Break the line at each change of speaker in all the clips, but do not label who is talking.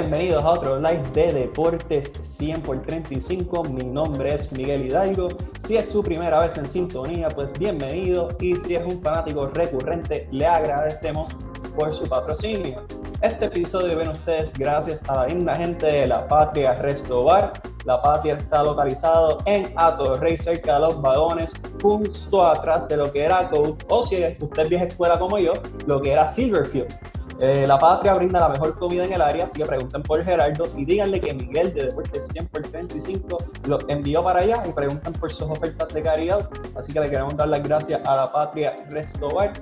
Bienvenidos a otro live de Deportes 100 por 35. Mi nombre es Miguel Hidalgo. Si es su primera vez en sintonía, pues bienvenido. Y si es un fanático recurrente, le agradecemos por su patrocinio. Este episodio ven ustedes gracias a la linda gente de La Patria Resto Bar. La Patria está localizado en Rey, cerca de los vagones, justo atrás de lo que era Code, o si usted vieja escuela como yo, lo que era Silverfield. Eh, la Patria brinda la mejor comida en el área, así que pregunten por Gerardo y díganle que Miguel de Deportes 100 por 35 lo envió para allá y preguntan por sus ofertas de caridad. Así que le queremos dar las gracias a la Patria Restobar.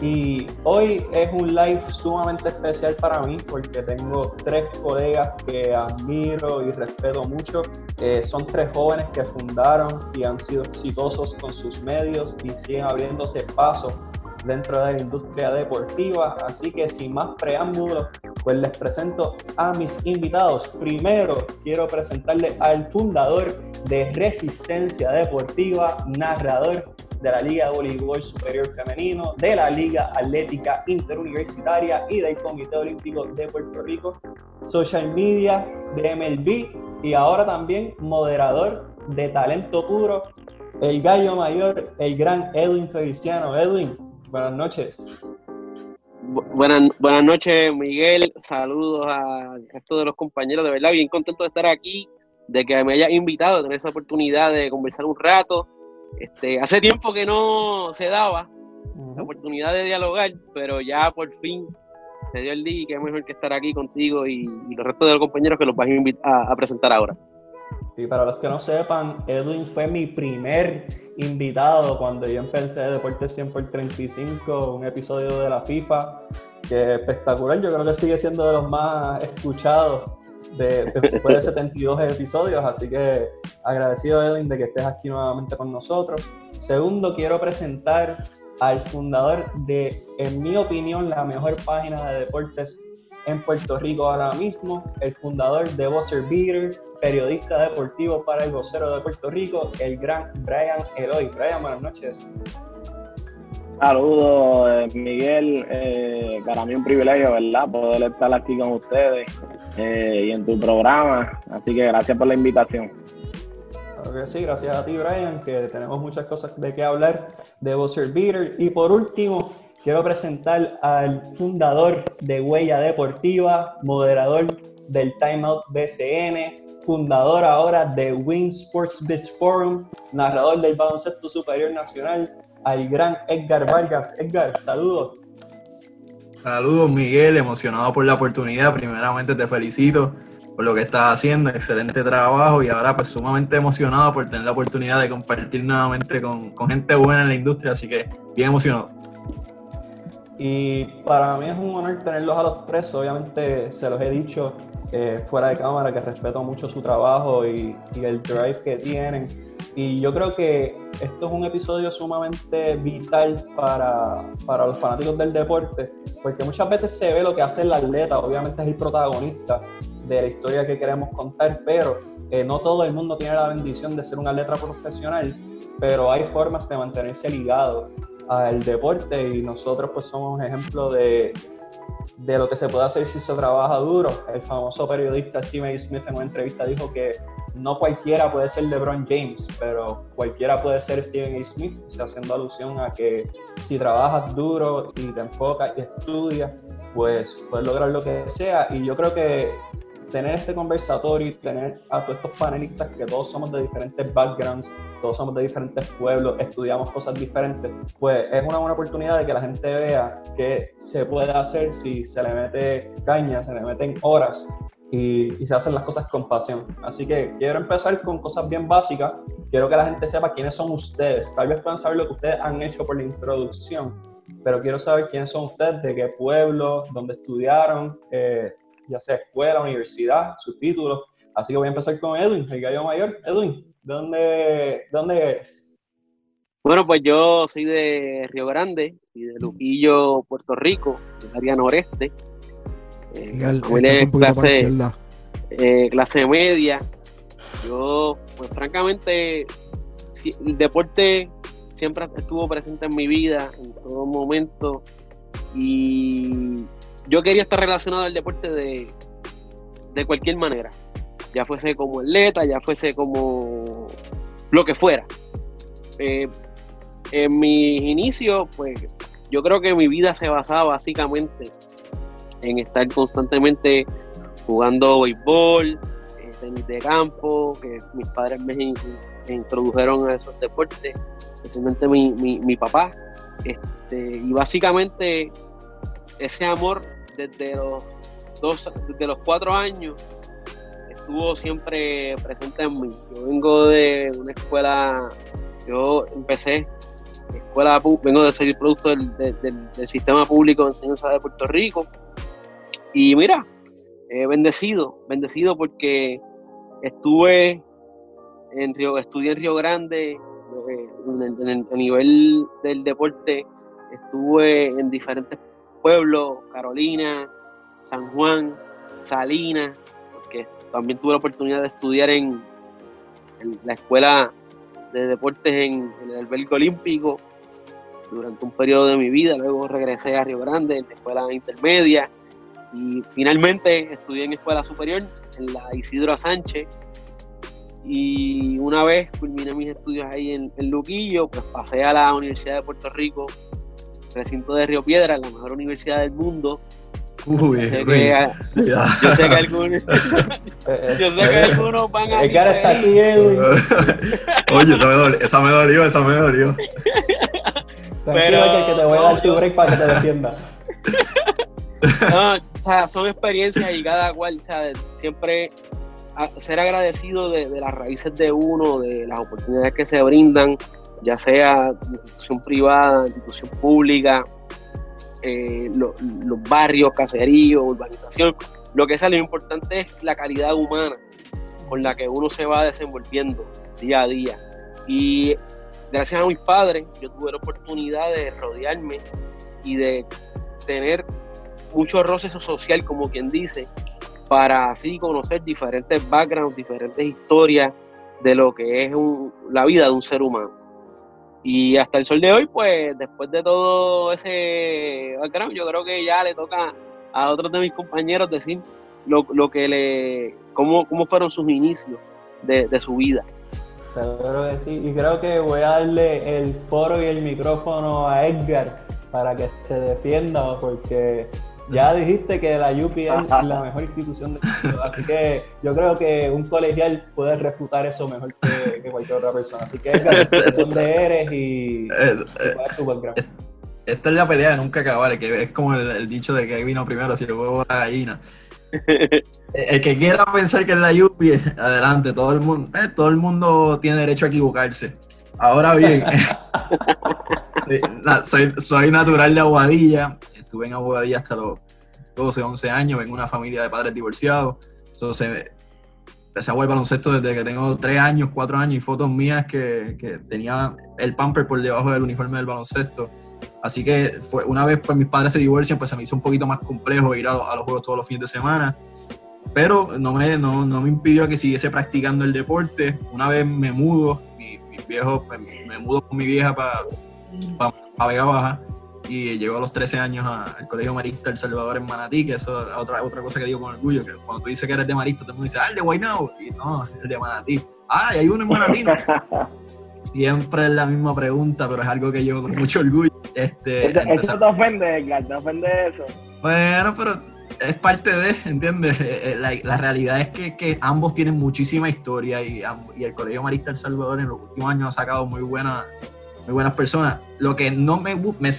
Y hoy es un live sumamente especial para mí porque tengo tres colegas que admiro y respeto mucho. Eh, son tres jóvenes que fundaron y han sido exitosos con sus medios y siguen abriéndose paso dentro de la industria deportiva. Así que sin más preámbulos, pues les presento a mis invitados. Primero quiero presentarle al fundador de Resistencia Deportiva, narrador de la Liga de Voleibol Superior Femenino, de la Liga Atlética Interuniversitaria y del Comité Olímpico de Puerto Rico, social media de MLB y ahora también moderador de Talento Puro, el gallo mayor, el gran Edwin Feliciano. Edwin, Buenas noches.
buenas, buenas noches, Miguel. Saludos a resto de los compañeros. De verdad, bien contento de estar aquí, de que me hayas invitado, de tener esa oportunidad de conversar un rato. Este, hace tiempo que no se daba la oportunidad de dialogar, pero ya por fin se dio el día y qué mejor que estar aquí contigo y, los restos de los compañeros que los vas a, a presentar ahora.
Y para los que no sepan, Edwin fue mi primer invitado cuando yo empecé Deportes 100 por 35, un episodio de la FIFA, que es espectacular. Yo creo que sigue siendo de los más escuchados de, después de 72 episodios, así que agradecido Edwin de que estés aquí nuevamente con nosotros. Segundo, quiero presentar al fundador de, en mi opinión, la mejor página de deportes en Puerto Rico ahora mismo, el fundador de Buzzer Beater, periodista deportivo para el vocero de Puerto Rico, el gran Brian Eloy. Brian, buenas noches.
Saludos, eh, Miguel. Eh, para mí un privilegio, ¿verdad? Poder estar aquí con ustedes eh, y en tu programa. Así que gracias por la invitación.
Claro que sí, gracias a ti, Brian, que tenemos muchas cosas de qué hablar de Buzzer Beater. Y por último, quiero presentar al fundador de Huella Deportiva, moderador del Timeout BCN, fundador ahora de Win Sports Biz Forum, narrador del baloncesto superior nacional, al gran Edgar Vargas. Edgar, saludos.
Saludos Miguel, emocionado por la oportunidad. Primeramente te felicito por lo que estás haciendo, excelente trabajo y ahora pues sumamente emocionado por tener la oportunidad de compartir nuevamente con, con gente buena en la industria, así que bien emocionado.
Y para mí es un honor tenerlos a los tres, obviamente se los he dicho, eh, fuera de cámara, que respeto mucho su trabajo y, el drive que tienen. Y yo creo que esto es un episodio sumamente vital para, para, los fanáticos del deporte, porque muchas veces se ve lo que hace el atleta, obviamente es el protagonista de la historia que queremos contar, pero eh, no todo el mundo tiene la bendición de ser un atleta profesional, pero hay formas de mantenerse ligado al deporte y nosotros pues somos un ejemplo de, de lo que se puede hacer si se trabaja duro. El famoso periodista Stephen A. Smith en una entrevista dijo que no cualquiera puede ser LeBron James, pero cualquiera puede ser Stephen A. Smith, haciendo alusión a que si trabajas duro y te enfocas y estudias, pues puedes lograr lo que sea. Y yo creo que tener este conversatorio y tener a todos estos panelistas que todos somos de diferentes backgrounds, todos somos de diferentes pueblos, estudiamos cosas diferentes, pues es una buena oportunidad de que la gente vea qué se puede hacer si se le mete caña, se le meten horas y, y, se hacen las cosas con pasión. Así que quiero empezar con cosas bien básicas. Quiero que la gente sepa quiénes son ustedes. Tal vez puedan saber lo que ustedes han hecho por la introducción, pero quiero saber quiénes son ustedes, de qué pueblo, dónde estudiaron, eh, ya sea escuela, universidad, sus títulos. Así que voy a empezar con Edwin, el gallo mayor. Edwin, ¿de dónde, de dónde eres?
Bueno, pues yo soy de Río Grande y de Luquillo, Puerto Rico, del área noreste. Eh, clase, eh, clase media. Yo, pues francamente, el deporte siempre estuvo presente en mi vida, en todo momento. Y yo quería estar relacionado al deporte de, de cualquier manera, ya fuese como atleta, ya fuese como lo que fuera. Eh, en mis inicios, pues yo creo que mi vida se basaba básicamente en estar constantemente jugando béisbol, eh, tenis de campo, que mis padres me, introdujeron a esos deportes, especialmente mi, mi, papá. Este, y básicamente ese amor desde los dos, desde los cuatro años estuvo siempre presente en mí. Yo vengo de una escuela, yo empecé escuela, vengo de ser producto del, del, sistema público de enseñanza de Puerto Rico. Y mira, bendecido, bendecido porque estuve en Río, estudié en Río Grande, eh, en, a nivel del deporte, estuve en diferentes pueblos, Carolina, San Juan, Salinas, porque también tuve la oportunidad de estudiar en, la escuela de deportes en, el albergue olímpico durante un periodo de mi vida, luego regresé a Río Grande, en la escuela intermedia, y finalmente estudié en escuela superior, en la Isidro Sánchez, y una vez culminé mis estudios ahí en, Luquillo, pues pasé a la Universidad de Puerto Rico, recinto de Río Piedra, la mejor universidad del mundo.
Uy,
yo, sé que, yo sé que algunos, yo sé que algunos van a.
cara está aquí, Edwin.
Oye, esa me, dolió, esa me dolió, esa me dolió.
Pero, que, que te voy a dar tu break para que te defienda.
No, o sea, son experiencias y cada cual, o sea, siempre ser agradecido de, las raíces de uno, de las oportunidades que se brindan, ya sea institución privada, institución pública, eh, los barrios, caseríos, urbanización. Lo que es lo importante es la calidad humana con la que uno se va desenvolviendo día a día. Y gracias a mis padres, yo tuve la oportunidad de rodearme y de tener mucho roce social, como quien dice, para así conocer diferentes backgrounds, diferentes historias de lo que es la vida de un ser humano. Y hasta el sol de hoy, pues después de todo ese background, yo creo que ya le toca a otros de mis compañeros decir lo, que le, cómo, cómo fueron sus inicios de, de su vida.
Seguro que sí, y creo que voy a darle el foro y el micrófono a Edgar para que se defienda, porque ya dijiste que la UPI es la mejor institución de mundo, así que yo creo que un colegial puede refutar eso mejor que, cualquier otra persona. Así que ¿dónde eres y, eh,
eh, Esta es la pelea de nunca acabar, que es como el, dicho de que vino primero, si luego la gallina. el que quiera pensar que es la UPI, adelante, todo el mundo, eh, todo el mundo tiene derecho a equivocarse. Ahora bien, soy, soy, natural de Aguadilla, estuve en Aguadilla hasta los 12, 11 años, vengo de una familia de padres divorciados, entonces empecé a jugar baloncesto desde que tengo 3 años, 4 años y fotos mías que, que, tenía el pamper por debajo del uniforme del baloncesto. Así que fue una vez pues mis padres se divorcian, pues se me hizo un poquito más complejo ir a, los juegos todos los fines de semana. Pero no me, no, no me impidió que siguiese practicando el deporte. Una vez me mudo, mi, viejo, pues, me, mudo con mi vieja para pa, Vega Baja y llegó a los 13 años al Colegio Marista El Salvador en Manatí, que eso es otra, otra cosa que digo con orgullo, que cuando tú dices que eres de Marista, todo el mundo dice, ah, el de Guaynabo, y no, el de Manatí. Ah, y hay uno en Manatí. Siempre es la misma pregunta, pero es algo que llevo con mucho orgullo. Este,
eso, te ofende, Edgar, te ofende eso.
Bueno, pero es parte de, ¿entiendes? Eh, eh, la, realidad es que, que, ambos tienen muchísima historia y, y, el Colegio Marista El Salvador en los últimos años ha sacado muy, buena, muy buenas personas. Lo que no me, me,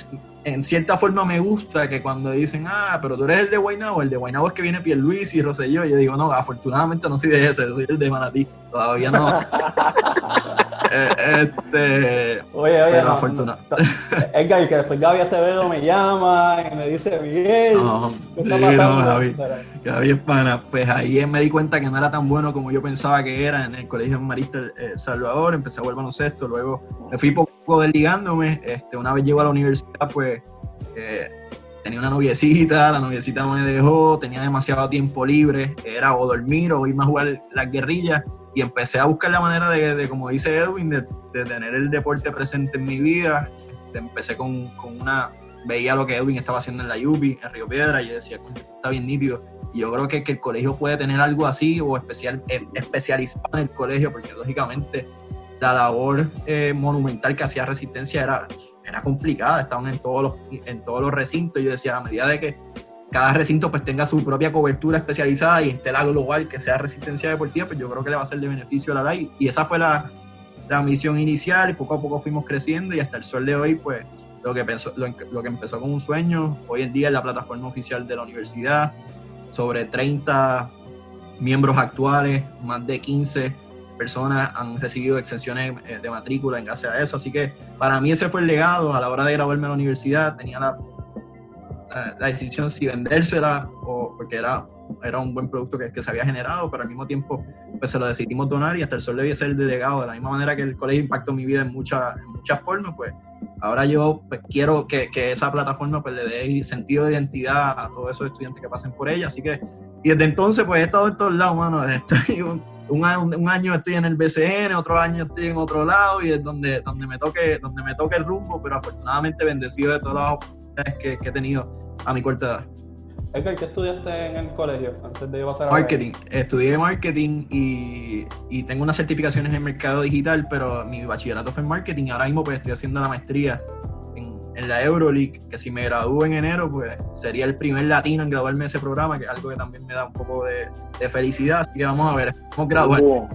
en cierta forma me gusta que cuando dicen, ah, pero tú eres el de Guaynabo, el de Guaynabo es que viene Luis y Rosselló, yo digo, no, afortunadamente no soy de ese, soy el de Manatí, todavía no. Eh, este,
oye, oye, pero afortunadamente. Edgar, que después Gaby Acevedo me llama y me dice, Miguel, no, sí, no,
Gaby, Gaby es pana. Pues ahí me di cuenta que no era tan bueno como yo pensaba que era en el Colegio Marista El Salvador, empecé a jugar baloncesto, luego me fui poco desligándome, este, una vez llego a la universidad, pues eh, tenía una noviecita, la noviecita me dejó, tenía demasiado tiempo libre, era o dormir o irme a jugar las guerrillas y empecé a buscar la manera de, como dice Edwin, de, tener el deporte presente en mi vida. empecé con, con, una, veía lo que Edwin estaba haciendo en la Yupi, en Río Piedra, y decía, está bien nítido. Y yo creo que, que el colegio puede tener algo así o especial, eh, especializado en el colegio, porque lógicamente la labor eh, monumental que hacía Resistencia era, era complicada, estaban en todos, los, en todos los recintos. Yo decía, a medida de que cada recinto pues tenga su propia cobertura especializada y esté la global que sea Resistencia Deportiva, pues yo creo que le va a ser de beneficio a la LAI. Y esa fue la, la misión inicial y poco a poco fuimos creciendo y hasta el sol de hoy pues lo que, pensó, lo, que empezó como un sueño, hoy en día es la plataforma oficial de la universidad, sobre 30 miembros actuales, más de 15 personas han recibido exenciones eh, de matrícula en base a eso. Así que para mí ese fue el legado a la hora de graduarme a la universidad. Tenía la, decisión si vendérsela o porque era, era un buen producto que, que, se había generado, pero al mismo tiempo pues se lo decidimos donar y hasta el sol debía ser el delegado. De la misma manera que el colegio impactó mi vida en, muchas en muchas formas, pues ahora yo pues, quiero que, que, esa plataforma pues, le dé sentido de identidad a todos esos estudiantes que pasen por ella. Así que, y desde entonces, pues he estado en todos lados, mano. Estoy un, un, año estoy en el BCN, otro año estoy en otro lado y es donde, donde, me, toque, donde me toque el rumbo, pero afortunadamente bendecido de las oportunidades que, que he tenido a mi corta edad.
Edgar, ¿qué estudiaste en el colegio antes de pasar a
Marketing. Estudié marketing y, y, tengo unas certificaciones en mercado digital, pero mi bachillerato fue en marketing ahora mismo pues estoy haciendo la maestría en, en la Euroleague, que si me gradúo en enero, pues sería el primer latino en graduarme de ese programa, que es algo que también me da un poco de, de felicidad. Así que vamos a ver, vamos a graduar.
Uh,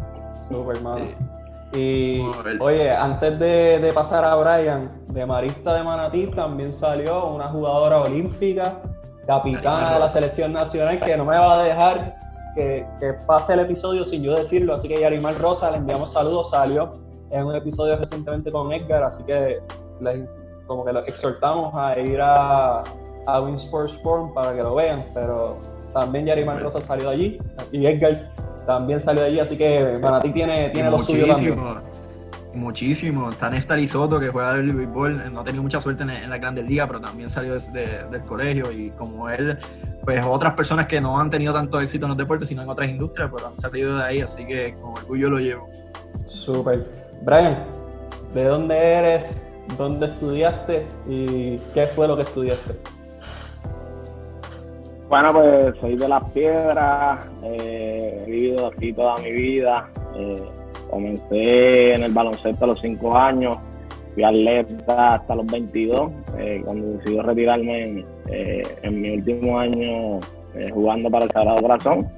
super, sí. Y oye, antes de, de, pasar a Brian, de Marista de Manatí también salió una jugadora olímpica capitana de la selección nacional, que no me va a dejar que, que, pase el episodio sin yo decirlo. Así que Yarimar Rosa, le enviamos saludos, salió en un episodio recientemente con Edgar, así que les, como que los exhortamos a ir a, a Win Sports Forum para que lo vean, pero también Yarimar Rosa salió de allí y Edgar también salió de allí, así que Manatí tiene, tiene lo suyo también.
Muchísimo. Está Néstor Soto, que juega el béisbol, no ha tenido mucha suerte en, en la Grandes Ligas, pero también salió de, de, del colegio. Y como él, pues otras personas que no han tenido tanto éxito en los deportes, sino en otras industrias, pues han salido de ahí. Así que con orgullo lo llevo.
Súper. Brian, ¿de dónde eres? ¿Dónde estudiaste? ¿Y qué fue lo que estudiaste?
Bueno, pues soy de Las Piedras, eh, vivido aquí toda mi vida. Eh, Comencé en el baloncesto a los 5 años, fui atleta hasta los 22, eh, cuando decidí retirarme eh, en mi último año jugando para el Sagrado Corazón.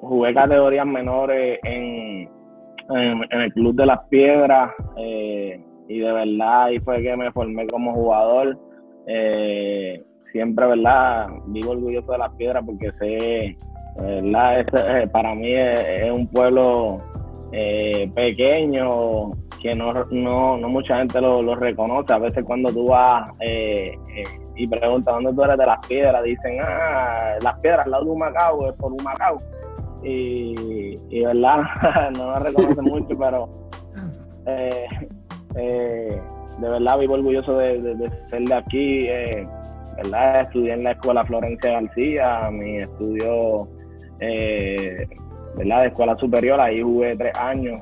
Jugué categorías menores en, en, en, el Club de las Piedras y de verdad ahí fue que me formé como jugador. siempre, ¿verdad? Vivo orgulloso de las Piedras porque sé ¿verdad? Eh, para mí es, un pueblo eh, pequeño que no, no, no, mucha gente lo, lo, reconoce. A veces cuando tú vas eh, eh, y preguntas dónde tú eres de las piedras, dicen, ah, las piedras, al lado de Humacao, es por Humacao. Y, y verdad, no lo reconoce mucho, pero de verdad vivo orgulloso de, de, de ser de aquí. ¿verdad? Estudié en la escuela Florencia García, mi estudio eh, ¿verdad? de escuela superior, ahí jugué tres años.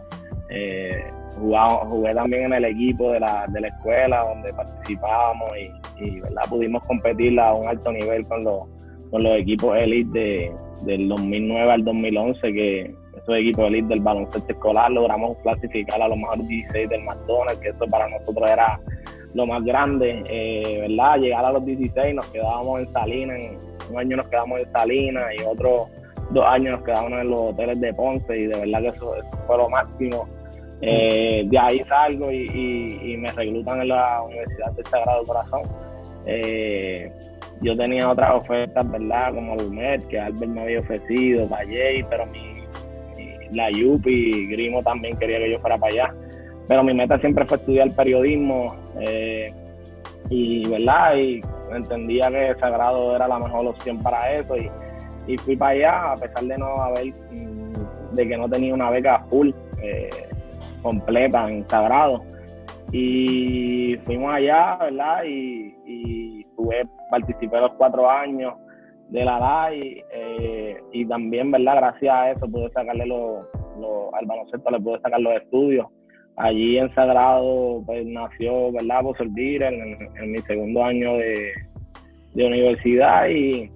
Eh, jugué también en el equipo de la, de la escuela donde participábamos y, y ¿verdad? pudimos competir a un alto nivel con los, con los equipos elite de, del 2009 al 2011, que esos equipos elite del baloncesto escolar logramos clasificar a los mejores 16 del McDonald's, que eso para nosotros era lo más grande, eh, ¿verdad? Llegar a los 16 nos quedábamos en Salinas, un año nos quedamos en Salinas y otro dos años nos quedamos en los hoteles de Ponce y de verdad que eso, fue lo máximo. Eh, de ahí salgo y, y, y, me reclutan en la Universidad del Sagrado Corazón. Eh, yo tenía otras ofertas, ¿verdad? Como el UMED, que Albert me había ofrecido, Valle, pero mi, mi, la Yupi, Grimo también quería que yo fuera para allá. Pero mi meta siempre fue estudiar periodismo eh, y, ¿verdad? Y entendía que Sagrado era la mejor opción para eso y fui para allá a pesar de no haber, mm, de que no tenía una beca full, eh, completa en Sagrado. Y fuimos allá, ¿verdad? Y, y tuve, participé los cuatro años de la LAI eh, y también, ¿verdad? Gracias a eso pude sacarle los, los, al baloncesto, le pude sacar los estudios. Allí en Sagrado pues nació, ¿verdad? Por servir en, en mi segundo año de, de universidad y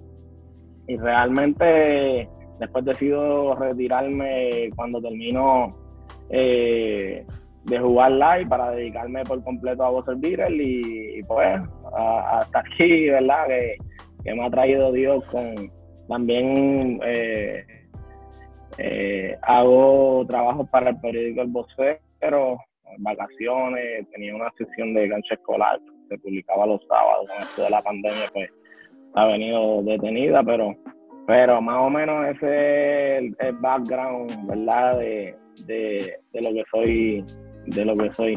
y realmente después decido retirarme cuando termino eh, de jugar live para dedicarme por completo a Buzzer Beater y, pues hasta aquí, ¿verdad? Que, me ha traído Dios con también eh, eh, hago trabajos para el periódico El Vocero, vacaciones, tenía una sección de cancha escolar que se publicaba los sábados, con esto de la pandemia pues ha venido detenida, pero pero más o menos ese es el, background, ¿verdad? De, de, lo que soy, de lo que soy.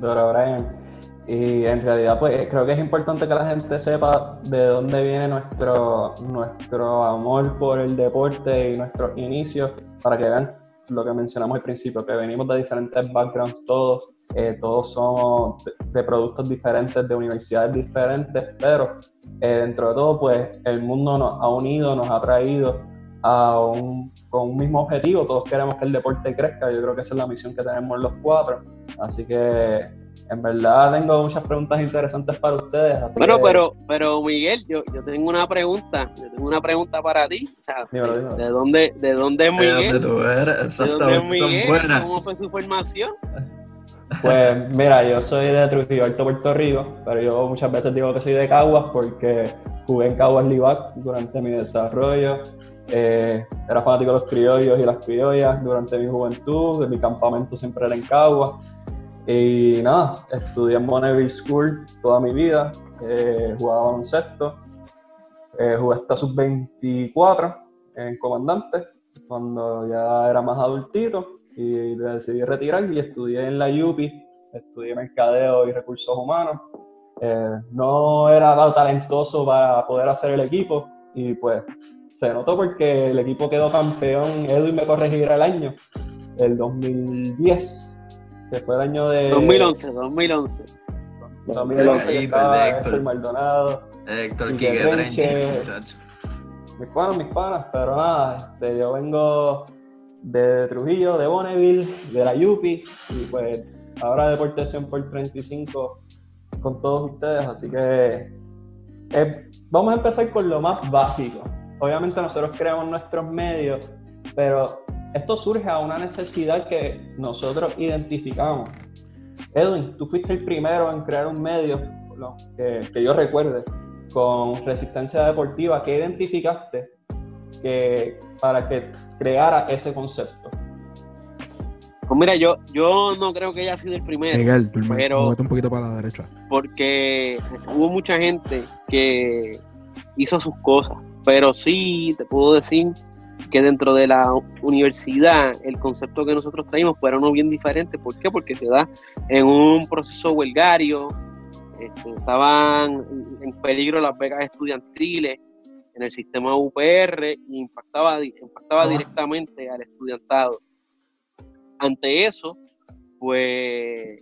Dora Brian. Y en realidad, pues creo que es importante que la gente sepa de dónde viene nuestro, nuestro amor por el deporte y nuestros inicios, para que vean lo que mencionamos al principio, que venimos de diferentes backgrounds todos, eh, todos somos de, productos diferentes, de universidades diferentes, pero eh, dentro de todo, pues el mundo nos ha unido, nos ha traído a un, con un mismo objetivo, todos queremos que el deporte crezca, yo creo que esa es la misión que tenemos los cuatro, así que en verdad tengo muchas preguntas interesantes para ustedes.
bueno, pero, pero Miguel, yo, yo tengo una pregunta, yo tengo una pregunta para ti. O sea, ¿de, dónde, ¿De dónde es Miguel? ¿De dónde tú eres? ¿De dónde es Miguel? ¿Cómo fue su formación?
Pues mira, yo soy de Trujillo Alto, Puerto Rico, pero yo muchas veces digo que soy de Caguas porque jugué en Caguas Livac durante mi desarrollo. Eh, era fanático de los criollos y las criollas durante mi juventud, de mi campamento siempre era en Caguas. Y nada, estudié en Bonneville School toda mi vida, eh, jugaba baloncesto, eh, jugué hasta sub-24 en comandante, cuando ya era más adultito, y decidí retirar y estudié en la UPI, estudié mercadeo y recursos humanos. Eh, no era tan talentoso para poder hacer el equipo y pues se notó porque el equipo quedó campeón, Edwin me corregirá el año, el 2010 que fue el año de...
2011, 2011. 2011
estaba Héctor Maldonado.
Héctor Quique Trenchi, muchacho.
Mis panas, mis panas, pero nada, este, yo vengo de Trujillo, de Bonneville, de la Yupi, y pues ahora Deporte 100 por 35 con todos ustedes, así que eh, vamos a empezar con lo más básico. Obviamente nosotros creamos nuestros medios, pero esto surge a una necesidad que nosotros identificamos. Edwin, tú fuiste el primero en crear un medio, que, yo recuerde, con resistencia deportiva. ¿Qué identificaste que, para que creara ese concepto?
Pues mira, yo, yo no creo que haya sido el primero.
Miguel, pero un poquito para la derecha.
Porque hubo mucha gente que hizo sus cosas, pero sí te puedo decir que dentro de la universidad el concepto que nosotros traímos fuera uno bien diferente. ¿Por qué? Porque se da en un proceso huelgario, este, estaban en peligro las becas estudiantiles en el sistema UPR e impactaba, impactaba directamente al estudiantado. Ante eso, pues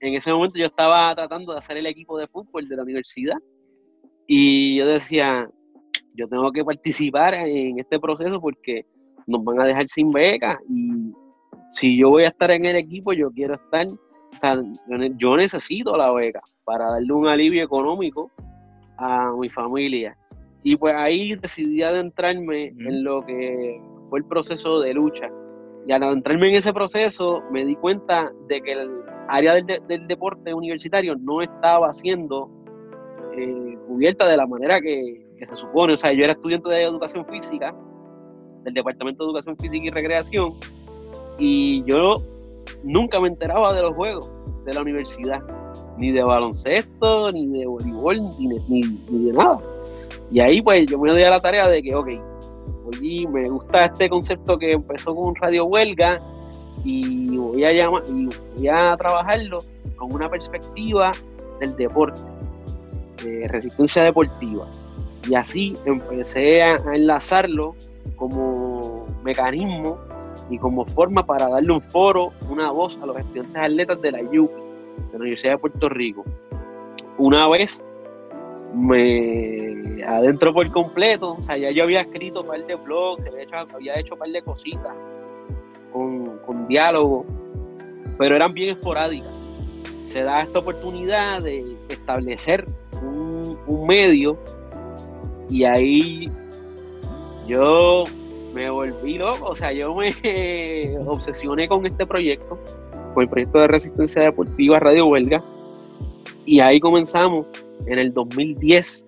en ese momento yo estaba tratando de hacer el equipo de fútbol de la universidad y yo decía, yo tengo que participar en este proceso porque nos van a dejar sin beca y si yo voy a estar en el equipo, yo quiero estar, o sea, yo necesito la beca para darle un alivio económico a mi familia. Y pues ahí decidí adentrarme en lo que fue el proceso de lucha. Y al adentrarme en ese proceso, me di cuenta de que el área del, deporte universitario no estaba siendo eh, cubierta de la manera que, que se supone, o sea, yo era estudiante de educación física, del Departamento de Educación Física y Recreación, y yo nunca me enteraba de los juegos de la universidad, ni de baloncesto, ni de voleibol, ni, de nada. Y ahí pues yo me doy a la tarea de que, ok, oye, me gusta este concepto que empezó con Radio Huelga y voy a, llamar, y voy a trabajarlo con una perspectiva del deporte, de resistencia deportiva. Y así empecé a, enlazarlo como mecanismo y como forma para darle un foro, una voz a los estudiantes atletas de la UPI, de la Universidad de Puerto Rico. Una vez me adentro por completo, o sea, ya yo había escrito un par de blogs, había hecho, un par de cositas con, con diálogo, pero eran bien esporádicas. Se da esta oportunidad de establecer un, un medio y ahí yo me volví loco, o sea, yo me obsesioné con este proyecto, con el proyecto de resistencia deportiva Radio Huelga, y ahí comenzamos en el 2010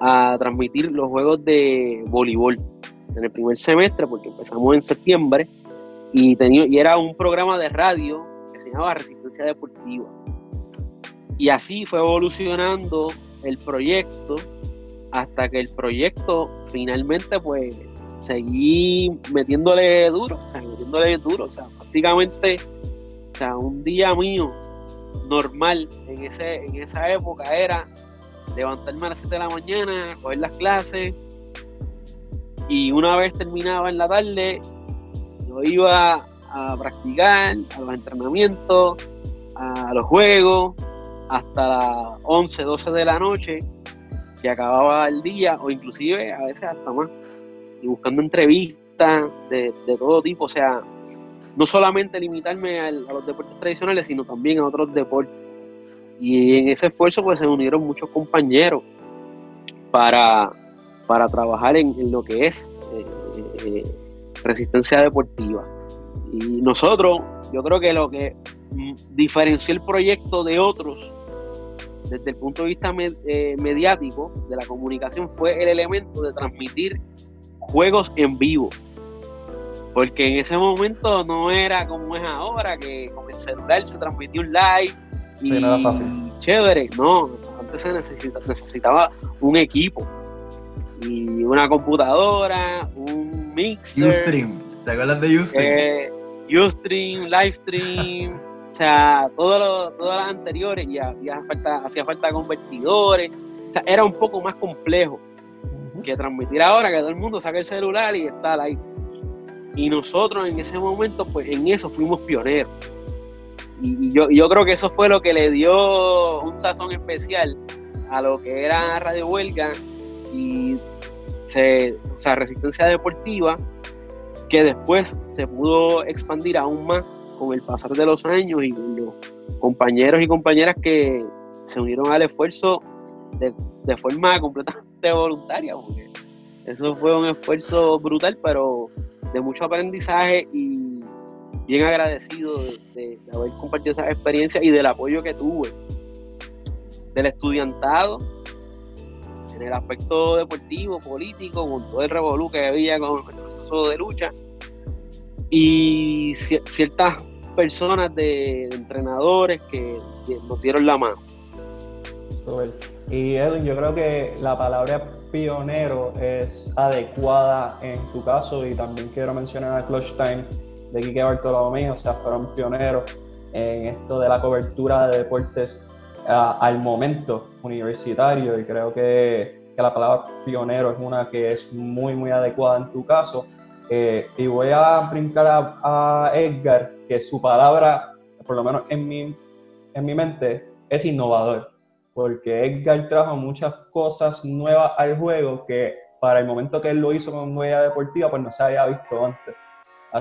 a transmitir los juegos de voleibol en el primer semestre, porque empezamos en septiembre, y, tenía, y era un programa de radio que se llamaba Resistencia Deportiva. Y así fue evolucionando el proyecto hasta que el proyecto finalmente pues seguí metiéndole duro, o sea, metiéndole duro, o sea, prácticamente, o sea, un día mío normal en, ese, en esa época era levantarme a las 7 de la mañana, coger las clases y una vez terminaba en la tarde, yo iba a practicar, a los entrenamientos, a los juegos, hasta las 11, 12 de la noche, que acababa el día, o inclusive a veces hasta más, y buscando entrevistas de, todo tipo, o sea, no solamente limitarme a los deportes tradicionales, sino también a otros deportes. Y en ese esfuerzo pues se unieron muchos compañeros para, para trabajar en, lo que es eh, eh, resistencia deportiva. Y nosotros, yo creo que lo que mm, diferenció el proyecto de otros desde el punto de vista eh, mediático de la comunicación fue el elemento de transmitir juegos en vivo. Porque en ese momento no era como es ahora, que con el celular se transmitía un live y chévere. No, antes se necesitaba un equipo y una computadora, un mixer.
Ustream, ¿te acuerdas de Ustream?
Eh, Ustream, Livestream. O sea, todo todas las anteriores y hacía falta, hacía falta convertidores. O sea, era un poco más complejo que transmitir ahora que todo el mundo saca el celular y está ahí. Y nosotros en ese momento, pues en eso fuimos pioneros. Y, yo, yo creo que eso fue lo que le dio un sazón especial a lo que era Radio Huelga y se, o sea, Resistencia Deportiva, que después se pudo expandir aún más con el pasar de los años y los compañeros y compañeras que se unieron al esfuerzo de, forma completamente voluntaria, porque eso fue un esfuerzo brutal, pero de mucho aprendizaje y bien agradecido de, haber compartido esa experiencia y del apoyo que tuve del estudiantado en el aspecto deportivo, político, con todo el revolú que había con el proceso de lucha. Y ciertas personas de, entrenadores que, nos dieron la mano.
Y Edwin, yo creo que la palabra pionero es adecuada en tu caso y también quiero mencionar a Clutch Time de Quique Bartolomé, o sea, fueron pioneros en esto de la cobertura de deportes al momento universitario y creo que, que, la palabra pionero es una que es muy, muy adecuada en tu caso eh, y voy a brincar a, Edgar, que su palabra, por lo menos en mi, en mi mente, es innovador, porque Edgar trajo muchas cosas nuevas al juego que para el momento que él lo hizo con Huella Deportiva, pues no se había visto antes.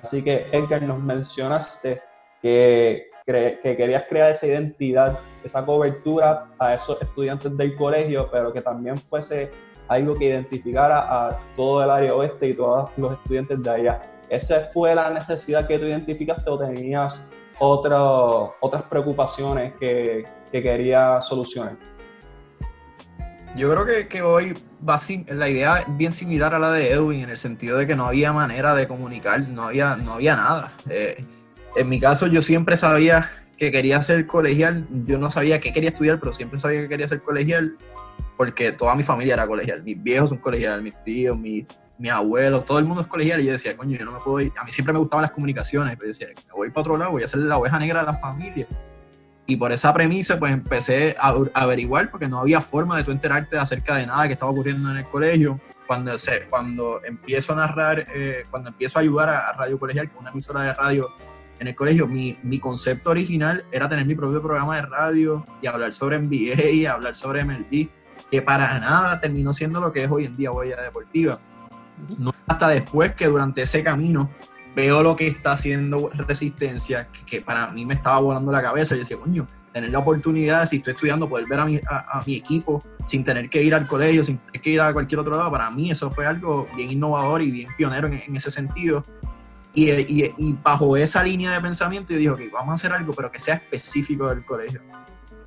Así que Edgar, nos mencionaste que, que querías crear esa identidad, esa cobertura a esos estudiantes del colegio, pero que también fuese algo que identificara a todo el área oeste y todos los estudiantes de allá. ¿Esa fue la necesidad que tú identificaste o tenías otras preocupaciones que, que querías solucionar?
Yo creo que, que hoy la idea es bien similar a la de Edwin en el sentido de que no había manera de comunicar, no había, no había nada. Eh, en mi caso yo siempre sabía que quería ser colegial, yo no sabía qué quería estudiar, pero siempre sabía que quería ser colegial porque toda mi familia era colegial. Mis viejos son colegiales, mis tíos, mis, mis abuelos, todo el mundo es colegial. Y yo decía, coño, yo no me puedo ir. A mí siempre me gustaban las comunicaciones, pero decía, voy para otro lado, voy a ser la oveja negra de la familia. Y por esa premisa, pues empecé a, averiguar, porque no había forma de tú enterarte acerca de nada que estaba ocurriendo en el colegio. Cuando, se, cuando empiezo a narrar, eh, cuando empiezo a ayudar a, Radio Colegial, que es una emisora de radio en el colegio, mi, mi, concepto original era tener mi propio programa de radio y hablar sobre NBA y hablar sobre MLB que para nada terminó siendo lo que es hoy en día Huella Deportiva. No hasta después que durante ese camino veo lo que está haciendo Resistencia, que, para mí me estaba volando la cabeza. Y decía, coño, tener la oportunidad, si estoy estudiando, poder ver a mi, a, mi equipo sin tener que ir al colegio, sin tener que ir a cualquier otro lado. Para mí eso fue algo bien innovador y bien pionero en, ese sentido. Y, y, bajo esa línea de pensamiento yo dije, ok, vamos a hacer algo, pero que sea específico del colegio.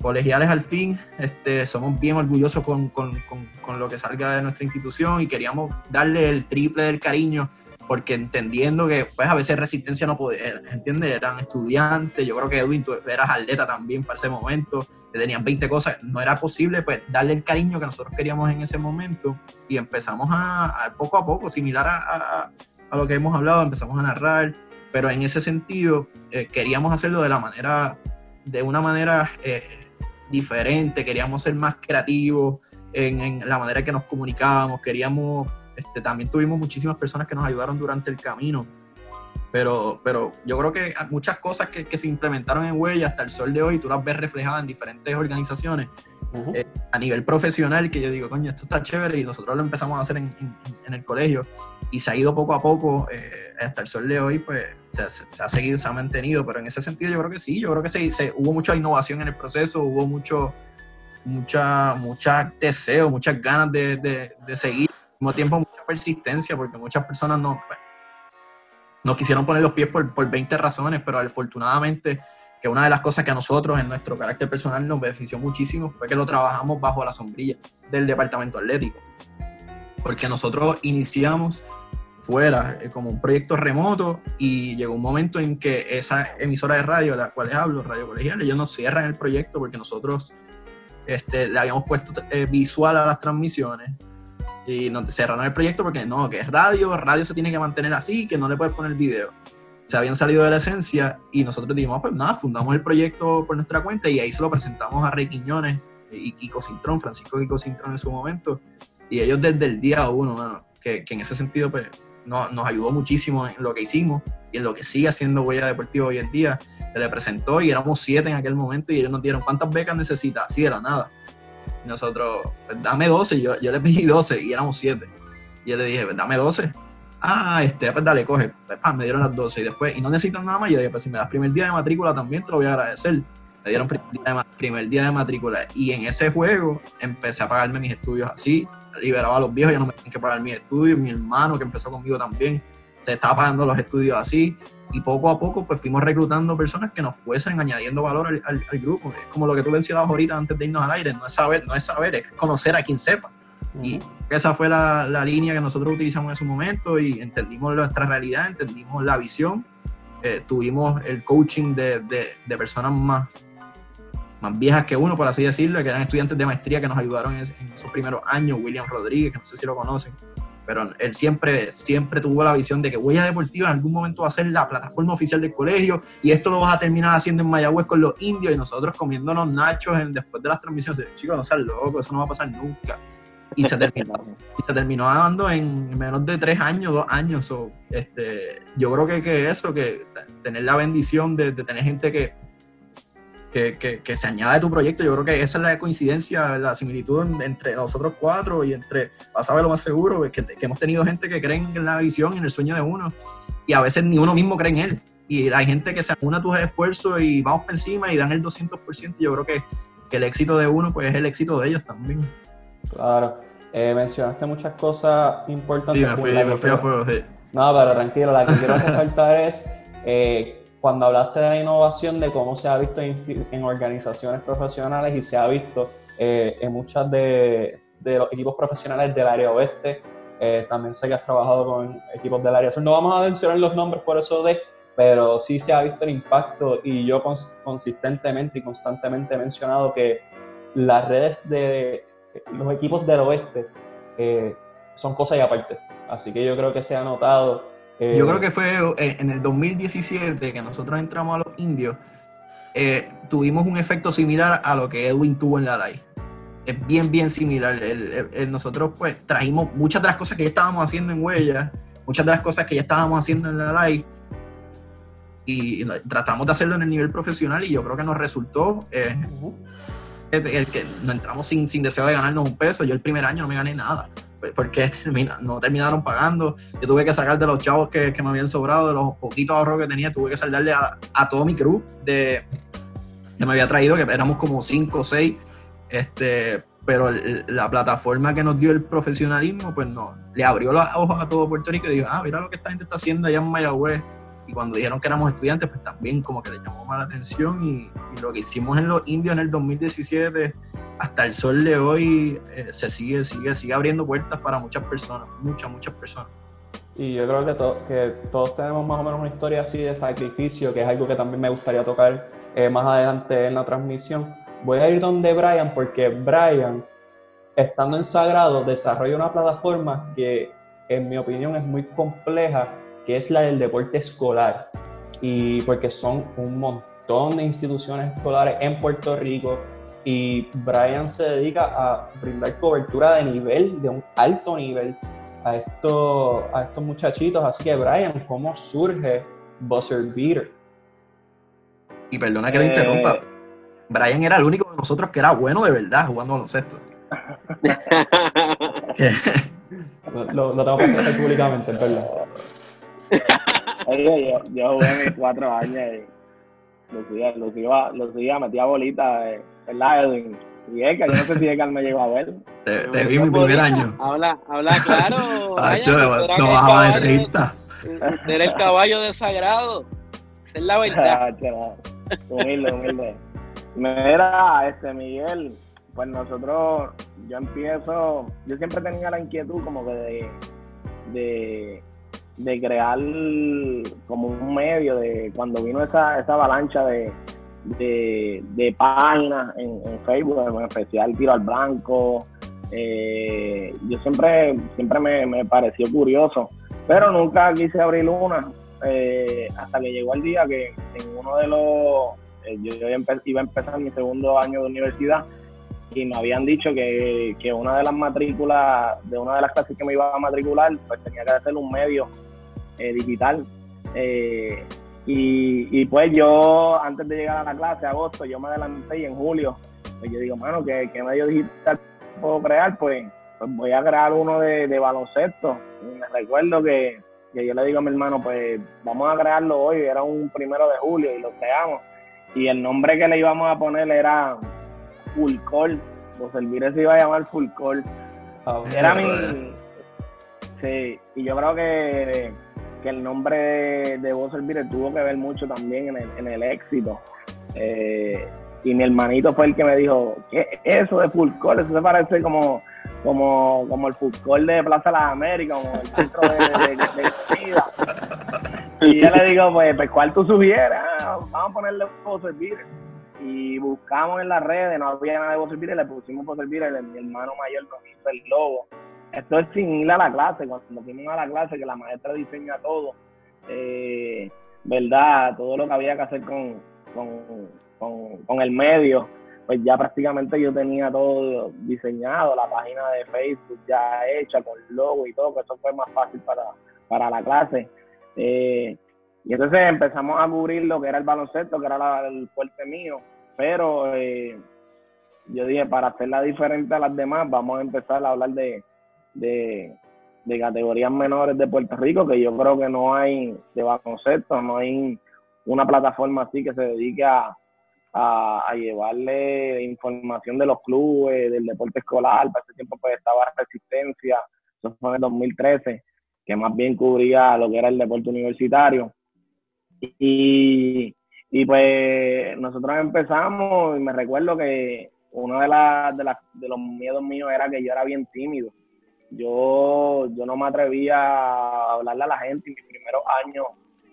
Colegiales al fin, este, somos bien orgullosos con, con, con, con lo que salga de nuestra institución y queríamos darle el triple del cariño porque entendiendo que pues a veces resistencia no podía, ¿entiendes? Eran estudiantes, yo creo que Edwin, tú eras atleta también para ese momento, tenían 20 cosas, no era posible pues darle el cariño que nosotros queríamos en ese momento y empezamos a, poco a poco, similar a, a, lo que hemos hablado, empezamos a narrar, pero en ese sentido eh, queríamos hacerlo de la manera, de una manera eh, diferente, queríamos ser más creativos en, en la manera que nos comunicábamos, queríamos este, también tuvimos muchísimas personas que nos ayudaron durante el camino. Pero, pero yo creo que muchas cosas que, que se implementaron en Huella hasta el sol de hoy, tú las ves reflejadas en diferentes organizaciones eh, a nivel profesional, que yo digo, coño, esto está chévere y nosotros lo empezamos a hacer en, en, el colegio y se ha ido poco a poco eh, hasta el sol de hoy, pues se, se, ha seguido, se ha mantenido, pero en ese sentido yo creo que sí, yo creo que se, se hubo mucha innovación en el proceso, hubo mucho, mucha, mucha deseo, muchas ganas de, de, de seguir mismo tiempo mucha persistencia, porque muchas personas no, pues, no quisieron poner los pies por, por 20 razones, pero afortunadamente que una de las cosas que a nosotros en nuestro carácter personal nos benefició muchísimo fue que lo trabajamos bajo la sombrilla del departamento atlético. Porque nosotros iniciamos fuera eh, como un proyecto remoto y llegó un momento en que esa emisora de radio, la cual hablo, Radio Colegial, ellos nos cierran el proyecto porque nosotros este, le habíamos puesto eh, visual a las transmisiones y nos cerraron el proyecto porque no, que es radio, radio se tiene que mantener así, que no le puedes poner video. Se habían salido de la esencia y nosotros dijimos, pues nada, fundamos el proyecto por nuestra cuenta y ahí se lo presentamos a Rey Quiñones y Kiko Cintrón, Francisco Kiko Cintrón en su momento. Y ellos desde el día uno, que, que, en ese sentido pues, no, nos ayudó muchísimo en lo que hicimos y en lo que sigue haciendo Huella Deportiva hoy en día. Se le presentó y éramos siete en aquel momento y ellos nos dieron cuántas becas necesita, así era nada nosotros, dame 12, yo, yo le pedí 12 y éramos 7. Y yo le dije, dame 12. Ah, este, pues dale, coge. Pues, me dieron las 12 y después, y no necesitan nada más. Yo dije, pues si me das primer día de matrícula también te lo voy a agradecer. Me dieron primer día de, matrícula. Y en ese juego empecé a pagarme mis estudios así. Liberaba a los viejos, ya no me tenían que pagar mis estudios. Mi hermano que empezó conmigo también, se estaba pagando los estudios así y poco a poco pues fuimos reclutando personas que nos fuesen añadiendo valor al, al, grupo. Es como lo que tú mencionabas ahorita antes de irnos al aire, no es saber, no es saber, es conocer a quien sepa. Y esa fue la, la, línea que nosotros utilizamos en ese momento y entendimos nuestra realidad, entendimos la visión, eh, tuvimos el coaching de, de, de, personas más, más viejas que uno, por así decirlo, que eran estudiantes de maestría que nos ayudaron en, en esos primeros años, William Rodríguez, que no sé si lo conocen, pero él siempre, siempre tuvo la visión de que Huella Deportiva en algún momento va a ser la plataforma oficial del colegio y esto lo vas a terminar haciendo en Mayagüez con los indios y nosotros comiéndonos nachos en, después de las transmisiones. Chicos, no seas loco, eso no va a pasar nunca. Y se terminó, y se terminó dando en menos de tres años, dos años. este, yo creo que, que eso, que tener la bendición de tener gente que que, que, se añade a tu proyecto. Yo creo que esa es la coincidencia, la similitud entre nosotros cuatro y entre, vas a ver lo más seguro, es que, que, hemos tenido gente que cree en la visión, en el sueño de uno, y a veces ni uno mismo cree en él. Y hay gente que se une a tus esfuerzos y vamos por encima y dan el 200%. Yo creo que, que el éxito de uno pues es el éxito de ellos también.
Claro. Eh, mencionaste muchas cosas importantes.
Sí, me fui, me fui a fuego, sí.
No, pero tranquilo, la que quiero resaltar es eh, cuando hablaste de la innovación, de cómo se ha visto en, organizaciones profesionales y se ha visto eh, en muchas de, los equipos profesionales del área oeste, eh, también sé que has trabajado con equipos del área sur. No vamos a mencionar los nombres por eso de, pero sí se ha visto el impacto y yo consistentemente y constantemente he mencionado que las redes de los equipos del oeste eh, son cosas y aparte. Así que yo creo que se ha notado
yo creo eh, que fue eh, en el 2017 que nosotros entramos a los indios, eh, tuvimos un efecto similar a lo que Edwin tuvo en la live. Es bien, bien similar. nosotros pues trajimos muchas de las cosas que ya estábamos haciendo en Huella, muchas de las cosas que ya estábamos haciendo en la live y, tratamos de hacerlo en el nivel profesional y yo creo que nos resultó. el, que no entramos sin, sin deseo de ganarnos un peso. Yo el primer año no me gané nada porque no terminaron pagando. Yo tuve que sacar de los chavos que, que me habían sobrado, de los poquitos ahorros que tenía, tuve que saldarle a, a todo mi crew de, que me había traído, que éramos como cinco o seis. Este, pero la plataforma que nos dio el profesionalismo, pues no, le abrió los ojos a todo Puerto Rico y dijo, ah, mira lo que esta gente está haciendo allá en Mayagüez. Y cuando dijeron que éramos estudiantes, pues también como que le llamó más la atención y, lo que hicimos en los indios en el 2017, hasta el sol de hoy, eh, se sigue, sigue, sigue abriendo puertas para muchas personas, muchas, muchas personas.
Y yo creo que, que todos tenemos más o menos una historia así de sacrificio, que es algo que también me gustaría tocar eh, más adelante en la transmisión voy a ir donde Brian porque Brian, estando en Sagrado, desarrolla una plataforma que en mi opinión es muy compleja, que es la del deporte escolar. Y porque son un montón de instituciones escolares en Puerto Rico y Brian se dedica a brindar cobertura de nivel, de un alto nivel a estos, a estos muchachitos. Así que Brian, ¿cómo surge Buzzer Beater?
Y perdona que le interrumpa, eh, Brian era el único de nosotros que era bueno de verdad jugando baloncesto.
lo, lo tengo que hacer públicamente, es verdad.
Oye, yo, yo jugué mis cuatro años y lo seguía, lo seguía, lo seguía metía bolitas, eh, ¿verdad, Edwin? Y Edgar, yo no sé si Edgar me llegó a ver.
Te, te vi mi primer año.
Habla, habla claro.
No bajaba de 30.
Era el caballo desagrado. Esa es la verdad.
humilde, humilde. Mira, este Miguel, pues nosotros, yo empiezo, yo siempre tenía la inquietud como que de, de, crear como un medio de cuando vino esa, esa avalancha de, de, páginas en, Facebook, en especial Tiro al Blanco. Eh, yo siempre, siempre me, pareció curioso, pero nunca quise abrir una eh, hasta que llegó el día que en uno de los eh, yo iba a empezar mi segundo año de universidad y me habían dicho que, una de las matrículas, de una de las clases que me iba a matricular, pues tenía que hacer un medio eh, digital. Eh, y, pues yo, antes de llegar a la clase, agosto, yo me adelanté y en julio, pues yo digo, mano, ¿qué, medio digital puedo crear? Pues, pues voy a crear uno de, baloncesto. me recuerdo que, que yo le digo a mi hermano, pues vamos a crearlo hoy, era un primero de julio y lo creamos y el nombre que le íbamos a poner era Full Call. Los servidores se iba a llamar Full Call. Ah, era mi. Sí, y yo creo que, que el nombre de, de Voz tuvo que ver mucho también en el, éxito. Eh, y mi hermanito fue el que me dijo, ¿qué es eso de Full Call? Eso se parece como, como, como el Full Call de Plaza de las Américas, como el centro de, de. Y yo le digo, pues, pues ¿cuál tú sugieres? Ah, vamos a ponerle servir Y buscamos en las redes, no había nada de servir le pusimos servir mi hermano mayor nos hizo el logo. Esto es sin ir a la clase, cuando fuimos a la clase, que la maestra diseña todo, eh, ¿verdad? Todo lo que había que hacer con, con, el medio, pues ya prácticamente yo tenía todo diseñado, la página de Facebook ya hecha con logo y todo, que eso fue más fácil para, para la clase. Eh, y entonces empezamos a cubrir lo que era el baloncesto, que era el fuerte mío, pero eh, yo dije, para hacerla diferente a las demás, vamos a empezar a hablar de, de, categorías menores de Puerto Rico, que yo creo que no hay de baloncesto, no hay una plataforma así que se dedique a, a, llevarle información de los clubes, del deporte escolar. Para ese tiempo pues estaba Resistencia, eso fue en el 2013 que más bien cubría lo que era el deporte universitario. Y, y pues nosotros empezamos y me recuerdo que uno de, de, de los miedos míos era que yo era bien tímido. Yo, yo no me atrevía a hablarle a la gente y mis primeros años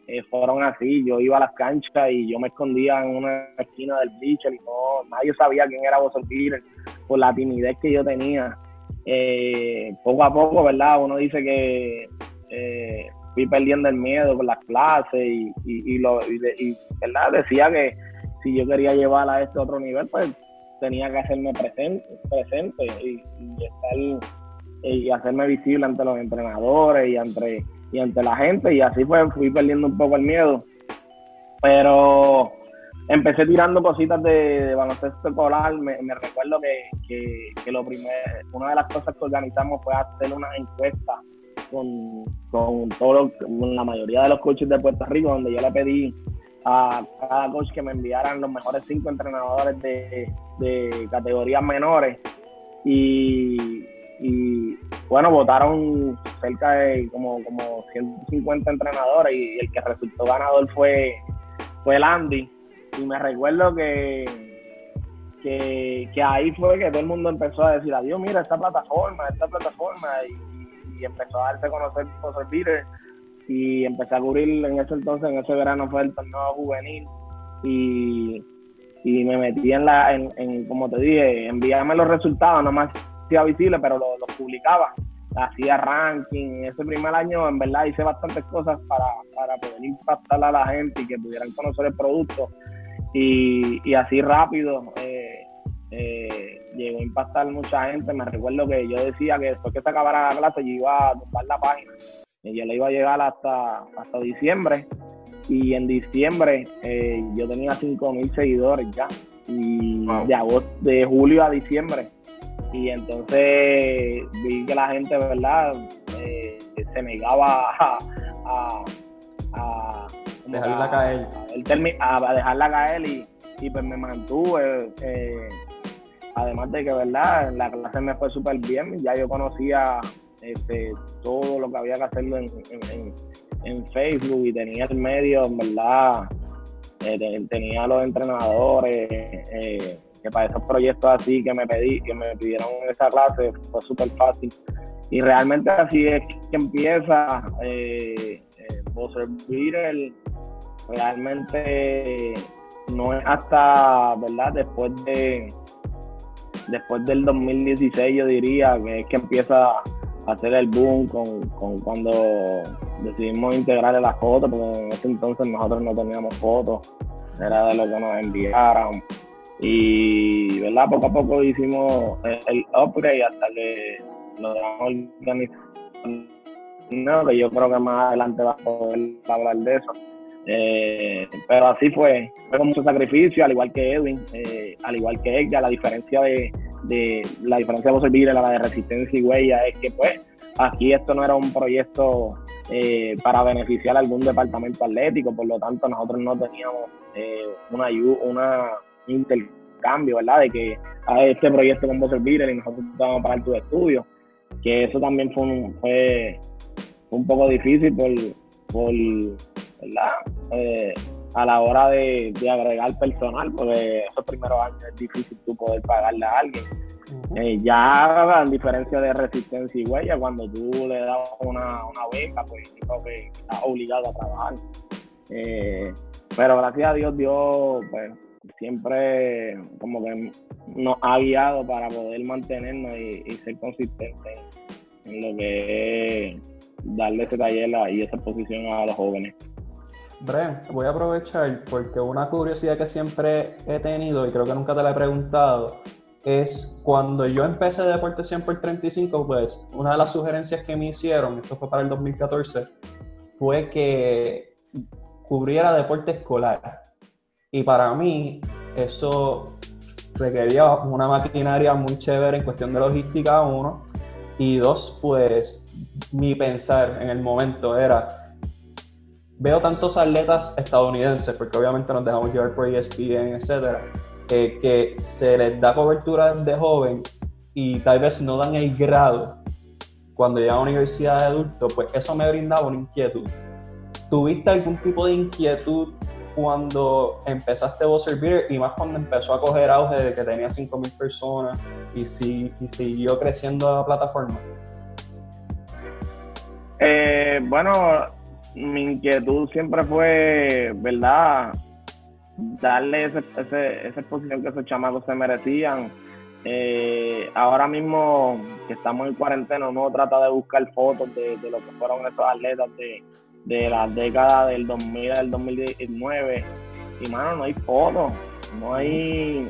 eh, fueron así. Yo iba a las canchas y yo me escondía en una esquina del bleacher y no, nadie sabía quién era Boston por la timidez que yo tenía eh, poco a poco, ¿verdad? Uno dice que eh, fui perdiendo el miedo con las clases y, y, lo, ¿verdad? Decía que si yo quería llevar a este otro nivel, pues tenía que hacerme presente, presente y, estar y hacerme visible ante los entrenadores y ante, y ante la gente y así pues fui perdiendo un poco el miedo. Pero empecé tirando cositas de, baloncesto escolar. Me, recuerdo que, que, lo primero, una de las cosas que organizamos fue hacer una encuesta con, con, todo la mayoría de los coaches de Puerto Rico, donde yo le pedí a cada coach que me enviaran los mejores cinco entrenadores de, categorías menores. y, y bueno, votaron cerca de como, como 150 entrenadores y el que resultó ganador fue, fue el Andy. Y me recuerdo que, que, ahí fue que todo el mundo empezó a decir, adiós, mira esta plataforma, esta plataforma, y, empezó a darse a conocer por Peter y empecé a cubrir en ese entonces, en ese verano fue el torneo juvenil y, y me metí en la, en, como te dije, envíame los resultados, nomás hacía visible, pero los lo publicaba, hacía ranking, ese primer año en verdad hice bastantes cosas para, para poder impactar a la gente y que pudieran conocer el producto. Y, y así rápido eh, eh, llegó a impactar mucha gente, me recuerdo que yo decía que después que se acabara la clase yo iba a tumbar la página. Ella le iba a llegar hasta, hasta diciembre. Y en diciembre eh, yo tenía 5 mil seguidores ya. Y de agosto de julio a diciembre y entonces vi que la gente verdad eh, se negaba a, a,
a dejarla caer.
A, dejarla caer y, y pues me mantuve eh, además de que verdad la clase me fue súper bien ya yo conocía este, todo lo que había que hacerlo en, Facebook y tenía el medio, en verdad, eh, tenía los entrenadores, eh, que para esos proyectos así que me pedí, que me pidieron esa clase, fue súper fácil. Y realmente así es que empieza eh, eh realmente no es hasta, ¿verdad? Después de después del 2016 yo diría que es que empieza hacer el boom con, cuando decidimos integrar las fotos, porque en ese entonces nosotros no teníamos fotos, era de lo que nos enviaron. Y, ¿verdad? Poco a poco hicimos el, upgrade hasta que logramos organizar no, que yo creo que más adelante va a poder hablar de eso. Eh, pero así fue, fue con mucho sacrificio, al igual que Edwin, eh, al igual que ella, la diferencia de, de la diferencia de servir a la de resistencia y huella es que pues aquí esto no era un proyecto eh, para beneficiar a algún departamento atlético, por lo tanto nosotros no teníamos eh, una una intercambio, ¿verdad? De que a ah, este proyecto con vos servir y nosotros vamos a pagar tus estudios, que eso también fue un, fue un poco difícil por, por ¿verdad? Eh, a la hora de, agregar personal, porque esos primeros años es difícil tú poder pagarle a alguien. Eh, ya en diferencia de resistencia y huella, cuando tú le das una, una beca, pues creo que estás obligado a trabajar. Eh, pero gracias a Dios, Dios pues, siempre como que nos ha guiado para poder mantenernos y, ser consistentes en, lo que es darle ese taller y esa posición a los jóvenes.
Bren, voy a aprovechar porque una curiosidad que siempre he tenido y creo que nunca te la he preguntado es cuando yo empecé Deporte 100 por 35, pues una de las sugerencias que me hicieron, esto fue para el 2014, fue que cubriera deporte escolar. Y para mí eso requería una maquinaria muy chévere en cuestión de logística, uno. Y dos, pues mi pensar en el momento era, veo tantos atletas estadounidenses, porque obviamente nos dejamos llevar por ESPN, etcétera, eh, que se les da cobertura de joven y tal vez no dan el grado cuando llegan a universidad de adulto, pues eso me brindaba una inquietud. ¿Tuviste algún tipo de inquietud cuando empezaste a servir y más cuando empezó a coger auge de que tenía 5.000 personas y, si, y siguió creciendo la plataforma?
Eh, bueno, mi inquietud siempre fue, ¿verdad? Darle ese, esa exposición que esos chamacos se merecían. Eh, ahora mismo que estamos en cuarentena, uno trata de buscar fotos de, lo que fueron esos atletas de, de las décadas del 2000 al 2019. Y mano, no hay fotos, no hay,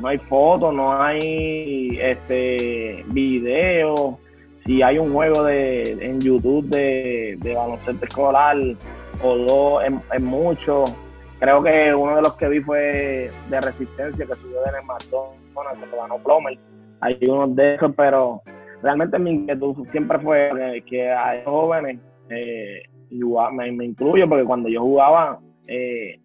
no hay fotos, no hay este videos si hay un juego de, en YouTube de, baloncesto escolar o dos es, mucho. Creo que uno de los que vi fue de resistencia que subió de McDonald's, que ganó Plomer. Hay unos de esos, pero realmente mi inquietud siempre fue que, hay jóvenes, eh, me, me, incluyo porque cuando yo jugaba, eh,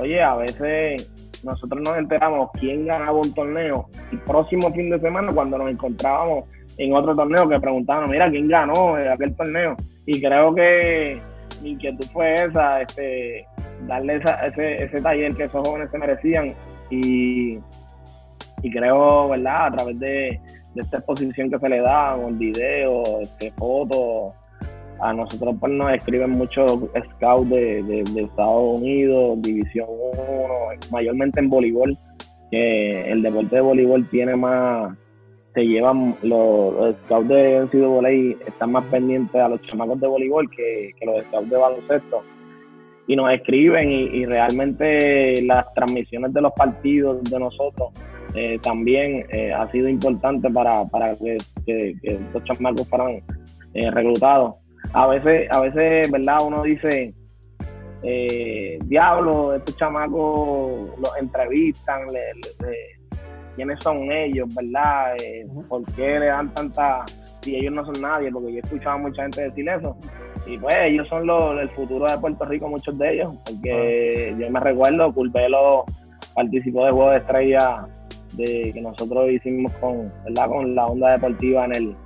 oye, a veces nosotros nos enteramos quién ganaba un torneo el próximo fin de semana cuando nos encontrábamos en otro torneo que preguntaban, mira, ¿quién ganó aquel torneo? Y creo que mi inquietud fue esa, este, darle ese, ese taller que esos jóvenes se merecían y, y creo, ¿verdad? A través de, esta exposición que se le da, con video, este, fotos, a nosotros pues nos escriben muchos scouts de, de, Estados Unidos, División 1, mayormente en voleibol, que el deporte de voleibol tiene más, se llevan, los, scouts de NCAA están más pendientes a los chamacos de voleibol que, que los scouts de baloncesto y nos escriben y, realmente las transmisiones de los partidos de nosotros eh, también eh, ha sido importante para, para que, que, estos chamacos fueran eh, reclutados. A veces, a veces, ¿verdad? Uno dice, diablo, estos chamacos los entrevistan, quiénes son ellos, ¿verdad? ¿Por qué le dan tanta... si ellos no son nadie? Porque yo he escuchado a mucha gente decir eso y pues ellos son los, el futuro de Puerto Rico, muchos de ellos, porque ah. yo me recuerdo, Culpelo participó de Juego de Estrella de, que nosotros hicimos con, ¿verdad? con la onda deportiva en el,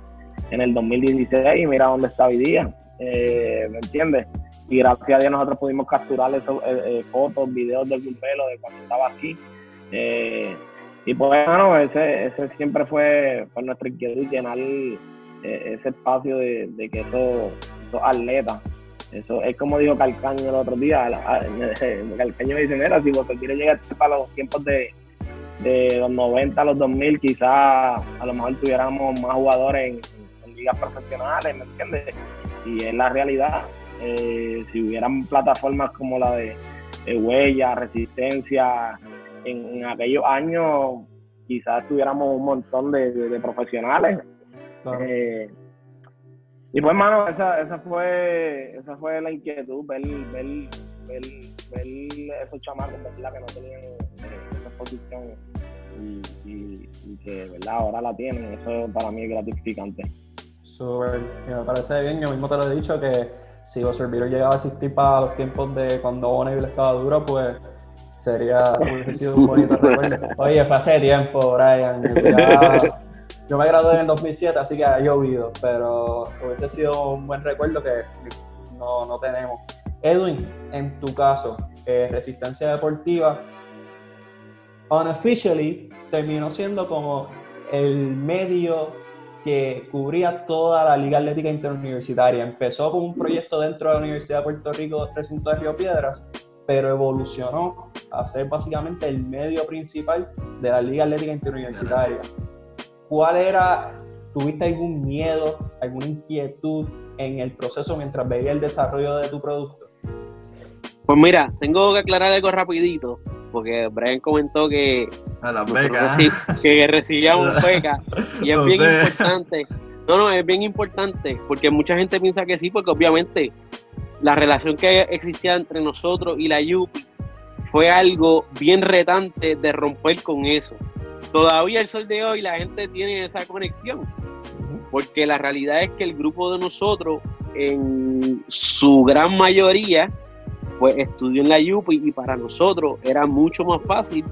en el 2016 y mira dónde está hoy día, eh, ¿me entiendes? Y gracias a Dios nosotros pudimos capturar esos, eh, eh, fotos, videos del Culpelo de cuando estaba aquí. y pues bueno, ese, ese siempre fue, fue nuestra inquietud, llenar ese espacio de, que eso esos atletas. Eso es como dijo Calcaño el otro día. Calcaño me dice, mira, si vos quieres llegar para los tiempos de, de los 90 a los 2000, quizás a lo mejor tuviéramos más jugadores en, ligas profesionales, ¿me entiendes? Y es la realidad. Eh, si hubieran plataformas como la de, Huella, Resistencia, en, aquellos años quizás tuviéramos un montón de, profesionales. Eh, y pues, hermano, esa, esa, fue, esa fue la inquietud, ver, ver, ver, ver esos chamacos, ¿verdad? Que no tenían eh, esa posición y, y, que, ¿verdad? Ahora la tienen. Eso para mí es gratificante.
Súper, me parece bien. Yo mismo te lo he dicho que si José llegaba a existir para los tiempos de cuando Bonneville estaba duro, pues sería, hubiese sido un bonito recuerdo. Oye, fue hace tiempo, Brian. Yo me gradué en el 2007, así que ha llovido, pero hubiese sido un buen recuerdo que no, no tenemos. Edwin, en tu caso, eh, Resistencia Deportiva, unofficially terminó siendo como el medio que cubría toda la Liga Atlética Interuniversitaria. Empezó como un proyecto dentro de la Universidad de Puerto Rico, recinto de Río Piedras, pero evolucionó a ser básicamente el medio principal de la Liga Atlética Interuniversitaria. ¿cuál era, tuviste algún miedo, alguna inquietud en el proceso mientras veía el desarrollo de tu producto?
Pues mira, tengo que aclarar algo rapidito, porque Brian comentó que,
a
que recibíamos beca y es bien importante. No, no, es bien importante, porque mucha gente piensa que sí, porque obviamente la relación que existía entre nosotros y la YUPI fue algo bien retante de romper con eso todavía el sol de hoy la gente tiene esa conexión. Porque la realidad es que el grupo de nosotros, en su gran mayoría, pues estudió en la YUPI y para nosotros era mucho más fácil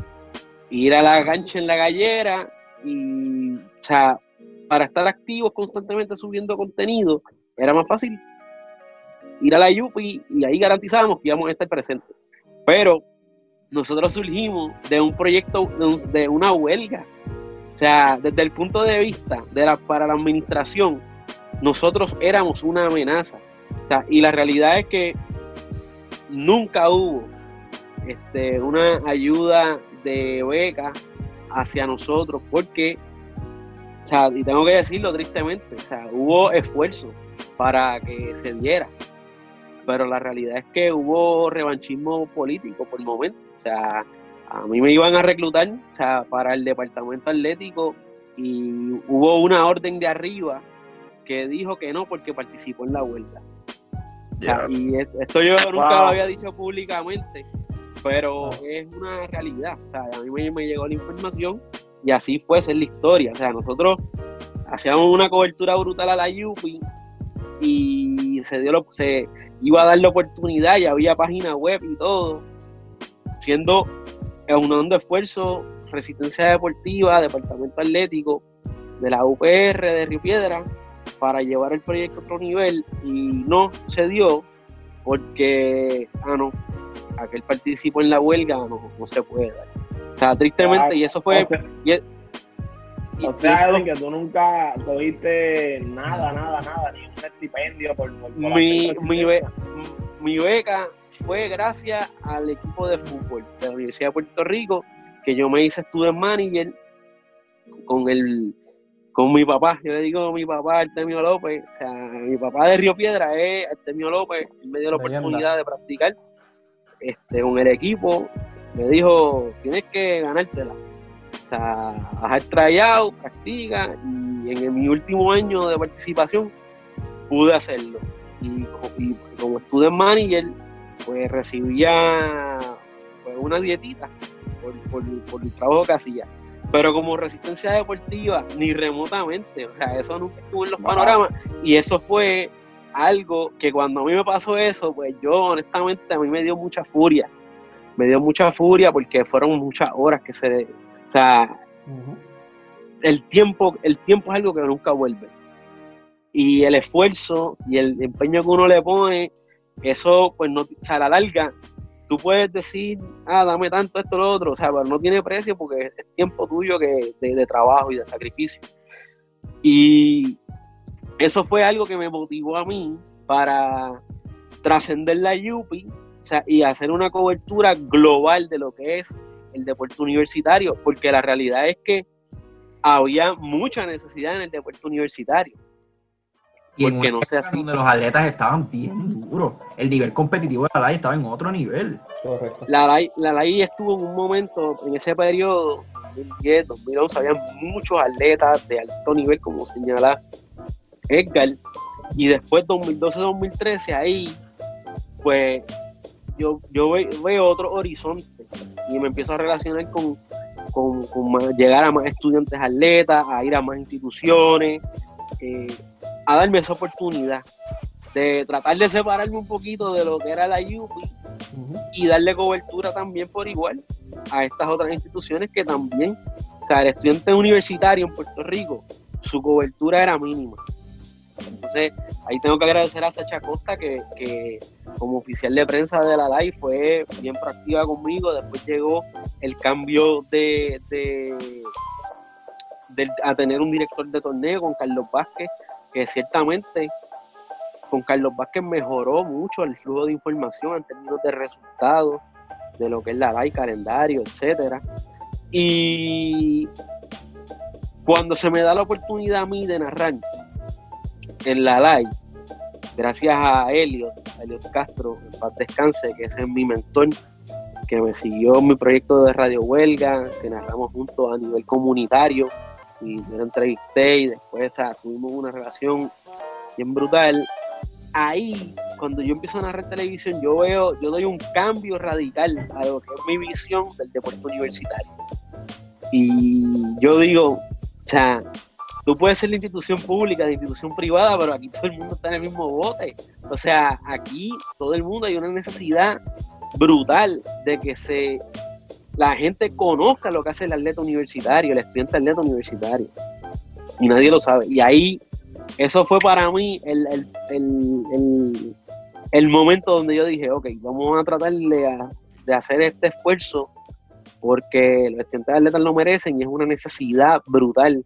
ir a la cancha en la gallera y, o sea, para estar activos constantemente subiendo contenido, era más fácil ir a la YUPI y ahí garantizábamos que íbamos a estar presentes. Pero nosotros surgimos de un proyecto, de, una huelga. O sea, desde el punto de vista de la, para la administración, nosotros éramos una amenaza. O sea, y la realidad es que nunca hubo este, una ayuda de beca hacia nosotros, porque, o sea, y tengo que decirlo tristemente, o sea, hubo esfuerzo para que se diera, pero la realidad es que hubo revanchismo político por el momento. O sea, a mí me iban a reclutar para el departamento atlético y hubo una orden de arriba que dijo que no porque participó en la vuelta. Y esto yo nunca lo había dicho públicamente, pero es una realidad. O sea, a mí me, llegó la información y así fue ser la historia. O sea, nosotros hacíamos una cobertura brutal a la UPI y se dio lo, se iba a dar la oportunidad y había página web y todo siendo aunando esfuerzo, resistencia deportiva, departamento atlético de la UPR de Río Piedra para llevar el proyecto a otro nivel y no se dio porque, ah, no, aquel participó en la huelga, no, no se puede dar. O sea, tristemente, y eso fue...
O sea, que tú nunca cogiste nada, nada, nada, ni un estipendio por,
mi, mi, beca fue gracias al equipo de fútbol de la Universidad de Puerto Rico, que yo me hice student manager con el con mi papá, yo le digo a mi papá Artemio López, o sea, mi papá de Río Piedra es Artemio López, él me dio la oportunidad de practicar este, con el equipo, me dijo, tienes que ganártela, o sea, has trayado, practica, y en mi último año de participación pude hacerlo. Y, como student manager, pues recibía pues, una dietita por, el trabajo que hacía. Pero como resistencia deportiva, ni remotamente, o sea, eso nunca estuvo en los panoramas. Y eso fue algo que cuando a mí me pasó eso, pues yo honestamente a mí me dio mucha furia. Me dio mucha furia porque fueron muchas horas que se, o sea, el, tiempo, el tiempo es algo que nunca vuelve. Y el esfuerzo y el empeño que uno le pone, eso, pues, no, o sea, a la larga, tú puedes decir, ah, dame tanto, esto, lo otro, o sea, pero no tiene precio porque es tiempo tuyo que, de, trabajo y de sacrificio. Y eso fue algo que me motivó a mí para trascender la Yupi y hacer una cobertura global de lo que es el deporte universitario, porque la realidad es que había mucha necesidad en el deporte universitario.
Y porque no sea así. donde los atletas estaban bien duros. El nivel competitivo de la LAI estaba en otro nivel.
La LAI, la estuvo en un momento, en ese periodo, 2010, 2011, había muchos atletas de alto nivel, como señala Edgar. Y después, 2012-2013, ahí, pues, yo, yo veo otro horizonte y me empiezo a relacionar con, llegar a más estudiantes atletas, a ir a más instituciones, eh, a darme esa oportunidad de tratar de separarme un poquito de lo que era la UPI y darle cobertura también por igual a estas otras instituciones que también, o sea, el estudiante universitario en Puerto Rico, su cobertura era mínima. Entonces, ahí tengo que agradecer a Sacha Costa que, como oficial de prensa de la LAI fue bien proactiva conmigo. Después llegó el cambio de, a tener un director de torneo con Carlos Vázquez, que ciertamente con Carlos Vázquez mejoró mucho el flujo de información en términos de resultados, de lo que es la LAI, calendario, etcétera. Y cuando se me da la oportunidad a mí de narrar en la live, gracias a Elliot, Elliot Castro, en paz descanse, que es mi mentor, que me siguió en mi proyecto de Radio Huelga, que narramos juntos a nivel comunitario, y me entrevisté y después tuvimos una relación bien brutal. Ahí, cuando yo empiezo a narrar televisión, yo veo, yo doy un cambio radical a lo que es mi visión del deporte universitario. Y yo digo, o sea, tú puedes ser la institución pública, la institución privada, pero aquí todo el mundo está en el mismo bote. O sea, aquí todo el mundo hay una necesidad brutal de que se la gente conozca lo que hace el atleta universitario, el estudiante atleta universitario. Y nadie lo sabe. Y ahí, eso fue para mí el, el, momento donde yo dije, ok, vamos a tratar de, de hacer este esfuerzo porque los estudiantes atletas lo merecen y es una necesidad brutal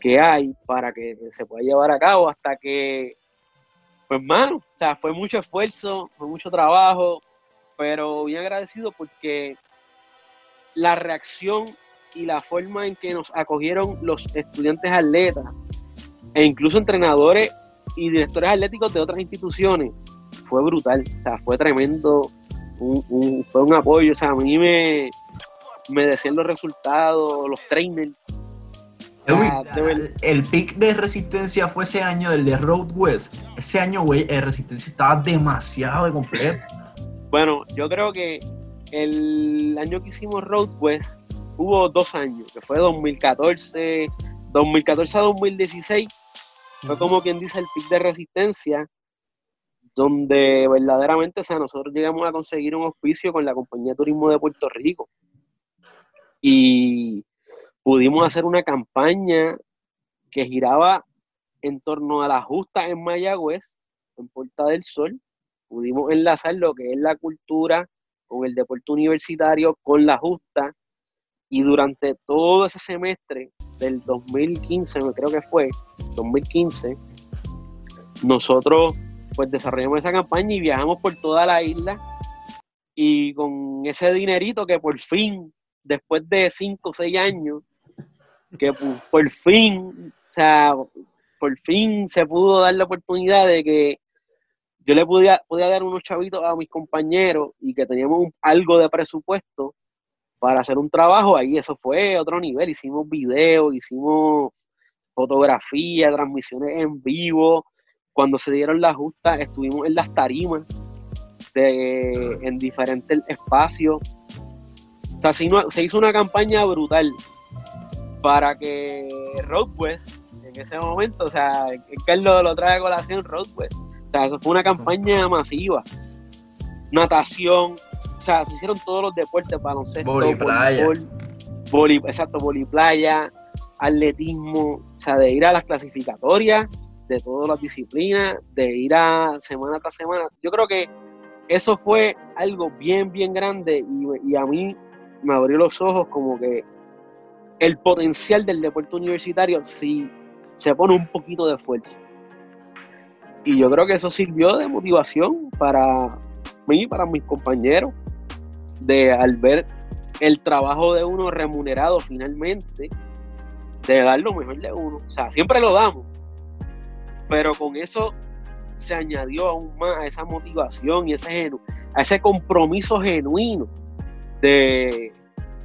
que hay para que se pueda llevar a cabo hasta que, pues mano, o sea, fue mucho esfuerzo, fue mucho trabajo, pero bien agradecido porque la reacción y la forma en que nos acogieron los estudiantes atletas e incluso entrenadores y directores atléticos de otras instituciones fue brutal, o sea, fue tremendo, fue un apoyo, o sea, a mí me, me decían los resultados, los trainers,
Ah, el, pick de resistencia fue ese año, del de Road West. Ese año, güey, el resistencia estaba demasiado de completo.
Bueno, yo creo que el año que hicimos Road West hubo dos años, que fue 2014, 2014 a 2016. Fue como quien dice el pick de resistencia, donde verdaderamente, o sea, nosotros llegamos a conseguir un auspicio con la compañía de turismo de Puerto Rico. Y pudimos hacer una campaña que giraba en torno a la justa en Mayagüez, en Puerta del Sol. Pudimos enlazar lo que es la cultura con el deporte universitario, con la justa. Y durante todo ese semestre del 2015, creo que fue, 2015, nosotros pues desarrollamos esa campaña y viajamos por toda la isla y con ese dinerito que por fin, después de 5 o 6 años, que por, fin, o sea, por fin se pudo dar la oportunidad de que yo le podía, podía dar unos chavitos a mis compañeros y que teníamos algo de presupuesto para hacer un trabajo, ahí eso fue otro nivel, hicimos videos, hicimos fotografía, transmisiones en vivo, cuando se dieron las justas estuvimos en las tarimas en diferentes espacios. O sea, se hizo una campaña brutal para que Roadwest, en ese momento, o sea, lo, lo trae a colación Roadwest. O sea, eso fue una campaña masiva. Natación, o sea, se hicieron todos los deportes, baloncesto, voleibol, boli, exacto, playa, atletismo, o sea, de ir a las clasificatorias de todas las disciplinas, de ir a semana tras semana. Yo creo que eso fue algo bien, bien grande y, a mí me abrió los ojos como que el potencial del deporte universitario si se pone un poquito de esfuerzo. Y yo creo que eso sirvió de motivación para mí, para mis compañeros, de al ver el trabajo de uno remunerado finalmente, de dar lo mejor de uno. O sea, siempre lo damos, pero con eso se añadió aún más a esa motivación y ese, a ese compromiso genuino de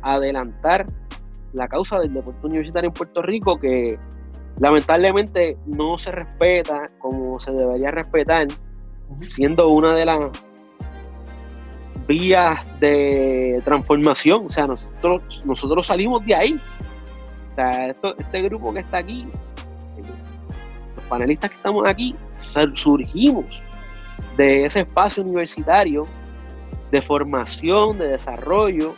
adelantar la causa del deporte universitario en Puerto Rico que lamentablemente no se respeta como se debería respetar, siendo una de las vías de transformación. O sea, nosotros, nosotros salimos de ahí. O sea, este grupo que está aquí panelistas que estamos aquí surgimos de ese espacio universitario de formación, de desarrollo,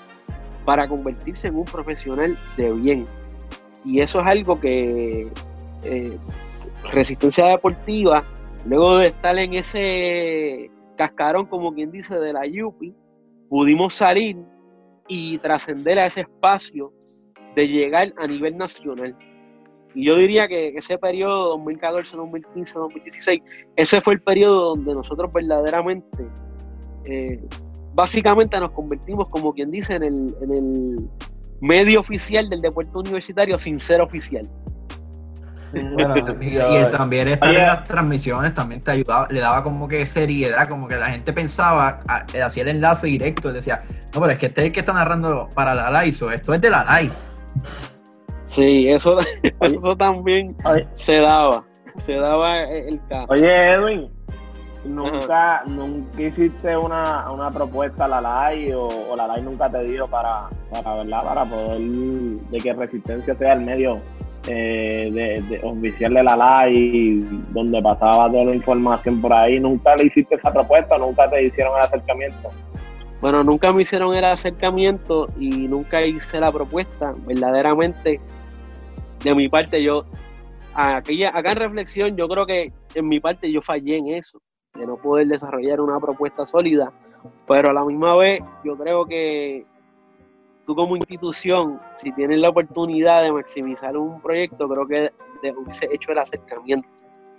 para convertirse en un profesional de bien. Y eso es algo que eh, Resistencia Deportiva, luego de estar en ese cascarón, como quien dice, de la Yupi, pudimos salir y trascender a ese espacio de llegar a nivel nacional. Y yo diría que ese periodo 2014, 2015, 2016, ese fue el periodo donde nosotros verdaderamente, eh, básicamente nos convertimos, como quien dice, en el, medio oficial del deporte universitario sin ser oficial.
y, también estar en las transmisiones también te ayudaba, le daba como que seriedad, como que la gente pensaba, hacía el enlace directo, decía, no, pero es que este es el que está narrando para la LAISO, esto es de la LAI.
Sí, eso, eso también se daba, se daba el caso.
Oye, Edwin, ¿nunca, nunca hiciste una, una propuesta a la LAI o, la LAI nunca te dio para, para, ¿verdad? para poder, de que Resistencia sea el medio eh, de, oficial de la LAI, donde pasaba toda la información por ahí? ¿Nunca le hiciste esa propuesta? ¿Nunca te hicieron el acercamiento?
Bueno, nunca me hicieron el acercamiento y nunca hice la propuesta. Verdaderamente de mi parte yo, aquella, acá en reflexión, yo creo que en mi parte yo fallé en eso, de no poder desarrollar una propuesta sólida, pero a la misma vez yo creo que tú como institución, si tienes la oportunidad de maximizar un proyecto, creo que hubiese hecho el acercamiento.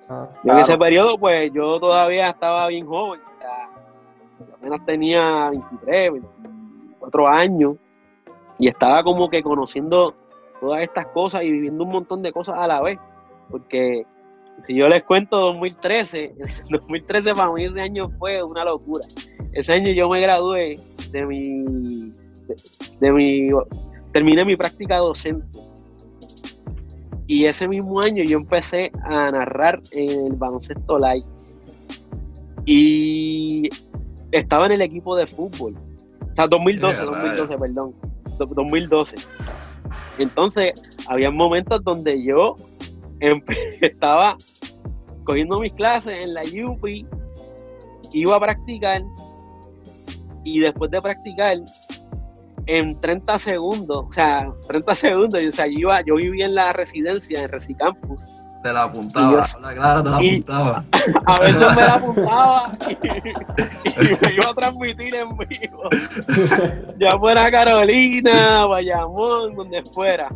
Ah, en ese periodo, pues yo todavía estaba bien joven, o sea, apenas tenía 23, 24 años, y estaba como que conociendo todas estas cosas y viviendo un montón de cosas a la vez. Porque si yo les cuento 2013, 2013 para mí ese año fue una locura. Ese año yo me gradué de mi, de, mi, terminé mi práctica docente. Y ese mismo año yo empecé a narrar en el baloncesto live. Y estaba en el equipo de fútbol. O sea, 2012, 2012, perdón. 2012. Entonces, había momentos donde yo estaba cogiendo mis clases en la UPI, iba a practicar y después de practicar en 30 segundos, o sea, 30 segundos, o sea, yo, iba, yo vivía en la residencia, en Resicampus.
Te la apuntaba, claro, te la apuntaba.
A veces me la apuntaba y, me iba a transmitir en vivo. Ya fuera Carolina, Bayamón, donde fuera.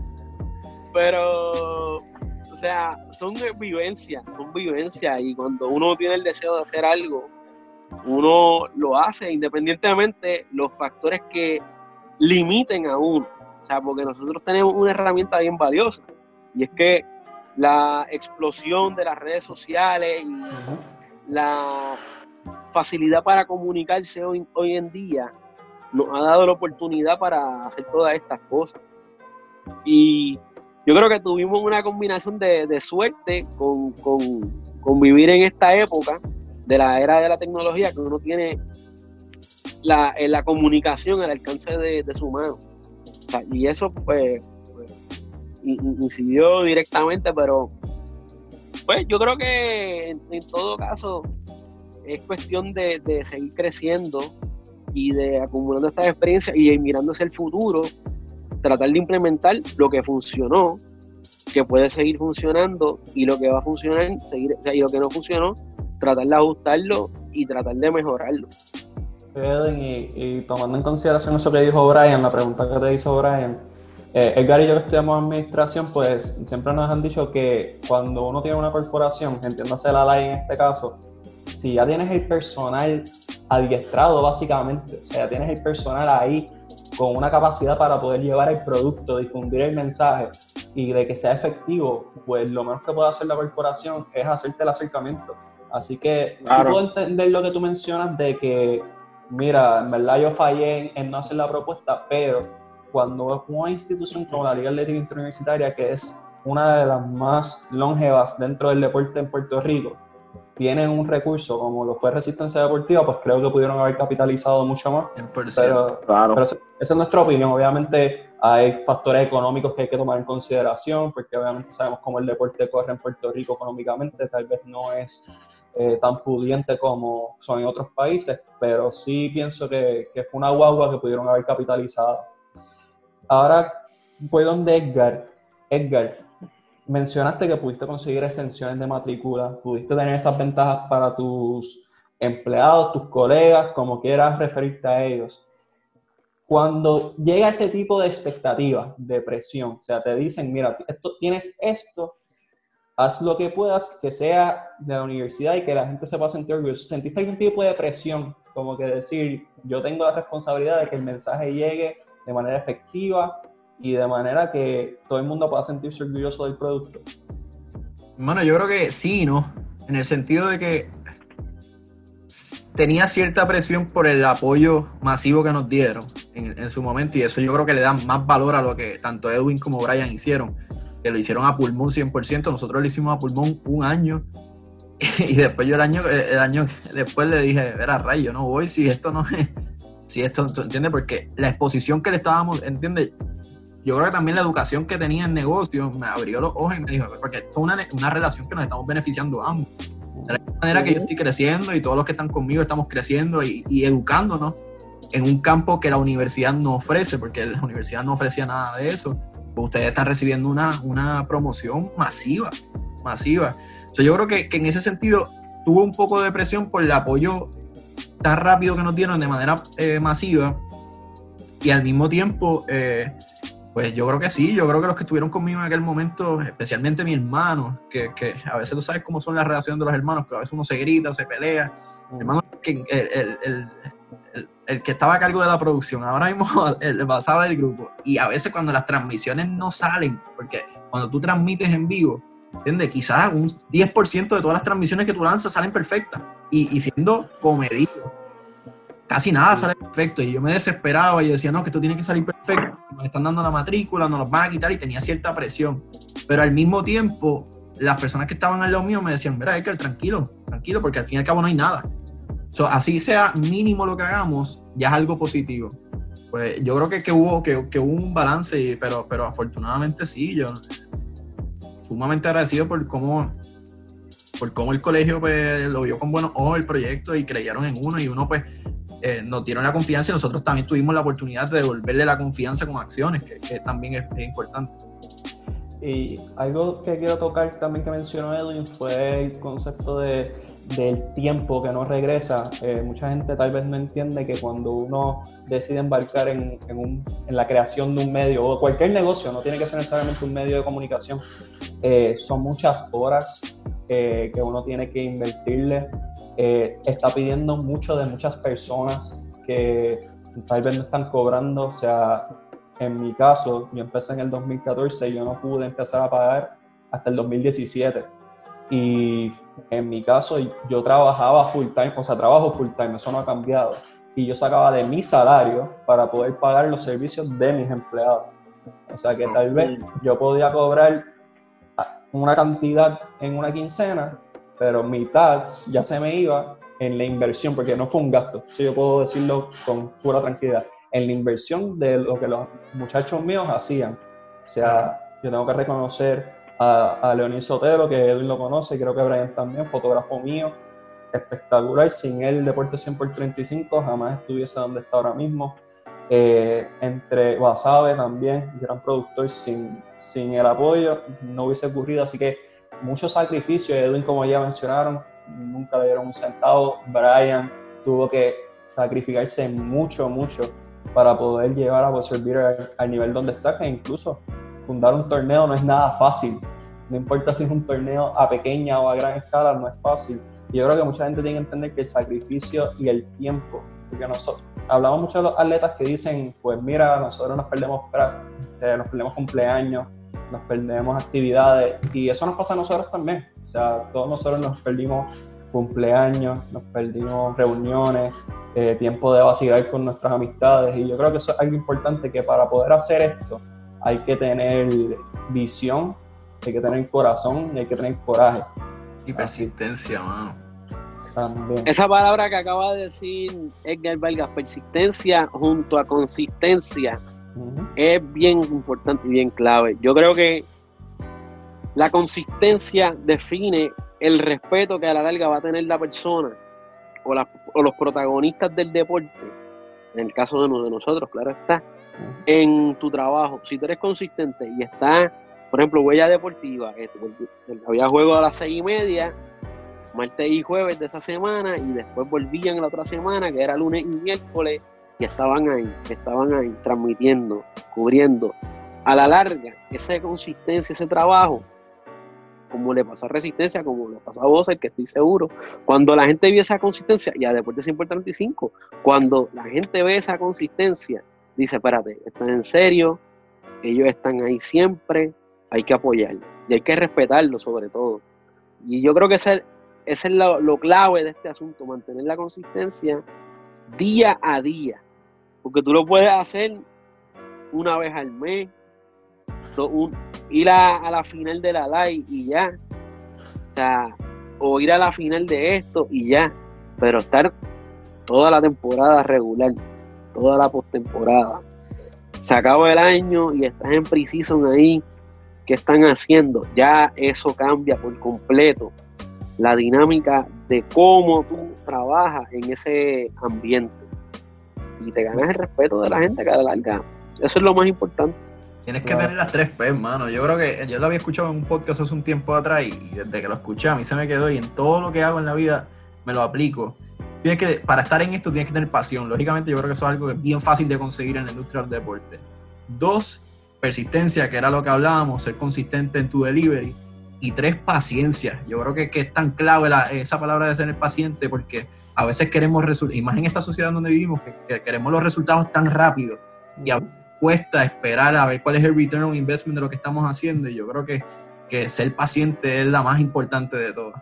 Pero, o sea, son vivencias, son vivencias. Y cuando uno tiene el deseo de hacer algo, uno lo hace independientemente los factores que limiten a uno. O sea, porque nosotros tenemos una herramienta bien valiosa y es que la explosión de las redes sociales y la facilidad para comunicarse hoy, hoy en día nos ha dado la oportunidad para hacer todas estas cosas. Y yo creo que tuvimos una combinación de, suerte con, con, vivir en esta época de la era de la tecnología, que uno tiene la, la comunicación al alcance de, su mano. y eso pues, pues incidió directamente, pero pues yo creo que en, todo caso es cuestión de, seguir creciendo y de acumulando estas experiencias y mirando hacia el futuro, tratar de implementar lo que funcionó, que puede seguir funcionando y lo que va a funcionar, seguir, y lo que no funcionó, tratar de ajustarlo y tratar de mejorarlo.
Y, tomando en consideración eso que dijo Brian, la pregunta que te hizo Brian, eh, Edgar y yo que estudiamos administración, pues siempre nos han dicho que cuando uno tiene una corporación, entiéndase la ley en este caso, si ya tienes el personal adiestrado básicamente, o sea, ya tienes el personal ahí con una capacidad para poder llevar el producto, difundir el mensaje y de que sea efectivo, pues lo menos que puede hacer la corporación es hacerte el acercamiento. Así que sí puedo entender lo que tú mencionas de que, mira, en verdad yo fallé en, no hacer la propuesta, pero cuando una institución como la Liga Atlética Interuniversitaria, que es una de las más longevas dentro del deporte en Puerto Rico, tienen un recurso como lo fue Resistencia Deportiva, pues creo que pudieron haber capitalizado mucho más. Pero, claro. esa es nuestra opinión. Obviamente hay factores económicos que hay que tomar en consideración, porque obviamente sabemos cómo el deporte corre en Puerto Rico económicamente, tal vez no es eh, tan pudiente como son en otros países, pero sí pienso que, que, fue una guagua que pudieron haber capitalizado. Ahora voy donde Edgar. Edgar, mencionaste que pudiste conseguir exenciones de matrícula, pudiste tener esas ventajas para tus empleados, tus colegas, como quieras referirte a ellos. Cuando llega ese tipo de expectativa, de presión, o sea, te dicen, mira, esto, tienes esto, haz lo que puedas, que sea de la universidad y que la gente se pueda sentir orgulloso. ¿Sentiste algún tipo de presión? Como que decir, yo tengo la responsabilidad de que el mensaje llegue de manera efectiva y de manera que todo el mundo pueda sentirse orgulloso del producto.
Bueno, yo creo que sí, ¿no? En el sentido de que tenía cierta presión por el apoyo masivo que nos dieron en, en, su momento y eso yo creo que le da más valor a lo que tanto Edwin como Brian hicieron que lo hicieron a pulmón 100%, nosotros lo hicimos a pulmón un año y después yo el año, el año después le dije, era rayo, no voy si esto no es, si esto, ¿entiendes? Porque la exposición que le estábamos, ¿entiendes? Yo creo que también la educación que tenía en negocio me abrió los ojos y me dijo, porque esto es una, una relación que nos estamos beneficiando ambos. De la manera que yo estoy creciendo y todos los que están conmigo estamos creciendo y, y educándonos en un campo que la universidad no ofrece, porque la universidad no ofrecía nada de eso ustedes están recibiendo una, una promoción masiva, masiva. yo creo que, que, en ese sentido tuvo un poco de presión por el apoyo tan rápido que nos dieron de manera eh, masiva y al mismo tiempo, eh, pues yo creo que sí, yo creo que los que estuvieron conmigo en aquel momento, especialmente mi hermano, que, que a veces tú sabes cómo son las relaciones de los hermanos, que a veces uno se grita, se pelea. Hermano, que el, el, el que estaba a cargo de la producción, ahora mismo el basado del grupo. Y a veces cuando las transmisiones no salen, porque cuando tú transmites en vivo, ¿entiendes? Quizás un 10% de todas las transmisiones que tú lanzas salen perfectas. Y, siendo comedido, casi nada sale perfecto. Y yo me desesperaba y decía, no, que esto tiene que salir perfecto. Nos están dando la matrícula, nos los van a quitar y tenía cierta presión. Pero al mismo tiempo, las personas que estaban al lado mío me decían, mira, Edgar, tranquilo, tranquilo, porque al fin y al cabo no hay nada así sea mínimo lo que hagamos, ya es algo positivo. Pues yo creo que, que hubo, que, hubo un balance, pero, pero afortunadamente sí, yo sumamente agradecido por cómo, por cómo el colegio pues, lo vio con buenos ojos el proyecto y creyeron en uno y uno pues eh, nos dieron la confianza y nosotros también tuvimos la oportunidad de devolverle la confianza con acciones, que, también es, importante.
Y algo que quiero tocar también que mencionó Edwin fue el concepto de, del tiempo que no regresa. Eh, mucha gente tal vez no entiende que cuando uno decide embarcar en, en, la creación de un medio o cualquier negocio, no tiene que ser necesariamente un medio de comunicación, eh, son muchas horas que uno tiene que invertirle eh, está pidiendo mucho de muchas personas que tal vez no están cobrando. O sea, en mi caso, yo empecé en el 2014 y yo no pude empezar a pagar hasta el 2017. Y en mi caso, yo trabajaba full time, o sea, trabajo full time, eso no ha cambiado. Y yo sacaba de mi salario para poder pagar los servicios de mis empleados. O sea que tal vez yo podía cobrar una cantidad en una quincena pero mitad ya se me iba en la inversión, porque no fue un gasto, eso yo puedo decirlo con pura tranquilidad, en la inversión de lo que los muchachos míos hacían. O sea, yo tengo que reconocer a, a Sotero, que él lo conoce, creo que Brian también, fotógrafo mío, espectacular, sin él Deporte 100 por 35 jamás estuviese donde está ahora mismo. Eh, entre Wasabe también, gran productor, sin, sin el apoyo no hubiese ocurrido, así que mucho sacrificio. Edwin, como ya mencionaron, nunca le dieron un centavo. Brian tuvo que sacrificarse mucho, mucho para poder llevar a servir al, nivel donde está, que incluso fundar un torneo no es nada fácil. No importa si es un torneo a pequeña o a gran escala, no es fácil. Y yo creo que mucha gente tiene que entender que el sacrificio y el tiempo, porque nosotros hablamos mucho de los atletas que dicen, pues mira, nosotros nos perdemos, eh, nos perdemos cumpleaños, nos perdemos actividades y eso nos pasa a nosotros también. O sea, todos nosotros nos perdimos cumpleaños, nos perdimos reuniones, eh, tiempo de vacilar con nuestras amistades y yo creo que eso es algo importante que para poder hacer esto hay que tener visión, hay que tener corazón y hay que tener coraje.
Y persistencia, mano.
También. Esa palabra que acaba de decir Edgar Vargas, persistencia junto a consistencia, es bien importante y bien clave. Yo creo que la consistencia define el respeto que a la larga va a tener la persona o, los protagonistas del deporte, en el caso de, de nosotros, claro está, en tu trabajo. Si tú eres consistente y estás, por ejemplo, huella deportiva, este, había juego a las seis y media, martes y jueves de esa semana, y después volvían la otra semana, que era lunes y miércoles, y estaban ahí, estaban ahí transmitiendo, cubriendo. A la larga, esa consistencia, ese trabajo, como le pasó a Resistencia, como le pasó a vos, el que estoy seguro, cuando la gente ve esa consistencia, y a Deportes 135, cuando la gente ve esa consistencia, dice, espérate, están en serio, ellos están ahí siempre, hay que apoyarlos y hay que respetarlo sobre todo. Y yo creo que ese, es lo, lo clave de este asunto, mantener la consistencia día a día. Porque tú lo puedes hacer una vez al mes, ir a, la final de la live y ya. O ir a la final de esto y ya. Pero estar toda la temporada regular, toda la postemporada. Se acaba el año y estás en precision ahí. ¿Qué están haciendo? Ya eso cambia por completo la dinámica de cómo tú trabajas en ese ambiente y te ganas el respeto de la gente cada larga. Eso es lo más importante.
Tienes que tener las tres P, hermano. Yo creo que yo lo había escuchado en un podcast hace un tiempo atrás y desde que lo escuché a mí se me quedó y en todo lo que hago en la vida me lo aplico. Tienes que, para estar en esto tienes que tener pasión. Lógicamente yo creo que eso es algo que es bien fácil de conseguir en la industria del deporte. Dos, persistencia, que era lo que hablábamos, ser consistente en tu delivery. Y tres, paciencia. Yo creo que, que es tan clave esa palabra de ser paciente porque a veces queremos resultados, y más en esta sociedad donde vivimos, que, queremos los resultados tan rápido y cuesta esperar a ver cuál es el return on investment de lo que estamos haciendo. Y yo creo que, que ser paciente es la más importante de todas.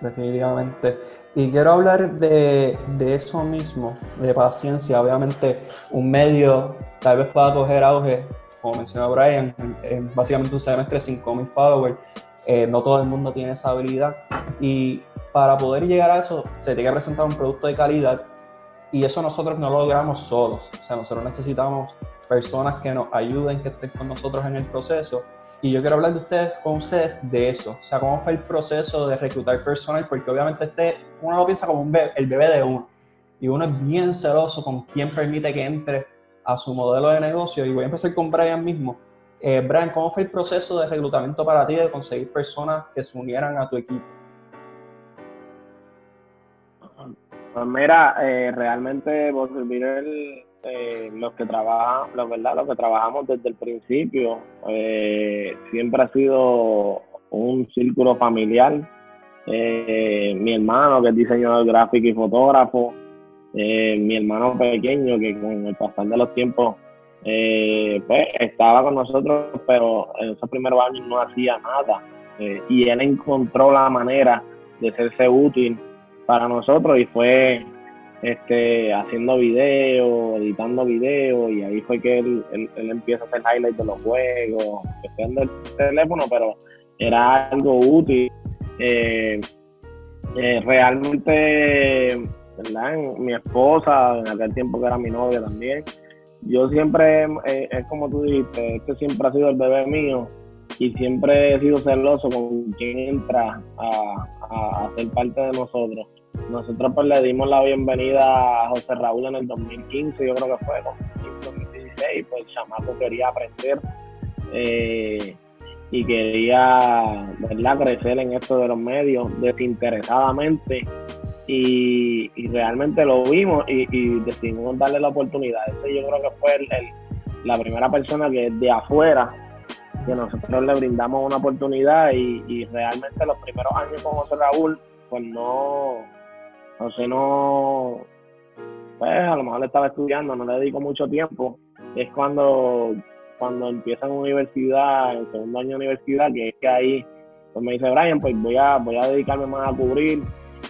Definitivamente. Y quiero hablar de, de, eso mismo, de paciencia. Obviamente, un medio tal vez pueda coger auge, como mencionó Brian, en, básicamente un semestre 5.000 followers. Eh, no todo el mundo tiene esa habilidad. Y para poder llegar a eso se tiene que presentar un producto de calidad y eso nosotros no lo logramos solos. O sea, nosotros necesitamos personas que nos ayuden, que estén con nosotros en el proceso. Y yo quiero hablar de ustedes, con ustedes de eso. O sea, cómo fue el proceso de reclutar personal, porque obviamente este, uno lo piensa como un bebé, el bebé de uno. y uno es bien celoso con quién permite que entre a su modelo de negocio. Y voy a empezar con Brian mismo. Eh, Brian, ¿cómo fue el proceso de reclutamiento para ti de conseguir personas que se unieran a tu equipo?
Pues mira, eh, realmente por servir eh, los que trabajan, la verdad, los que trabajamos desde el principio, eh, siempre ha sido un círculo familiar. mi hermano, que es diseñador gráfico y fotógrafo, mi hermano pequeño, que con el pasar de los tiempos pues estaba con nosotros, pero en esos primeros años no hacía nada. y él encontró la manera de serse útil para nosotros y fue este, haciendo videos, editando videos y ahí fue que él, empieza a hacer highlights de los juegos, en el teléfono, pero era algo útil. Eh, eh, realmente. Mi esposa, en aquel tiempo que era mi novia también, yo siempre, eh, es como tú dijiste, este siempre ha sido el bebé mío y siempre he sido celoso con quien entra a, a, ser parte de nosotros. Nosotros pues le dimos la bienvenida a José Raúl en el 2015, yo creo que fue, 2016, pues chamaco quería aprender eh, y quería ¿verdad? crecer en esto de los medios desinteresadamente y, realmente lo vimos y, decidimos darle la oportunidad. Ese yo creo que fue la primera persona que de afuera que nosotros le brindamos una oportunidad y, realmente los primeros años con José Raúl, pues no, sé, no, pues a lo mejor le estaba estudiando, no le dedico mucho tiempo. Es cuando, cuando empieza en universidad, en segundo año de universidad, que es que ahí pues me dice Brian, pues voy a, voy a dedicarme más a cubrir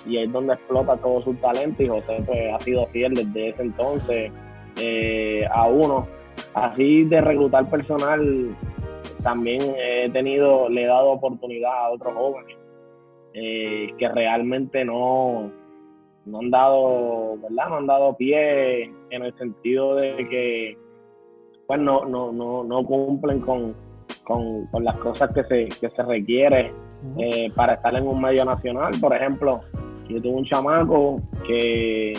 y es donde explota todo su talento y José pues ha sido fiel desde ese entonces eh, a uno. Así de reclutar personal también he tenido, le he dado oportunidad a otros jóvenes eh, que realmente no, no han dado, ¿verdad? No han dado pie en el sentido de que pues no, no, no, no cumplen con, las cosas que se, que se requiere eh, para estar en un medio nacional. Por ejemplo, yo tuve un chamaco que,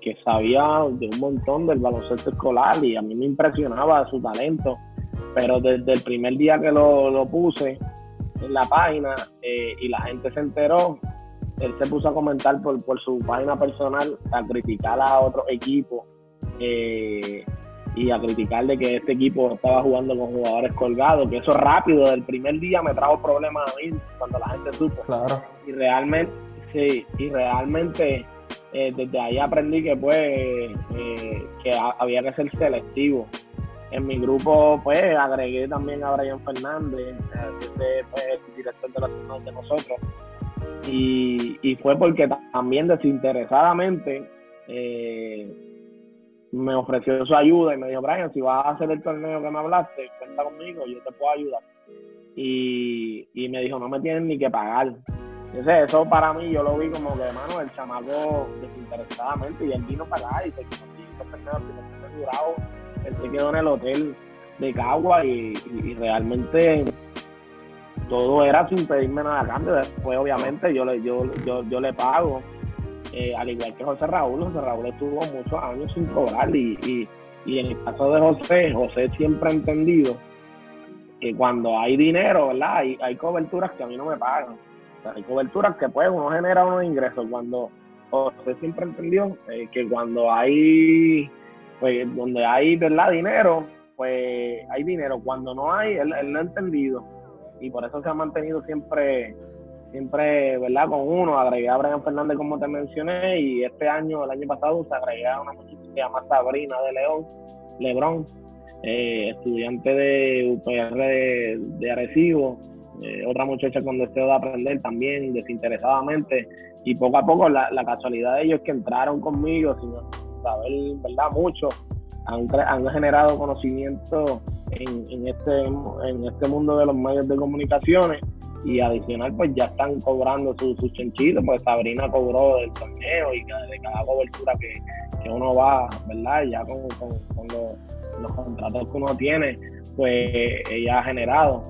que sabía de un montón del baloncesto escolar y a mí me impresionaba su talento pero desde el primer día que lo, puse en la página eh, y la gente se enteró, él se puso a comentar por, su página personal, a criticar a otro equipo eh, y a criticar de que este equipo estaba jugando con jugadores colgados, que eso rápido, del primer día me trajo problemas a mí cuando la gente supo.
Claro.
Y realmente, sí, y realmente eh, desde ahí aprendí que pues que había que ser selectivo en mi grupo, pues, agregué también a Brian Fernández, que pues, el director de la de nosotros. Y, fue porque también desinteresadamente eh, me ofreció su ayuda y me dijo, Brian, si vas a hacer el torneo que me hablaste, cuenta conmigo, yo te puedo ayudar. Y, me dijo, no me tienen ni que pagar. Entonces, eso para mí yo lo vi como que, hermano, el chamaco desinteresadamente y él vino para acá y se él se quedó en el hotel de Cagua y, realmente todo era sin pedirme nada a cambio. Después, obviamente, yo le, yo, yo, le pago. Eh, al igual que José Raúl, José Raúl estuvo muchos años sin cobrar y, y, en el caso de José, José siempre ha entendido que cuando hay dinero, ¿verdad? Hay, hay coberturas que a mí no me pagan. hay coberturas que pues uno genera unos ingresos. Cuando José siempre entendió eh, que cuando hay pues donde hay verdad dinero, pues hay dinero. Cuando no hay, él, él, no ha entendido. Y por eso se ha mantenido siempre, siempre, ¿verdad? Con uno. Agregué a Brian Fernández, como te mencioné, y este año, el año pasado, se agregué a una muchacha que se llama Sabrina de León, Lebrón, eh, estudiante de UPR de, Arecibo. Eh, otra muchacha con deseo de aprender también desinteresadamente y poco a poco la, la casualidad de ellos que entraron conmigo sin, saber, ¿verdad? Mucho. Han, han generado conocimiento en, este, en este mundo de los medios de comunicaciones y adicional pues ya están cobrando sus su chanchitos, pues Sabrina cobró del torneo y de cada cobertura que, uno va, ¿verdad? Ya con, los, contratos que uno tiene, pues ella ha generado.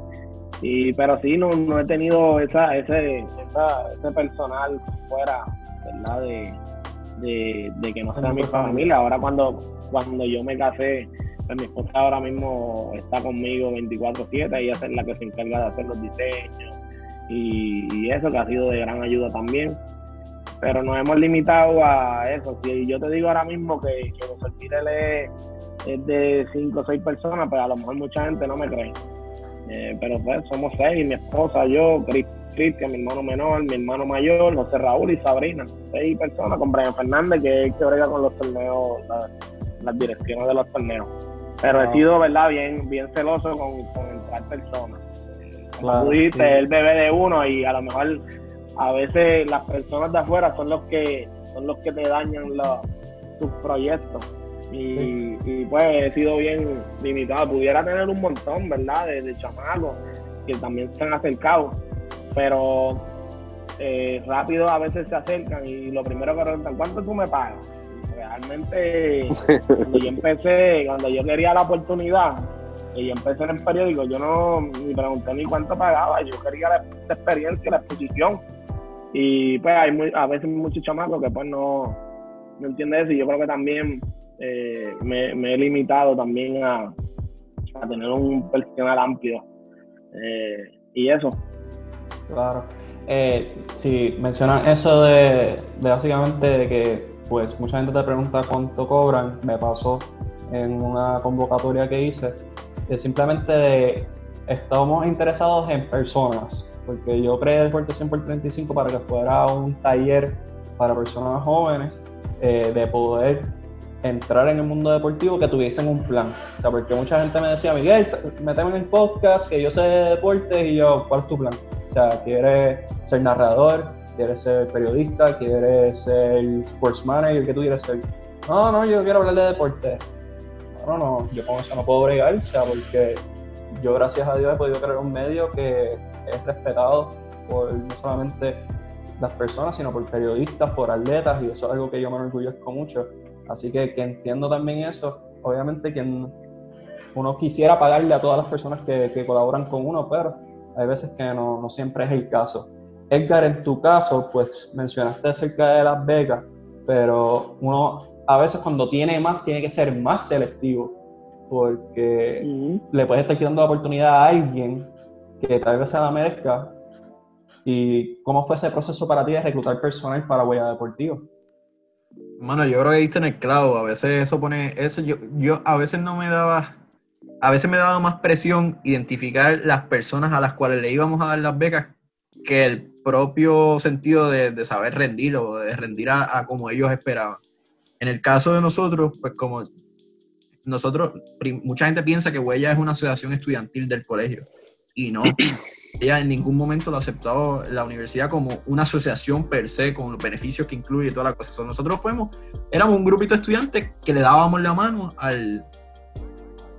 Y, pero sí, no, no he tenido esa, ese, ese personal fuera, ¿verdad? De, de, que no sea mi familia. Ahora cuando, cuando yo me casé, mi esposa ahora mismo está conmigo 24/7, ella es la que se encarga de hacer los diseños y, eso que ha sido de gran ayuda también. Pero nos hemos limitado a eso. Si yo te digo ahora mismo que, que los es, de 5 o 6 personas, pues a lo mejor mucha gente no me cree. Eh, pero pues somos seis, mi esposa, yo, Cristian, mi hermano menor, mi hermano mayor, José Raúl y Sabrina. Seis personas con Brian Fernández, que es que brega con los torneos, las direcciones de los torneos. Pero he sido, ¿verdad?, bien, bien celoso con, con entrar personas. Como tú dijiste, el bebé de uno y a lo mejor a veces las personas de afuera son los que son los que te dañan los, tus proyectos. Y, pues he sido bien limitado. Pudiera tener un montón, ¿verdad?, de, de chamacos que también se han acercado pero eh, rápido a veces se acercan y lo primero que preguntan, ¿cuánto tú me pagas? Realmente, cuando yo empecé, cuando yo quería la oportunidad, y empecé en el periódico, yo no ni pregunté ni cuánto pagaba, yo quería la, experiencia, la exposición. Y pues hay a veces muchos chamacos que pues no, no entienden eso y yo creo que también eh, me, he limitado también a, tener un personal amplio. Eh, y eso,
Claro. Eh, si mencionan eso de, básicamente de que pues mucha gente te pregunta cuánto cobran, me pasó en una convocatoria que hice, que simplemente estamos interesados en personas, porque yo creé Deporte 100 por 35 para que fuera un taller para personas jóvenes eh, de poder entrar en el mundo deportivo que tuviesen un plan. O sea, porque mucha gente me decía, Miguel, meteme en el podcast, que yo sé de deportes, y yo, ¿cuál es tu plan? O sea, ¿quieres ser narrador? ¿Quieres ser periodista? ¿Quieres ser sports manager? ¿Qué tú quieres ser? No, no, yo quiero hablar de deporte. No, no, no, yo con eso no puedo bregar, o sea, porque yo gracias a Dios he podido crear un medio que es respetado por no solamente las personas, sino por periodistas, por atletas, y eso es algo que yo me enorgullezco mucho. Así que, que entiendo también eso. Obviamente que uno quisiera pagarle a todas las personas que, colaboran con uno, pero hay veces que no, siempre es el caso. Edgar, en tu caso, pues mencionaste acerca de las becas, pero uno a veces cuando tiene más tiene que ser más selectivo, porque le puedes estar quitando la oportunidad a alguien que tal vez se la merezca. ¿Y cómo fue ese proceso para ti de reclutar personal para Huella Deportiva?
Mano, yo creo que diste en el clavo. A veces eso pone. Eso yo, yo a veces no me daba. A veces me daba más presión identificar las personas a las cuales le íbamos a dar las becas que el propio sentido de, saber rendir o de rendir a, como ellos esperaban. En el caso de nosotros, pues como nosotros, mucha gente piensa que Huella es una asociación estudiantil del colegio y no ella en ningún momento lo aceptado la universidad como una asociación per se, con los beneficios que incluye y toda la cosa. nosotros fuimos, éramos un grupito de estudiantes que le dábamos la mano al,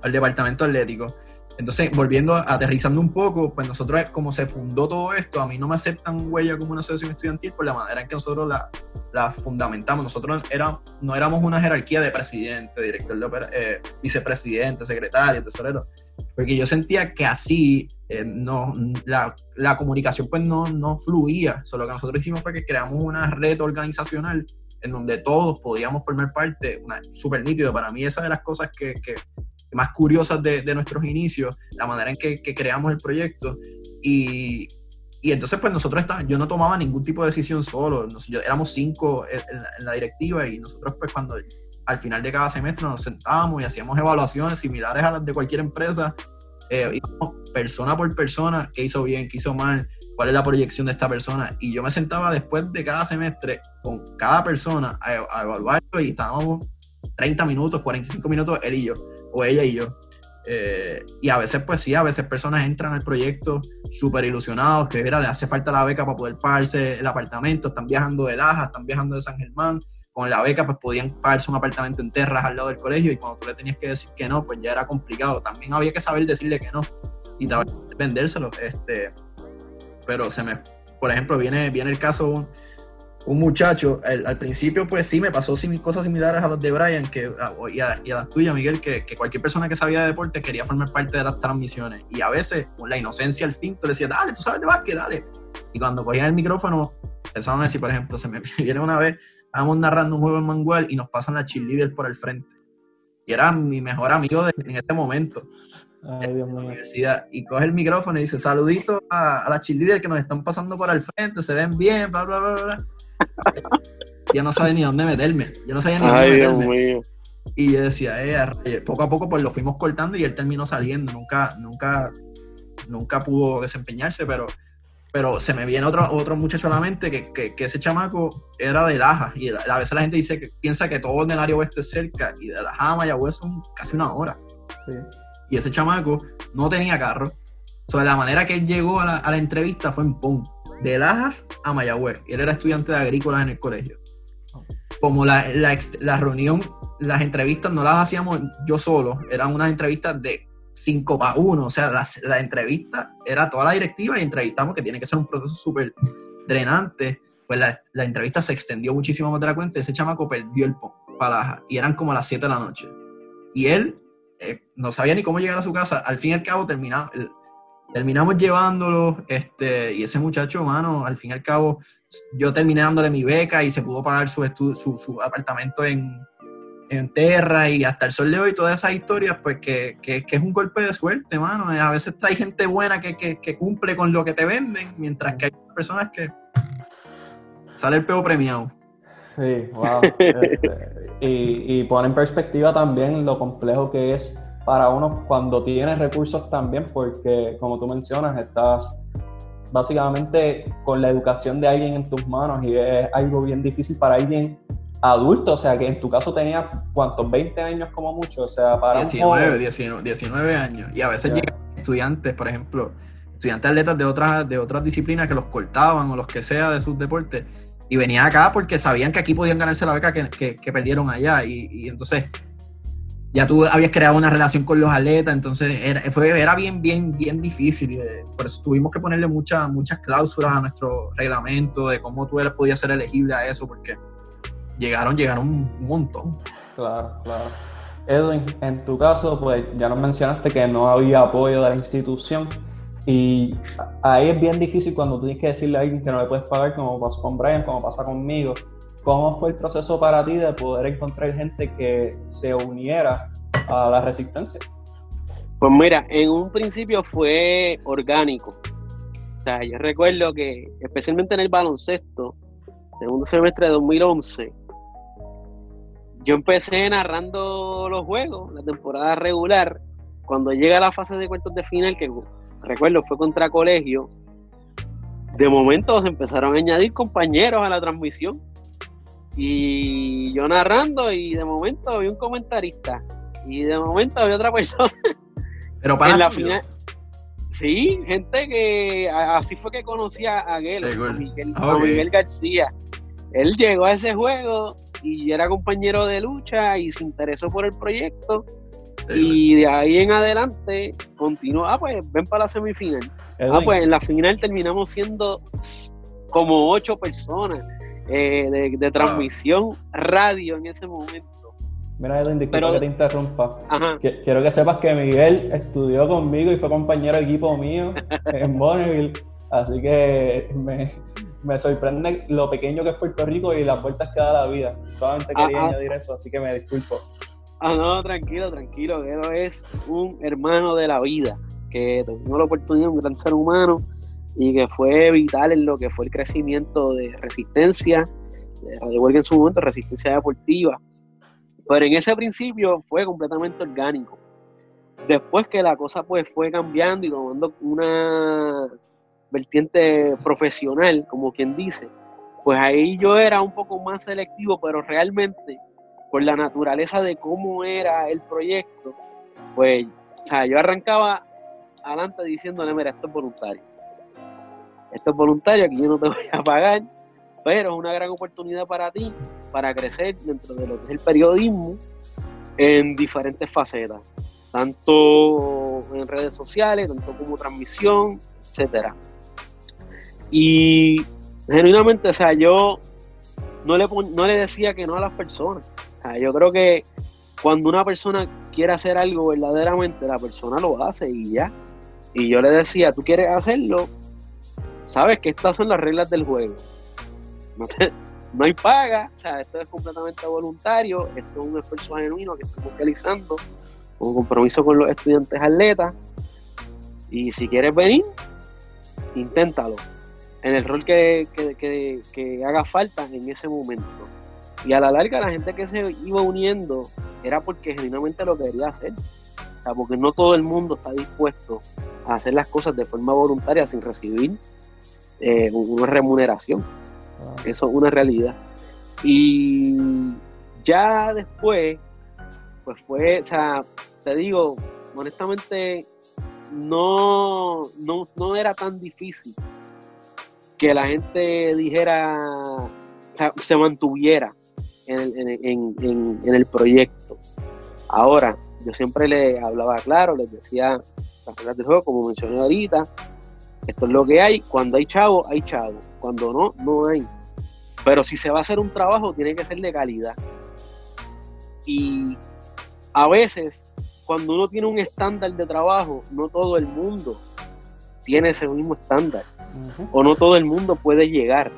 al departamento atlético. Entonces, volviendo, aterrizando un poco, pues nosotros, como se fundó todo esto, a mí no me aceptan huella como una asociación estudiantil por la manera en que nosotros la, la fundamentamos. Nosotros era, no éramos una jerarquía de presidente, director de eh, vicepresidente, secretario, tesorero, porque yo sentía que así eh, no, la, la, comunicación pues no, no fluía. Solo que nosotros hicimos fue que creamos una red organizacional en donde todos podíamos formar parte, súper nítido. Para mí esa de las cosas que, que más curiosas de, nuestros inicios, la manera en que, creamos el proyecto. Y, entonces, pues nosotros está, yo no tomaba ningún tipo de decisión solo. Nos, éramos cinco en, la directiva y nosotros, pues cuando al final de cada semestre nos sentábamos y hacíamos evaluaciones similares a las de cualquier empresa, eh, persona por persona, qué hizo bien, qué hizo mal, cuál es la proyección de esta persona. Y yo me sentaba después de cada semestre con cada persona a, a evaluarlo y estábamos 30 minutos, 45 minutos, él y yo o ella y yo. Eh, y a veces, pues sí, a veces personas entran al proyecto súper ilusionados, que mira, le hace falta la beca para poder pagarse el apartamento, están viajando de Laja, están viajando de San Germán, con la beca pues podían pagarse un apartamento en Terras al lado del colegio y cuando tú le tenías que decir que no, pues ya era complicado. También había que saber decirle que no y vendérselo. Este, pero se me, por ejemplo, viene, viene el caso un muchacho, al principio pues sí me pasó cosas similares a los de Brian que, y, a, las tuyas, Miguel, que, cualquier persona que sabía de deporte quería formar parte de las transmisiones. Y a veces, con la inocencia al fin, tú le decías, dale, tú sabes de básquet, dale. Y cuando cogían el micrófono, empezaron a decir, por ejemplo, se me viene una vez, estábamos narrando un juego en Mangual y nos pasan la cheerleader por el frente. Y era mi mejor amigo en ese momento. Ay, Dios mío. universidad. Y coge el micrófono y dice, saludito a, a la cheerleader que nos están pasando por el frente, se ven bien, bla, bla, bla, bla. Yo no sabía ni dónde meterme. Yo no sabía ni dónde meterme. Y yo decía, eh, poco a poco pues lo fuimos cortando y él terminó saliendo. Nunca, nunca, nunca pudo desempeñarse, pero, pero se me viene otro, otro muchacho a la mente que, que, ese chamaco era de Laja. Y a veces la gente dice que piensa que todo en el área oeste es cerca y de Laja a Mayagüez son casi una hora. Y ese chamaco no tenía carro. Sobre la manera que él llegó a la, a la entrevista fue en PON de Lajas a Mayagüez. Él era estudiante de agrícolas en el colegio. Como la, la, reunión, las entrevistas no las hacíamos yo solo, eran unas entrevistas de 5 para 1, o sea, la, la, entrevista era toda la directiva y entrevistamos, que tiene que ser un proceso súper drenante, pues la, la, entrevista se extendió muchísimo más de la cuenta, ese chamaco perdió el palaja y eran como las 7 de la noche. Y él eh, no sabía ni cómo llegar a su casa, al fin y al cabo terminamos, terminamos llevándolo, este, y ese muchacho, mano, al fin y al cabo, yo terminé dándole mi beca y se pudo pagar su, su, su apartamento en, en Terra y hasta el sol de hoy, todas esas historias, pues que, que, es un golpe de suerte, mano. A veces trae gente buena que, que, cumple con lo que te venden, mientras que hay personas que sale el peo premiado.
Sí, wow. Este, y, y pone en perspectiva también lo complejo que es para uno cuando tienes recursos también, porque como tú mencionas, estás básicamente con la educación de alguien en tus manos y es algo bien difícil para alguien adulto, o sea, que en tu caso tenía, ¿cuántos? 20 años como mucho, o sea, para
19, 19, años. Y a veces llegan estudiantes, por ejemplo, estudiantes atletas de otras, de otras disciplinas que los cortaban o los que sea de sus deportes, y venían acá porque sabían que aquí podían ganarse la beca que, que, perdieron allá. Y, y entonces ya tú habías creado una relación con los atletas, entonces era, fue, era bien, bien, bien difícil. Eh, por eso tuvimos que ponerle muchas muchas cláusulas a nuestro reglamento de cómo tú podías ser elegible a eso, porque llegaron, llegaron un montón.
Claro, claro. Edwin, en tu caso, pues ya nos mencionaste que no había apoyo de la institución y ahí es bien difícil cuando tú tienes que decirle a alguien que no le puedes pagar, como pasó con Brian, como pasa conmigo, ¿Cómo fue el proceso para ti de poder encontrar gente que se uniera a la resistencia?
Pues mira, en un principio fue orgánico. O sea, yo recuerdo que, especialmente en el baloncesto, segundo semestre de 2011, yo empecé narrando los juegos, la temporada regular. Cuando llega la fase de cuartos de final, que recuerdo fue contra colegio, de momento se empezaron a añadir compañeros a la transmisión y yo narrando y de momento había un comentarista y de momento había otra persona.
Pero para en la final.
Sí, gente que así fue que conocí a, Miguel, a Miguel García. Él llegó a ese juego y era compañero de lucha y se interesó por el proyecto. y de ahí en adelante continuó. Ah, pues ven para la semifinal. Ah, pues en la final terminamos siendo como ocho personas. Eh, de, transmisión radio en ese momento.
Mira, Edwin, disculpa que te interrumpa. quiero que sepas que Miguel estudió conmigo y fue compañero de equipo mío en Bonneville. Así que me, sorprende lo pequeño que es Puerto Rico y las vueltas que da la vida. Solamente quería añadir eso, así que me disculpo.
Ah, no, tranquilo, tranquilo. Él es un hermano de la vida, que tuvo la oportunidad, un gran ser humano y que fue vital en lo que fue el crecimiento de resistencia, de Radio en su momento, resistencia deportiva. Pero en ese principio fue completamente orgánico. Después que la cosa pues fue cambiando y tomando una vertiente profesional, como quien dice, pues ahí yo era un poco más selectivo, pero realmente por la naturaleza de cómo era el proyecto, pues, o sea, yo arrancaba adelante diciéndole, mira, esto es voluntario esto es voluntario, aquí yo no te voy a pagar, pero es una gran oportunidad para ti, para crecer dentro de lo que es el periodismo en diferentes facetas, tanto en redes sociales, tanto como transmisión, etcétera. Y genuinamente, o sea, yo no le, no le decía que no a las personas. O sea, yo creo que cuando una persona quiere hacer algo verdaderamente, la persona lo hace y ya. Y yo le decía, tú quieres hacerlo, sabes que estas son las reglas del juego. no, hay paga, o sea, esto es completamente voluntario, esto es un esfuerzo genuino que estamos realizando, un compromiso con los estudiantes atletas, y si quieres venir, inténtalo, en el rol que, que haga falta en ese momento. Y a la larga la gente que se iba uniendo era porque genuinamente lo quería hacer. O sea, porque no todo el mundo está dispuesto a hacer las cosas de forma voluntaria sin recibir eh, una remuneración. Ah. Eso es una realidad. Y ya después, pues fue, o sea, te digo, honestamente, no, no, no era tan difícil que la gente dijera, o sea, se mantuviera en el, proyecto. Ahora, yo siempre le hablaba claro, les decía las reglas del juego, como mencioné ahorita, esto es lo que hay, cuando hay chavo, hay chavo, cuando no, no hay. Pero si se va a hacer un trabajo, tiene que ser de calidad. Y a veces, cuando uno tiene un estándar de trabajo, no todo el mundo tiene ese mismo estándar. O no todo el mundo puede llegar.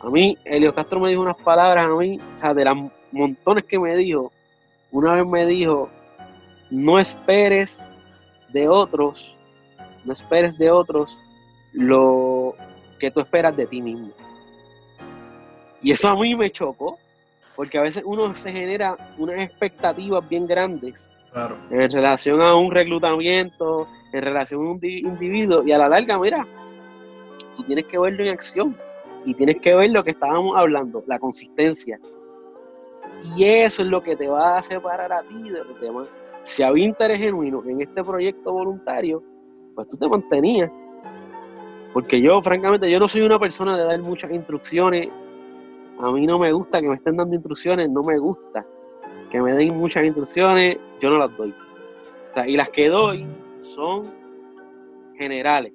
A mí, Elio Castro me dijo unas palabras a mí, o sea, de las montones que me dijo, una vez me dijo, no esperes de otros, no esperes de otros lo que tú esperas de ti mismo. Y eso a mí me chocó, porque a veces uno se genera unas expectativas bien grandes en relación a un reclutamiento, en relación a un individuo, y a la larga, mira, tú tienes que verlo en acción y tienes que ver lo que estábamos hablando, la consistencia. Y eso es lo que te va a separar a ti de los demás. Si había interés genuino en este proyecto voluntario, pues tú te mantenías. Porque yo, francamente, yo no soy una persona de dar muchas instrucciones. A mí no me gusta que me estén dando instrucciones, no me gusta que me den muchas instrucciones, yo no las doy. y las que doy son generales,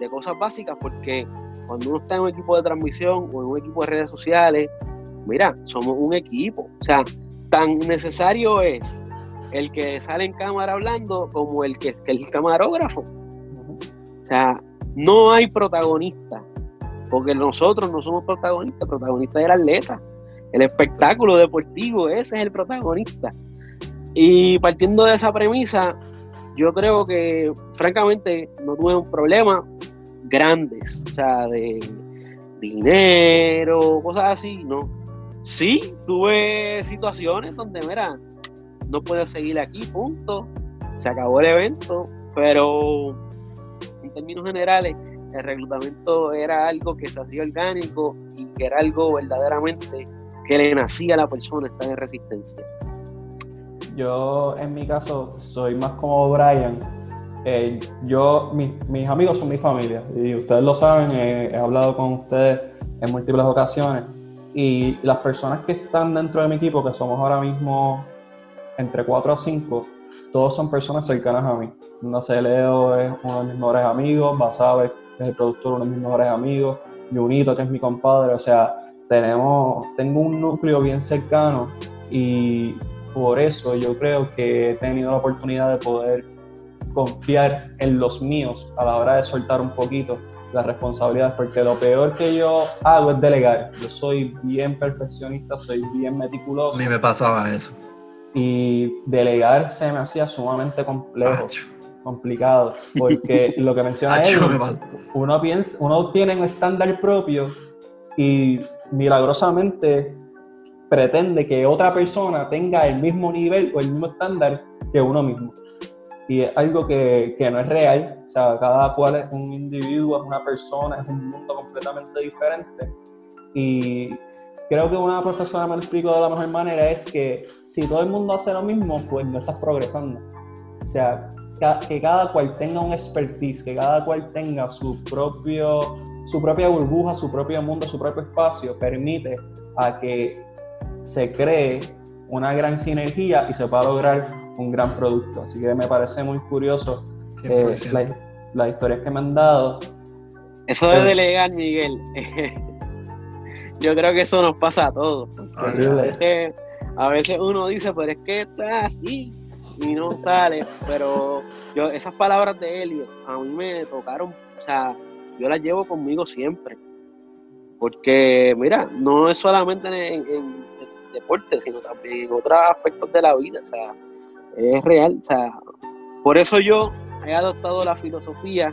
de cosas básicas, porque cuando uno está en un equipo de transmisión o en un equipo de redes sociales, mira, somos un equipo. O sea, tan necesario es el que sale en cámara hablando como el que, el camarógrafo. O sea, no hay protagonista, porque nosotros no somos protagonistas, el protagonista es el atleta. El espectáculo deportivo, ese es el protagonista. Y partiendo de esa premisa, yo creo que francamente no tuve un problema grandes, o sea, de dinero, cosas así, no. Sí, tuve situaciones donde, mira, no puedes seguir aquí, punto, se acabó el evento, pero términos generales, el reclutamiento era algo que se hacía orgánico y que era algo verdaderamente que le nacía a la persona estar en resistencia.
Yo, en mi caso, soy más como Brian eh, yo, mis amigos son mi familia y ustedes lo saben, he hablado con ustedes en múltiples ocasiones y las personas que están dentro de mi equipo, que somos ahora mismo entre 4 a 5, todos son personas cercanas a mí. Leo es uno de mis mejores amigos, Basabe es el productor, uno de mis mejores amigos, Junito, que es mi compadre, o sea, tenemos, tengo un núcleo bien cercano y por eso yo creo que he tenido la oportunidad de poder confiar en los míos a la hora de soltar un poquito las responsabilidades, porque lo peor que yo hago es delegar. Yo soy bien perfeccionista, soy bien meticuloso.
A mí me pasaba eso.
Y delegar se me hacía sumamente complejo, complicado, porque lo que menciona él, uno, piensa, uno tiene un estándar propio y milagrosamente pretende que otra persona tenga el mismo nivel o el mismo estándar que uno mismo. Y es algo que, que, no es real, o sea, cada cual es un individuo, es una persona, es un mundo completamente diferente. Y creo que una profesora me lo explicó de la mejor manera es que si todo el mundo hace lo mismo, pues no estás progresando. O sea, que cada cual tenga un expertise, que cada cual tenga su propio su propia burbuja, su propio mundo, su propio espacio, permite a que se cree una gran sinergia y se pueda lograr un gran producto. Así que me parece muy curioso eh, las historias que me han dado.
Eso de delegar, Miguel, yo creo que eso nos pasa a todos. A veces, uno dice, pero es que está así y no sale. Pero yo esas palabras de Helio a mí me tocaron, o sea, yo las llevo conmigo siempre. Porque, mira, no es solamente en, en, deporte, sino también en otros aspectos de la vida. O sea, es real. O sea, por eso yo he adoptado la filosofía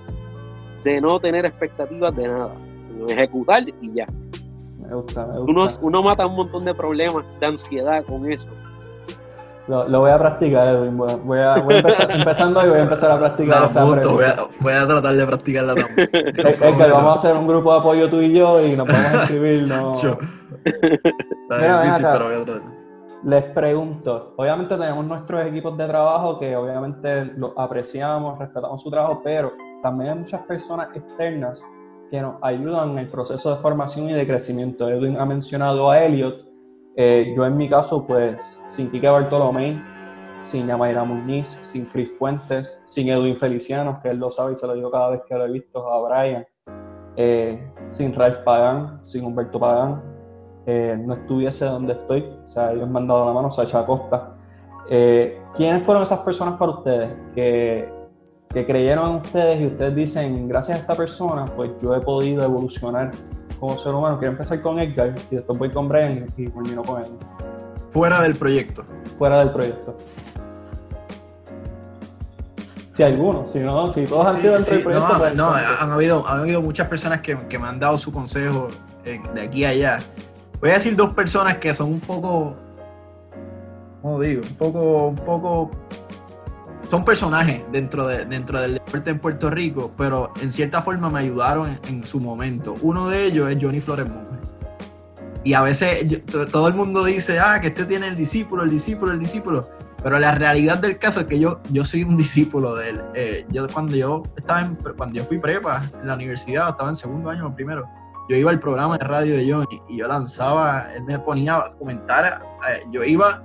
de no tener expectativas de nada, sino ejecutar y ya.
Me gusta, me
Uno, uno mata un montón de problemas, de ansiedad con eso.
Lo, voy a practicar, Edwin. Voy a, voy a empezar, empezando y voy a empezar a practicar esa
voy, a, voy a, tratar de practicarla también.
es, que vamos a hacer un grupo de apoyo tú y yo y nos vamos a escribir. No. Mira, difícil, pero voy a tratar. Les pregunto, obviamente tenemos nuestros equipos de trabajo que obviamente los apreciamos, respetamos su trabajo, pero también hay muchas personas externas que nos ayudan en el proceso de formación y de crecimiento. Edwin ha mencionado a Elliot, eh, yo en mi caso, pues, sin Kike Bartolomé, sin Yamaira Muñiz, sin Chris Fuentes, sin Edwin Feliciano, que él lo sabe y se lo digo cada vez que lo he visto a Brian, eh, sin Ralph Pagán, sin Humberto Pagán, eh, no estuviese donde estoy. O sea, ellos me han dado la mano, Sacha Costa. ¿Quiénes fueron esas personas para ustedes que, que creyeron en ustedes y ustedes dicen, gracias a esta persona, pues yo he podido evolucionar como ser humano. Quiero empezar con Edgar y después voy con Brian y termino con él.
Fuera del proyecto.
Fuera del proyecto. Si alguno, si no, si todos han sido dentro del proyecto.
No,
pues,
no han, habido, han habido muchas personas que, que me han dado su consejo de aquí a allá. Voy a decir dos personas que son un poco, ¿cómo digo? Un poco, un poco son personajes dentro, de, dentro del deporte en Puerto Rico, pero en cierta forma me ayudaron en, su momento. Uno de ellos es Johnny Flores Monge. Y a veces todo el mundo dice, ah, que este tiene el discípulo, el discípulo, el discípulo. Pero la realidad del caso es que yo, yo soy un discípulo de él. Eh, yo cuando yo estaba en, cuando yo fui prepa en la universidad, estaba en segundo año o primero, yo iba al programa de radio de Johnny y yo lanzaba, él me ponía a comentar, eh, yo iba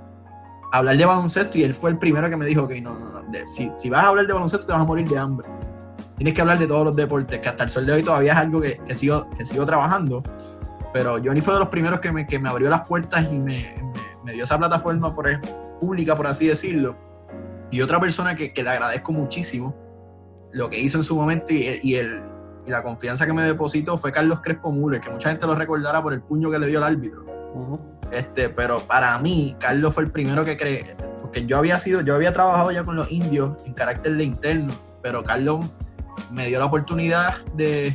hablar de baloncesto y él fue el primero que me dijo que no, no, no si, si, vas a hablar de baloncesto te vas a morir de hambre. Tienes que hablar de todos los deportes, que hasta el sol de hoy todavía es algo que, que sigo, que sigo trabajando. Pero Johnny fue de los primeros que me, que me abrió las puertas y me, me, dio esa plataforma por, pública, por así decirlo. Y otra persona que, que, le agradezco muchísimo lo que hizo en su momento y, y, el, y la confianza que me depositó fue Carlos Crespo Müller, que mucha gente lo recordará por el puño que le dio al árbitro. Este, pero para mí, Carlos fue el primero que cree, porque yo había sido, yo había trabajado ya con los indios en carácter de interno, pero Carlos me dio la oportunidad de,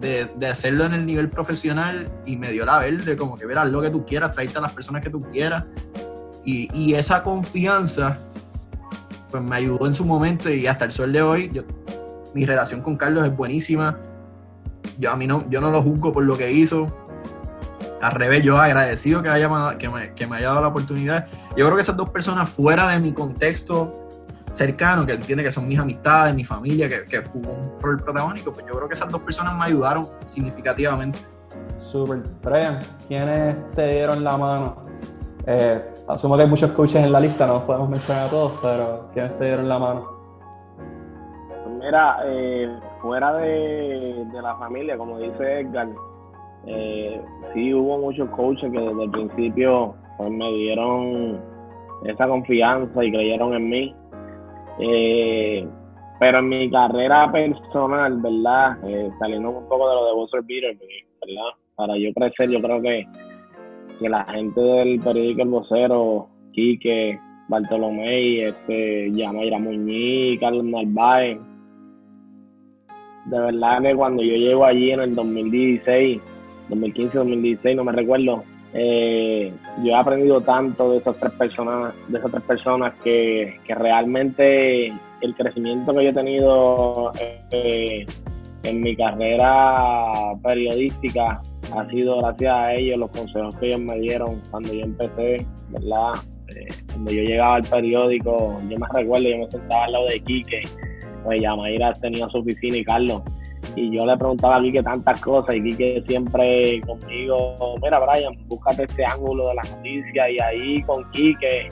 de, hacerlo en el nivel profesional y me dio la verde, como que verás lo que tú quieras, tráete a las personas que tú quieras. Y, y, esa confianza, pues me ayudó en su momento y hasta el sol de hoy, yo, mi relación con Carlos es buenísima. Yo, a mí no, yo no lo juzgo por lo que hizo, al revés, yo agradecido que, haya, que, me, que me haya dado la oportunidad. Yo creo que esas dos personas fuera de mi contexto cercano, que entiende que son mis amistades, mi familia, que, que jugó un rol protagónico, pues yo creo que esas dos personas me ayudaron significativamente.
Súper. Brian, ¿quiénes te dieron la mano? Eh, asumo que hay muchos coaches en la lista, no los podemos mencionar a todos, pero ¿quiénes te dieron la mano?
Mira, eh, fuera de, de, la familia, como dice Edgar, eh, sí hubo muchos coaches que desde el principio pues, me dieron esa confianza y creyeron en mí. Eh, pero en mi carrera personal, ¿verdad? Eh, saliendo un poco de lo de Buzzer Beater, ¿verdad? Para yo crecer, yo creo que, que la gente del periódico El Vocero, Quique, Bartolomé, este, Yamaira Muñiz, Carlos Narváez, de verdad que cuando yo llego allí en el 2016, 2015, 2016, no me recuerdo. Eh, yo he aprendido tanto de esas tres personas, de esas tres personas que, realmente el crecimiento que yo he tenido eh, en mi carrera periodística ha sido gracias a ellos, los consejos que ellos me dieron cuando yo empecé, ¿verdad? Eh, cuando yo llegaba al periódico, yo me recuerdo, yo me sentaba al lado de Quique, pues Yamaira tenía su oficina y Carlos y yo le preguntaba a Quique tantas cosas y Quique siempre conmigo, mira Brian, búscate este ángulo de la noticia y ahí con Quique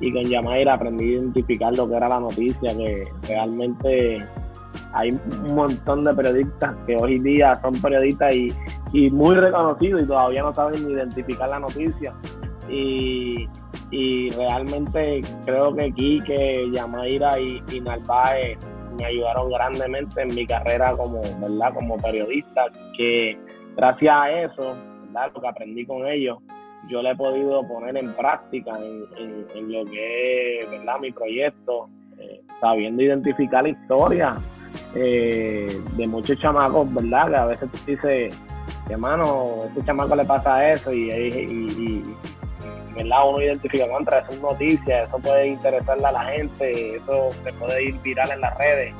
y con Yamaira aprendí a identificar lo que era la noticia, que realmente hay un montón de periodistas que hoy día son periodistas y, y muy reconocidos y todavía no saben identificar la noticia. Y, y realmente creo que Quique, Yamaira y, y me ayudaron grandemente en mi carrera como, ¿verdad? como periodista, que, gracias a eso, lo que aprendí con ellos, yo le he podido poner en práctica en, lo que es ¿verdad? mi proyecto, eh, sabiendo identificar la historia eh, de muchos chamacos, ¿verdad? Que a veces tú dices, hermano, este chamaco le pasa eso y, ¿verdad? uno identifica contra, eso es noticia, eso puede interesarle a la gente, eso se puede ir viral en las redes.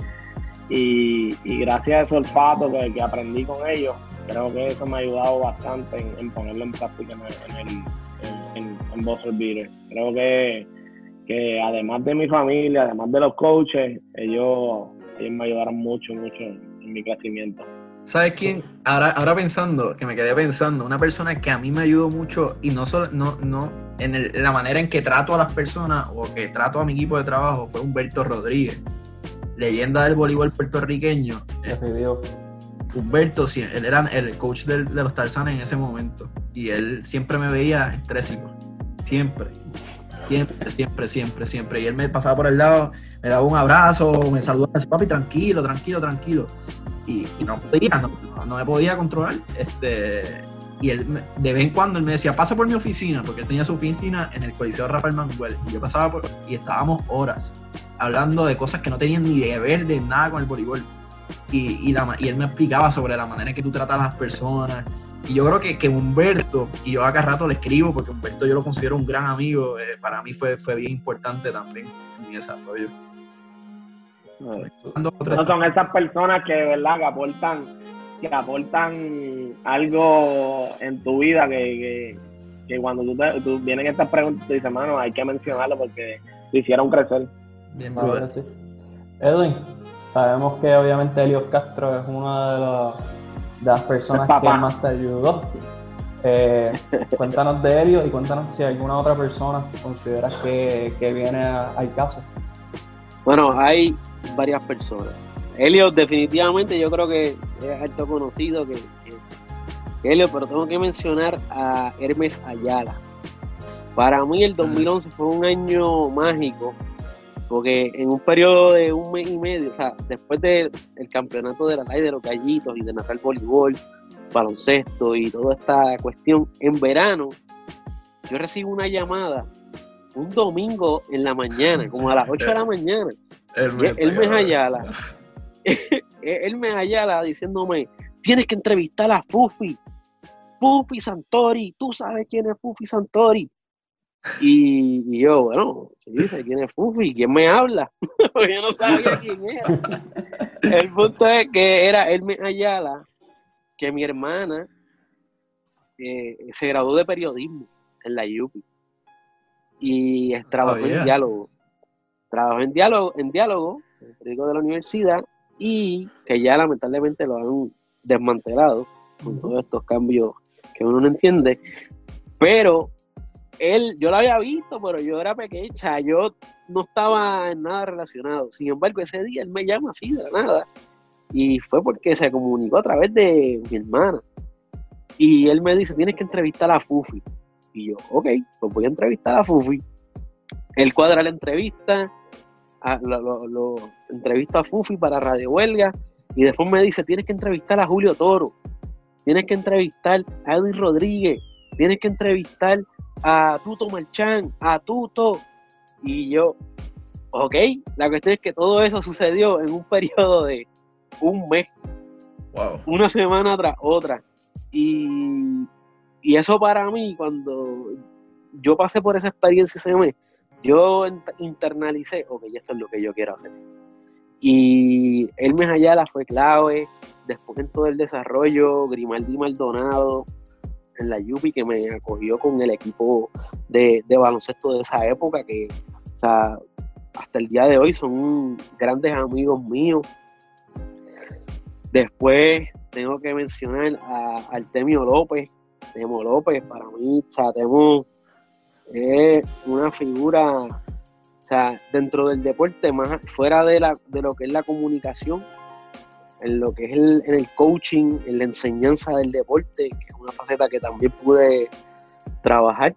Y, gracias a ese olfato que, que aprendí con ellos, creo que eso me ha ayudado bastante en, ponerlo en práctica en, el en, en, Beater. Creo que, que además de mi familia, además de los coaches, ellos, ellos me ayudaron mucho, mucho en mi crecimiento.
¿Sabes quién? Ahora, ahora pensando, que me quedé pensando, una persona que a mí me ayudó mucho y no solo, no, no, en, la manera en que trato a las personas o que trato a mi equipo de trabajo fue Humberto Rodríguez, leyenda del voleibol puertorriqueño. Humberto, él era el coach de, los Tarzanes en ese momento y él siempre me veía estrésico, siempre, siempre, siempre, siempre, siempre. Y él me pasaba por el lado, me daba un abrazo, me saludaba, papi, tranquilo, tranquilo, tranquilo. Y, no podía, no, me podía controlar. Este, y él, de vez en cuando él me decía, pasa por mi oficina, porque él tenía su oficina en el Coliseo Rafael Manuel. Y yo pasaba por, y estábamos horas hablando de cosas que no tenían ni de ver de nada con el voleibol y, la, y él me explicaba sobre la manera en que tú tratas a las personas. Y yo creo que, que Humberto, y yo acá rato le escribo porque Humberto yo lo considero un gran amigo, eh, para mí fue, fue bien importante también en mi desarrollo.
No, son esas personas que de verdad que aportan, que aportan algo en tu vida que, que, cuando tú, te, tú vienen estas preguntas te dices, mano, hay que mencionarlo porque te hicieron crecer.
Bien, Edwin, Sabemos que obviamente Elio Castro es una de, las personas que más te ayudó. Eh, cuéntanos de Elio y cuéntanos si alguna otra persona consideras que, viene al caso.
Bueno, hay varias personas. Elio definitivamente yo creo que es alto conocido que, Helio, pero tengo que mencionar a Hermes Ayala. Para mí el 2011 fue un año mágico porque en un periodo de un mes y medio, o sea, después del campeonato de la calle de los gallitos y de narrar voleibol, baloncesto y toda esta cuestión, en verano, yo recibo una llamada un domingo en la mañana, como a las 8 de la mañana. Él me, él me Ayala, él me Ayala diciéndome, tienes que entrevistar a Fufi, Fufi Santori, tú sabes quién es Fufi Santori. Y, yo, bueno, dice, ¿quién es Fufi? ¿Quién me habla? Yo no sabía quién era. El punto es que era Hermes Ayala, que mi hermana eh, se graduó de periodismo en la UPI. Y trabajó en diálogo. Trabajó en diálogo, en diálogo, en el periódico de la universidad, y que ya lamentablemente lo han desmantelado con todos estos cambios que uno no entiende. Pero él, yo lo había visto, pero yo era pequeña, yo no estaba en nada relacionado. Sin embargo, ese día él me llama así de la nada. Y fue porque se comunicó a través de mi hermana. Y él me dice, tienes que entrevistar a Fufi. Y yo, ok, pues voy a entrevistar a Fufi. Él cuadra la entrevista, lo, entrevista a Fufi para Radio Huelga. Y después me dice, tienes que entrevistar a Julio Toro. Tienes que entrevistar a Edwin Rodríguez. Tienes que entrevistar a Tuto Marchán, a Tuto. Y yo, ok, la cuestión es que todo eso sucedió en un periodo de un mes. Una semana tras otra. Y, eso para mí, cuando yo pasé por esa experiencia ese mes, yo internalicé, ok, esto es lo que yo quiero hacer. Y Hermes Ayala fue clave, después en todo el desarrollo, Grimaldi Maldonado, en la Yupi que me acogió con el equipo de, baloncesto de esa época, que hasta el día de hoy son grandes amigos míos. Después tengo que mencionar a Artemio López, Temo López, para mí, o Temo es una figura, o sea, dentro del deporte, más fuera de, la, de lo que es la comunicación, en lo que es el, en el coaching, en la enseñanza del deporte, que es una faceta que también pude trabajar,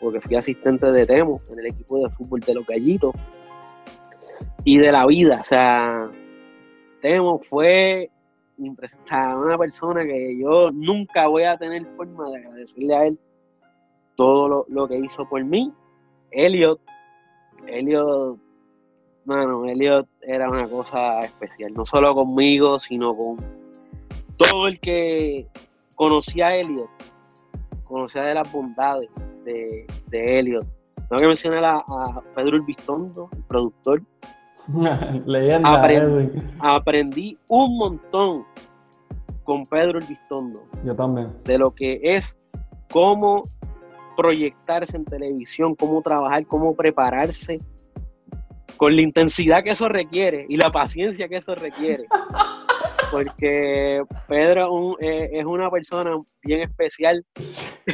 porque fui asistente de Temo en el equipo de fútbol de los gallitos, y de la vida, o sea, Temo fue una persona que yo nunca voy a tener forma de agradecerle a él todo lo, que hizo por mí. Elliot, Elliot, bueno, Elliot era una cosa especial, no solo conmigo, sino con todo el que conocía a Elliot, conocía de las bondades de, de Elliot. Tengo que mencionar a, a Pedro Urbistondo, el productor,
Leyenda,
aprendí, un montón con Pedro el Vistondo.
Yo también.
De lo que es cómo proyectarse en televisión, cómo trabajar, cómo prepararse, con la intensidad que eso requiere y la paciencia que eso requiere. Porque Pedro eh, es una persona bien especial.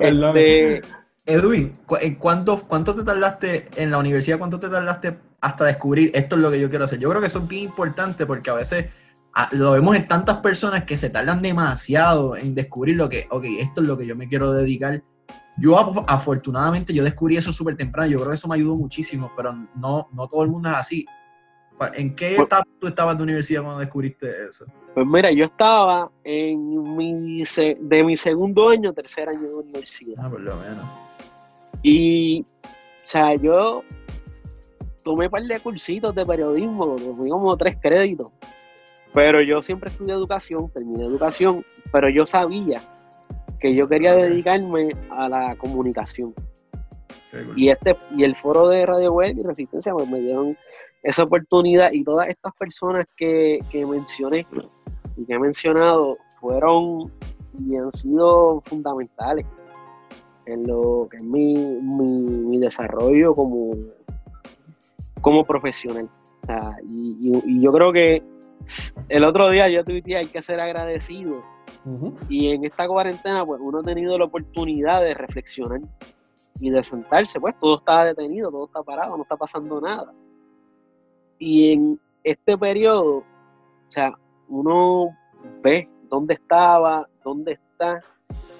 este, Edwin, ¿cuánto, ¿cuánto te tardaste en la universidad? ¿Cuánto te tardaste hasta descubrir esto es lo que yo quiero hacer? Yo creo que eso es bien importante porque a veces ah, lo vemos en tantas personas que se tardan demasiado en descubrir lo que, ok, esto es lo que yo me quiero dedicar. Yo afortunadamente yo descubrí eso súper temprano, yo creo que eso me ayudó muchísimo, pero no, no todo el mundo es así. ¿En qué pues etapa tú estabas de universidad cuando descubriste eso?
Pues mira, yo estaba en mi, de mi segundo año, tercer año de universidad.
Ah, por lo menos.
Y, o sea, yo tomé un par de cursitos de periodismo, fui como tres créditos. Pero yo siempre estudié educación, terminé educación, pero yo sabía que yo quería dedicarme a la comunicación. Y este y el foro de Radio Web y Resistencia pues, me dieron esa oportunidad y todas estas personas que, que mencioné y que he mencionado fueron y han sido fundamentales en lo que es mi, desarrollo como, como profesional. y, yo creo que el otro día yo tuiteé hay que ser agradecido. Y en esta cuarentena, pues uno ha tenido la oportunidad de reflexionar y de sentarse, pues todo está detenido, todo está parado, no está pasando nada. Y en este periodo, o sea, uno ve dónde estaba, dónde está,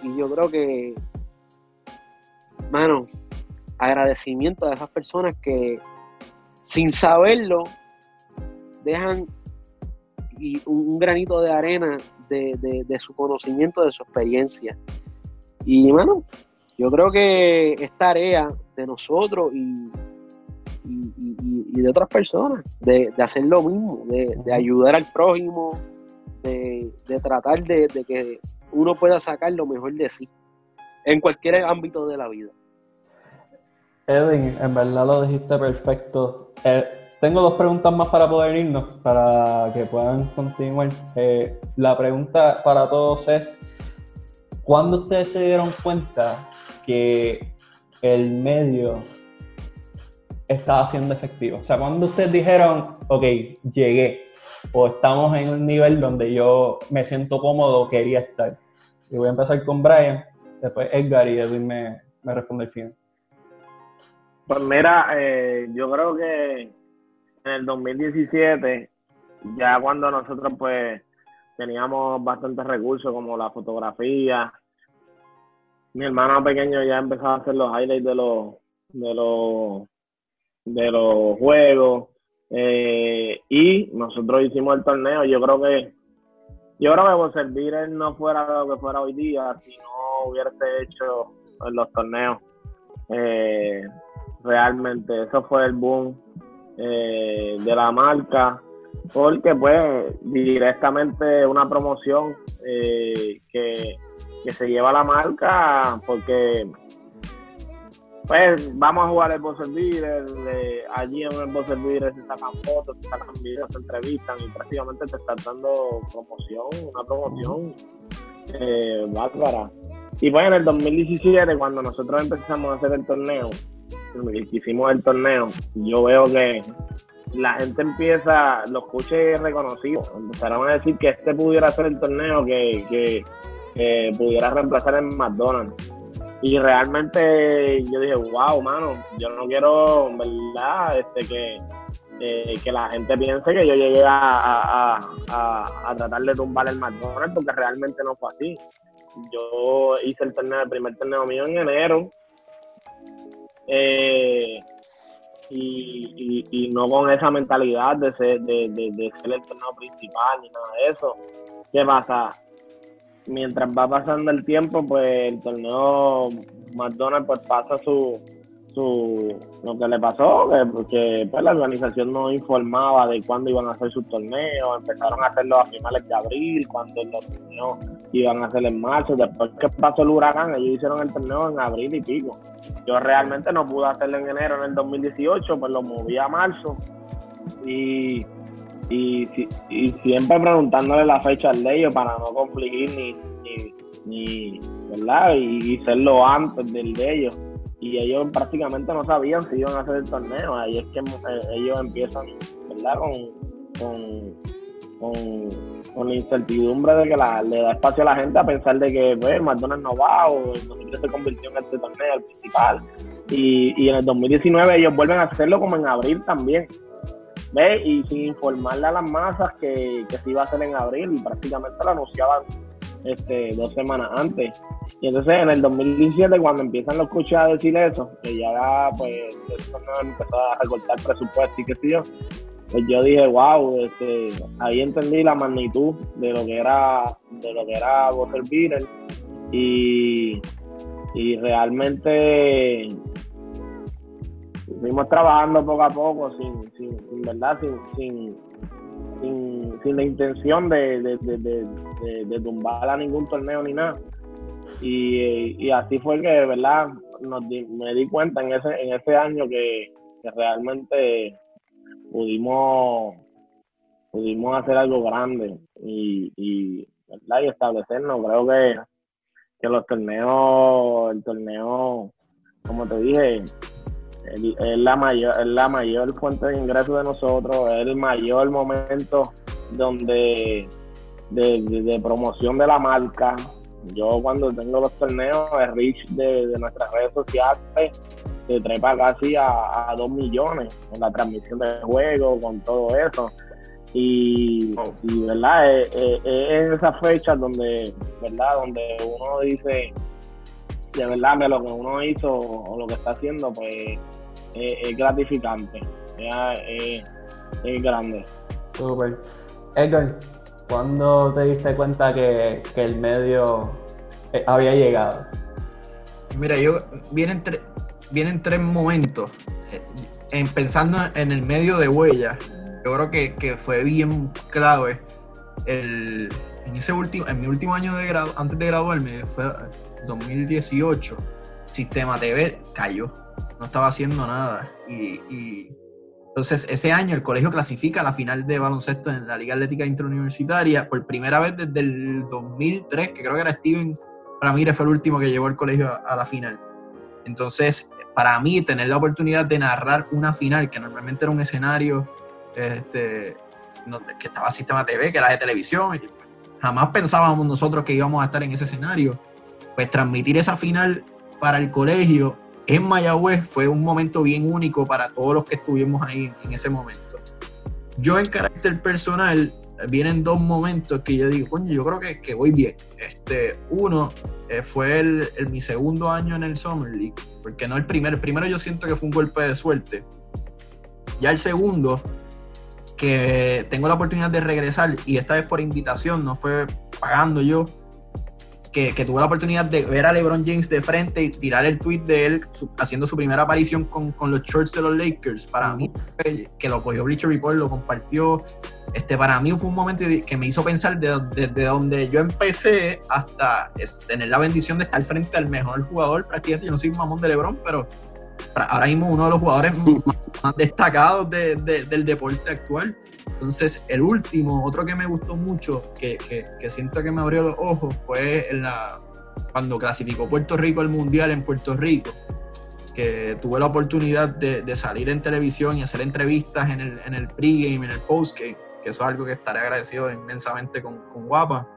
y yo creo que mano, agradecimiento a esas personas que sin saberlo dejan un, granito de arena de, su conocimiento, de su experiencia. Y mano, yo creo que es tarea de nosotros y, y, de otras personas de, hacer lo mismo, de, ayudar al prójimo, de, tratar de que uno pueda sacar lo mejor de sí en cualquier ámbito de la vida.
Edwin, en verdad lo dijiste perfecto. Eh, tengo dos preguntas más para poder irnos, para que puedan continuar. Eh, la pregunta para todos es, ¿cuándo ustedes se dieron cuenta que el medio estaba siendo efectivo? O sea, cuando ustedes dijeron, ok, llegué, o estamos en un nivel donde yo me siento cómodo, quería estar. Y voy a empezar con Brian, después Edgar y Edwin me, me responde el final.
Pues mira, eh, yo creo que en el 2017, ya cuando nosotros pues teníamos bastantes recursos como la fotografía, mi hermano pequeño ya empezaba a hacer los highlights de los de los de los juegos eh, y nosotros hicimos el torneo. Yo creo que yo creo que por servir él no fuera lo que fuera hoy día si no hubiese hecho los torneos. Eh, realmente. Eso fue el boom eh, de la marca, porque pues directamente una promoción eh, que, se lleva la marca, porque pues vamos a jugar el Buzzer Beater, allí en el Buzzer Beater se sacan fotos, se sacan videos, se entrevistan y prácticamente te están dando promoción, una promoción eh, bárbara. Y pues en el 2017, cuando nosotros empezamos a hacer el torneo, hicimos el torneo, yo veo que la gente empieza, los coches reconocidos, empezaron a decir que este pudiera ser el torneo que, pudiera reemplazar el McDonald's. Y realmente yo dije, wow, mano, yo no quiero, ¿verdad? Este, que, que la gente piense que yo llegué a, a, tratar de tumbar el McDonald's, porque realmente no fue así. Yo hice el torneo, el primer torneo mío en enero, eh, y, y, no con esa mentalidad de ser, de, ser el torneo principal ni nada de eso. ¿Qué pasa? Mientras va pasando el tiempo, pues el torneo McDonald's pues pasa su, lo que le pasó, que, pues, la organización no informaba de cuándo iban a hacer sus torneos, empezaron a hacerlo a finales de abril, cuando los torneos iban a hacer en marzo, después que pasó el huracán, ellos hicieron el torneo en abril y pico. Yo realmente no pude hacerlo en enero en el 2018, pues lo moví a marzo y, y, siempre preguntándole la fecha al ellos para no confligir ni, ni, ¿verdad? Y, y, hacerlo antes del de ellos y ellos prácticamente no sabían si iban a hacer el torneo. Ahí es que eh, ellos empiezan, ¿verdad? Con, con, la incertidumbre de que le da espacio a la gente a pensar de que pues, McDonald's no va o el 2013 se convirtió en este torneo el principal. Y, y en el 2019 ellos vuelven a hacerlo como en abril también. ¿Ves? Y sin informarle a las masas que, que se iba a hacer en abril y prácticamente lo anunciaban este, dos semanas antes. Y entonces en el 2017, cuando empiezan los coches a decir eso, que ya pues empezó a recortar presupuesto y qué sé yo, pues yo dije, wow, este, ahí entendí la magnitud de lo que era, de lo que era Water Beater y, y realmente fuimos trabajando poco a poco sin, sin, verdad, sin, sin, sin, la intención de, de, de, tumbar a ningún torneo ni nada. Y, así fue que, ¿verdad? me di cuenta en ese, en ese año que, realmente pudimos pudimos hacer algo grande y, y, ¿verdad? y establecernos. Creo que, que los torneos, el torneo, como te dije, es la mayor, es la mayor fuente de ingresos de nosotros, es el mayor momento donde de, promoción de la marca. Yo cuando tengo los torneos, el reach de, nuestras redes sociales se trepa casi a, dos millones con la transmisión de juego, con todo eso. Y, verdad, es, en esas fechas donde, verdad, donde uno dice de verdad que lo que uno hizo o lo que está haciendo, pues es, gratificante, es, grande.
Super. Edgar, ¿cuándo te diste cuenta que, el medio eh, había llegado?
Mira, yo vienen, vienen tres momentos. Eh, en, pensando en el medio de huella, yo creo que, fue bien clave. El, en ese último, en mi último año de grado, antes de graduarme, fue 2018, Sistema TV cayó no estaba haciendo nada. Y, entonces ese año el colegio clasifica a la final de baloncesto en la Liga Atlética Interuniversitaria por primera vez desde el 2003, que creo que era Steven Ramírez fue el último que llevó el colegio a, la final. Entonces, para mí, tener la oportunidad de narrar una final, que normalmente era un escenario este, que estaba Sistema TV, que era de televisión, jamás pensábamos nosotros que íbamos a estar en ese escenario, pues transmitir esa final para el colegio en Mayagüez fue un momento bien único para todos los que estuvimos ahí en ese momento. Yo en carácter personal, vienen dos momentos que yo digo, coño, yo creo que, que voy bien. Este, uno eh, fue el, mi segundo año en el Summer League, porque no el primero, el primero yo siento que fue un golpe de suerte. Ya el segundo, que tengo la oportunidad de regresar, y esta vez por invitación, no fue pagando yo, que, que, tuve la oportunidad de ver a LeBron James de frente y tirar el tweet de él haciendo su primera aparición con, con, los shorts de los Lakers, para mí, que lo cogió Bleacher Report, lo compartió, este, para mí fue un momento que me hizo pensar desde de, donde yo empecé hasta tener la bendición de estar frente al mejor jugador, prácticamente yo no soy mamón de LeBron, pero ahora mismo uno de los jugadores más, destacados del deporte actual. Entonces, el último, otro que me gustó mucho, que, que, siento que me abrió los ojos, fue la, cuando clasificó Puerto Rico al Mundial en Puerto Rico, que tuve la oportunidad de, salir en televisión y hacer entrevistas en el, en el pregame, en el postgame, que eso es algo que estaré agradecido inmensamente con, con Guapa,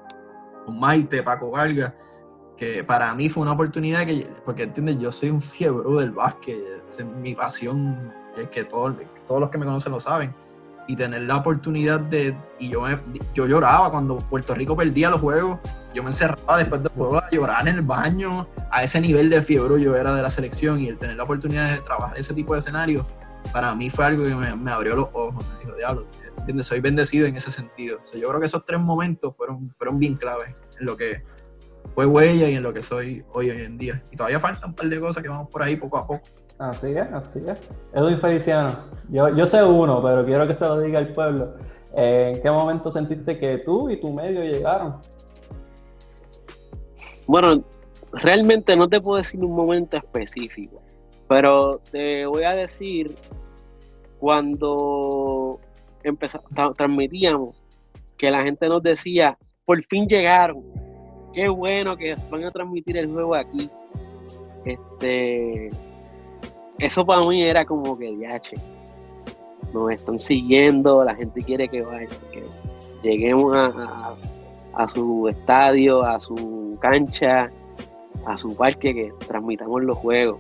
con Maite, Paco Galga, que para mí fue una oportunidad que, porque entiendes, yo soy un fiebre del básquet, es mi pasión, es que todos, todos los que me conocen lo saben y tener la oportunidad de. Y yo, yo lloraba cuando Puerto Rico perdía los juegos. Yo me encerraba después del juego a llorar en el baño. A ese nivel de fiebre yo era de la selección y el tener la oportunidad de trabajar ese tipo de escenario para mí fue algo que me, abrió los ojos, me dijo, diablo, soy bendecido en ese sentido. yo creo que esos tres momentos fueron, fueron bien claves en lo que fue huella y en lo que soy hoy, hoy en día. Y todavía faltan un par de cosas que vamos por ahí poco a poco.
Así es, así es. Edwin Feliciano, yo, yo sé uno, pero quiero que se lo diga al pueblo. Eh, ¿En qué momento sentiste que tú y tu medio llegaron?
Bueno, realmente no te puedo decir un momento específico, pero te voy a decir cuando empezamos, transmitíamos que la gente nos decía, por fin llegaron, qué bueno que van a transmitir el juego aquí. Este, eso para mí era como que, yache, nos están siguiendo, la gente quiere que, vaya, que lleguemos a, a, su estadio, a su cancha, a su parque, que transmitamos los juegos.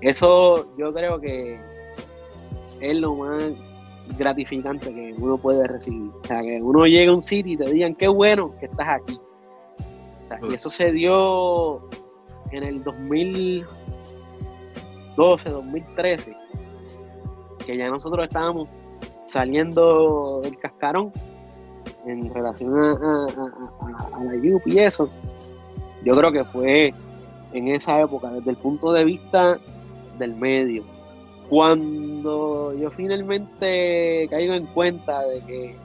Eso yo creo que es lo más gratificante que uno puede recibir. O sea, que uno llegue a un sitio y te digan, qué bueno que estás aquí. Y eso se dio en el 2012, 2013, que ya nosotros estábamos saliendo del cascarón en relación a, la YUP y eso. Yo creo que fue en esa época, desde el punto de vista del medio. Cuando yo finalmente caigo en cuenta de que,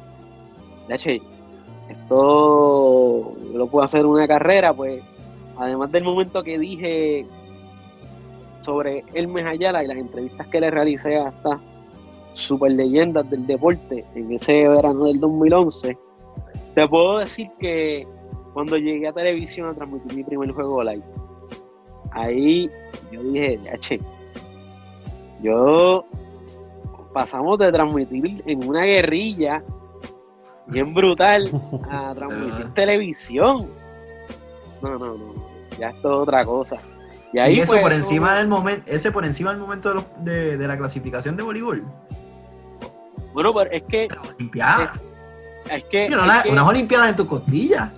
de esto lo puedo hacer una carrera, pues además del momento que dije sobre el Ayala y las entrevistas que le realicé hasta super leyendas del deporte en ese verano del 2011, te puedo decir que cuando llegué a televisión a transmitir mi primer juego live, ahí yo dije, che, yo pasamos de transmitir en una guerrilla bien brutal a transmitir televisión. No, no, no, ya esto es otra cosa.
Y, ahí eso por encima del momento, ese por encima del momento de, la clasificación de voleibol.
Bueno, pero es que.
Olimpiadas. Es, que. unas Olimpiadas en tu costilla.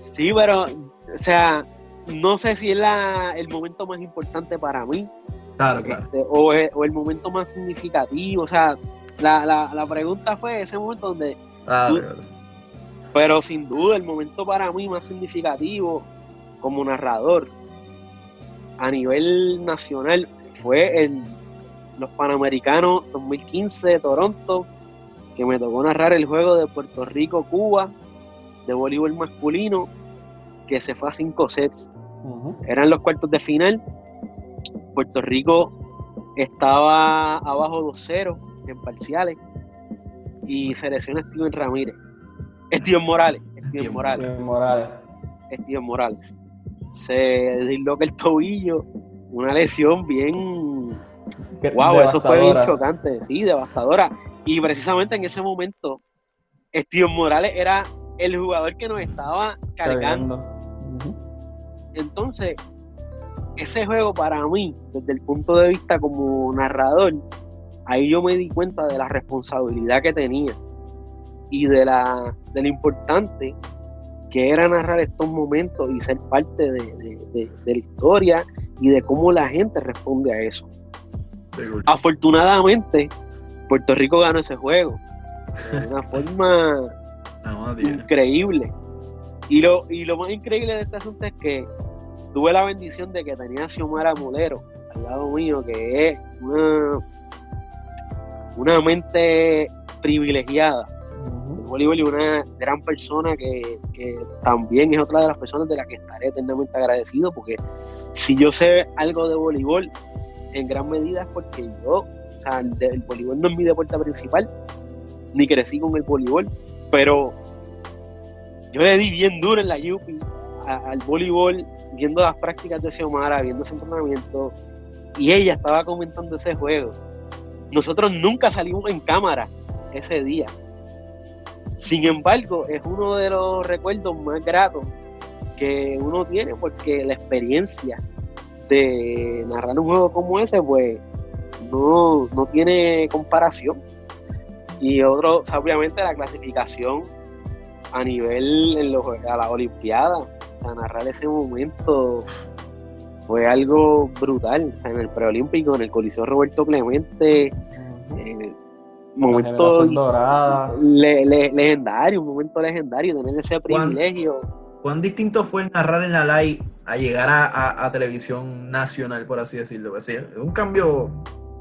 Sí, pero, o sea, no sé si es la, el momento más importante para mí.
Claro, claro.
Este, o, el momento más significativo. O sea, la, la, la pregunta fue ese momento donde. Pero sin duda, el momento para mí más significativo como narrador a nivel nacional fue en los Panamericanos 2015 de Toronto, que me tocó narrar el juego de Puerto Rico-Cuba de voleibol masculino que se fue a cinco sets. Eran los cuartos de final. Puerto Rico estaba abajo 2-0 en parciales y selecciona Steven Ramírez. Steven Morales. Steven Morales. Steven Morales. Steven Morales. Se disloca el tobillo, una lesión bien. wow, eso fue bien chocante, sí, devastadora. Y precisamente en ese momento, Steven Morales era el jugador que nos estaba cargando. Entonces, ese juego para mí, desde el punto de vista como narrador, ahí yo me di cuenta de la responsabilidad que tenía y de, la, de lo importante que era narrar estos momentos y ser parte de, la historia y de cómo la gente responde a eso. Afortunadamente, Puerto Rico ganó ese juego de una forma increíble. Y lo, y lo más increíble de este asunto es que tuve la bendición de que tenía a Xiomara Molero al lado mío, que es una, una mente privilegiada. Bolívar y una gran persona que, también es otra de las personas de las que estaré eternamente agradecido, porque si yo sé algo de voleibol, en gran medida es porque yo, o sea, el, el voleibol no es mi deporte principal, ni crecí con el voleibol, pero yo le di bien duro en la Yupi al voleibol, viendo las prácticas de Xiomara, viendo ese entrenamiento, y ella estaba comentando ese juego. Nosotros nunca salimos en cámara ese día. Sin embargo, es uno de los recuerdos más gratos que uno tiene porque la experiencia de narrar un juego como ese, pues no, no tiene comparación. Y otro, obviamente, la clasificación a nivel en los, a la Olimpiada, o sea, narrar ese momento fue algo brutal. O sea, en el preolímpico, en el Coliseo Roberto Clemente, eh, momento legendario, un momento legendario, tener ese privilegio.
¿Cuán, distinto fue narrar en la live a llegar a, televisión nacional, por así decirlo? Es un cambio.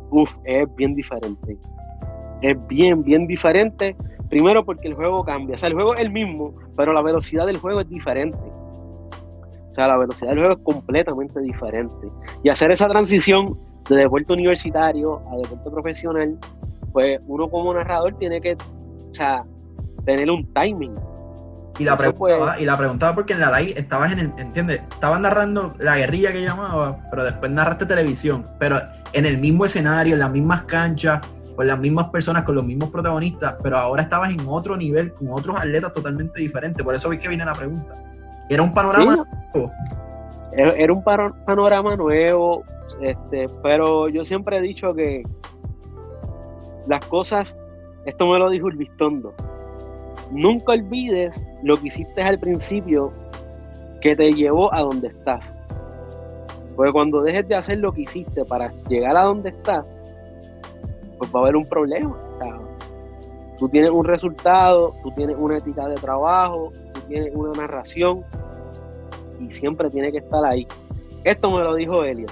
Uf, es bien diferente. Es bien, bien diferente. Primero porque el juego cambia. O sea, el juego es el mismo, pero la velocidad del juego es diferente. O sea, la velocidad del juego es completamente diferente. Y hacer esa transición de deporte universitario a deporte profesional, pues uno como narrador tiene que, o sea, tener un timing.
Y la, preguntaba, y la preguntaba porque en la live estabas en el, ¿entiendes? Estabas narrando la guerrilla que llamaba, pero después narraste televisión, pero en el mismo escenario, en las mismas canchas, con las mismas personas, con los mismos protagonistas, pero ahora estabas en otro nivel, con otros atletas totalmente diferentes. Por eso vi que viene la pregunta. Era un panorama nuevo.
Era un panorama nuevo, este, pero yo siempre he dicho que las cosas, esto me lo dijo el Vistondo, nunca olvides lo que hiciste al principio que te llevó a donde estás. Porque cuando dejes de hacer lo que hiciste para llegar a donde estás, pues va a haber un problema. tú tienes un resultado, tú tienes una ética de trabajo, tú tienes una narración y siempre tiene que estar ahí. Esto me lo dijo Elliot,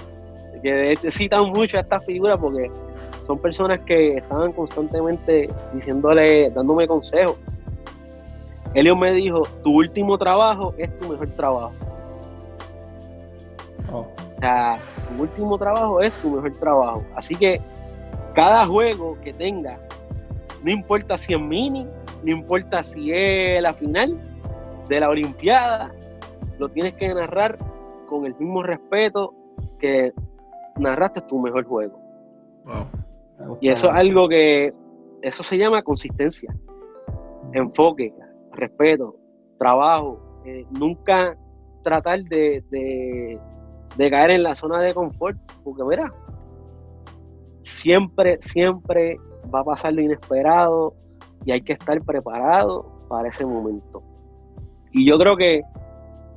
que de hecho citan mucho a esta figura porque son personas que estaban constantemente diciéndole, dándome consejos. Elliot me dijo, tu último trabajo es tu mejor trabajo. Oh. O sea, tu último trabajo es tu mejor trabajo. Así que cada juego que tenga, no importa si es mini, no importa si es la final de la Olimpiada, lo tienes que narrar con el mismo respeto que narraste tu mejor juego. Y eso es algo que, eso se llama consistencia, enfoque, respeto, trabajo, eh, nunca tratar de, de caer en la zona de confort, porque mira, siempre, siempre va a pasar lo inesperado y hay que estar preparado para ese momento. Y yo creo que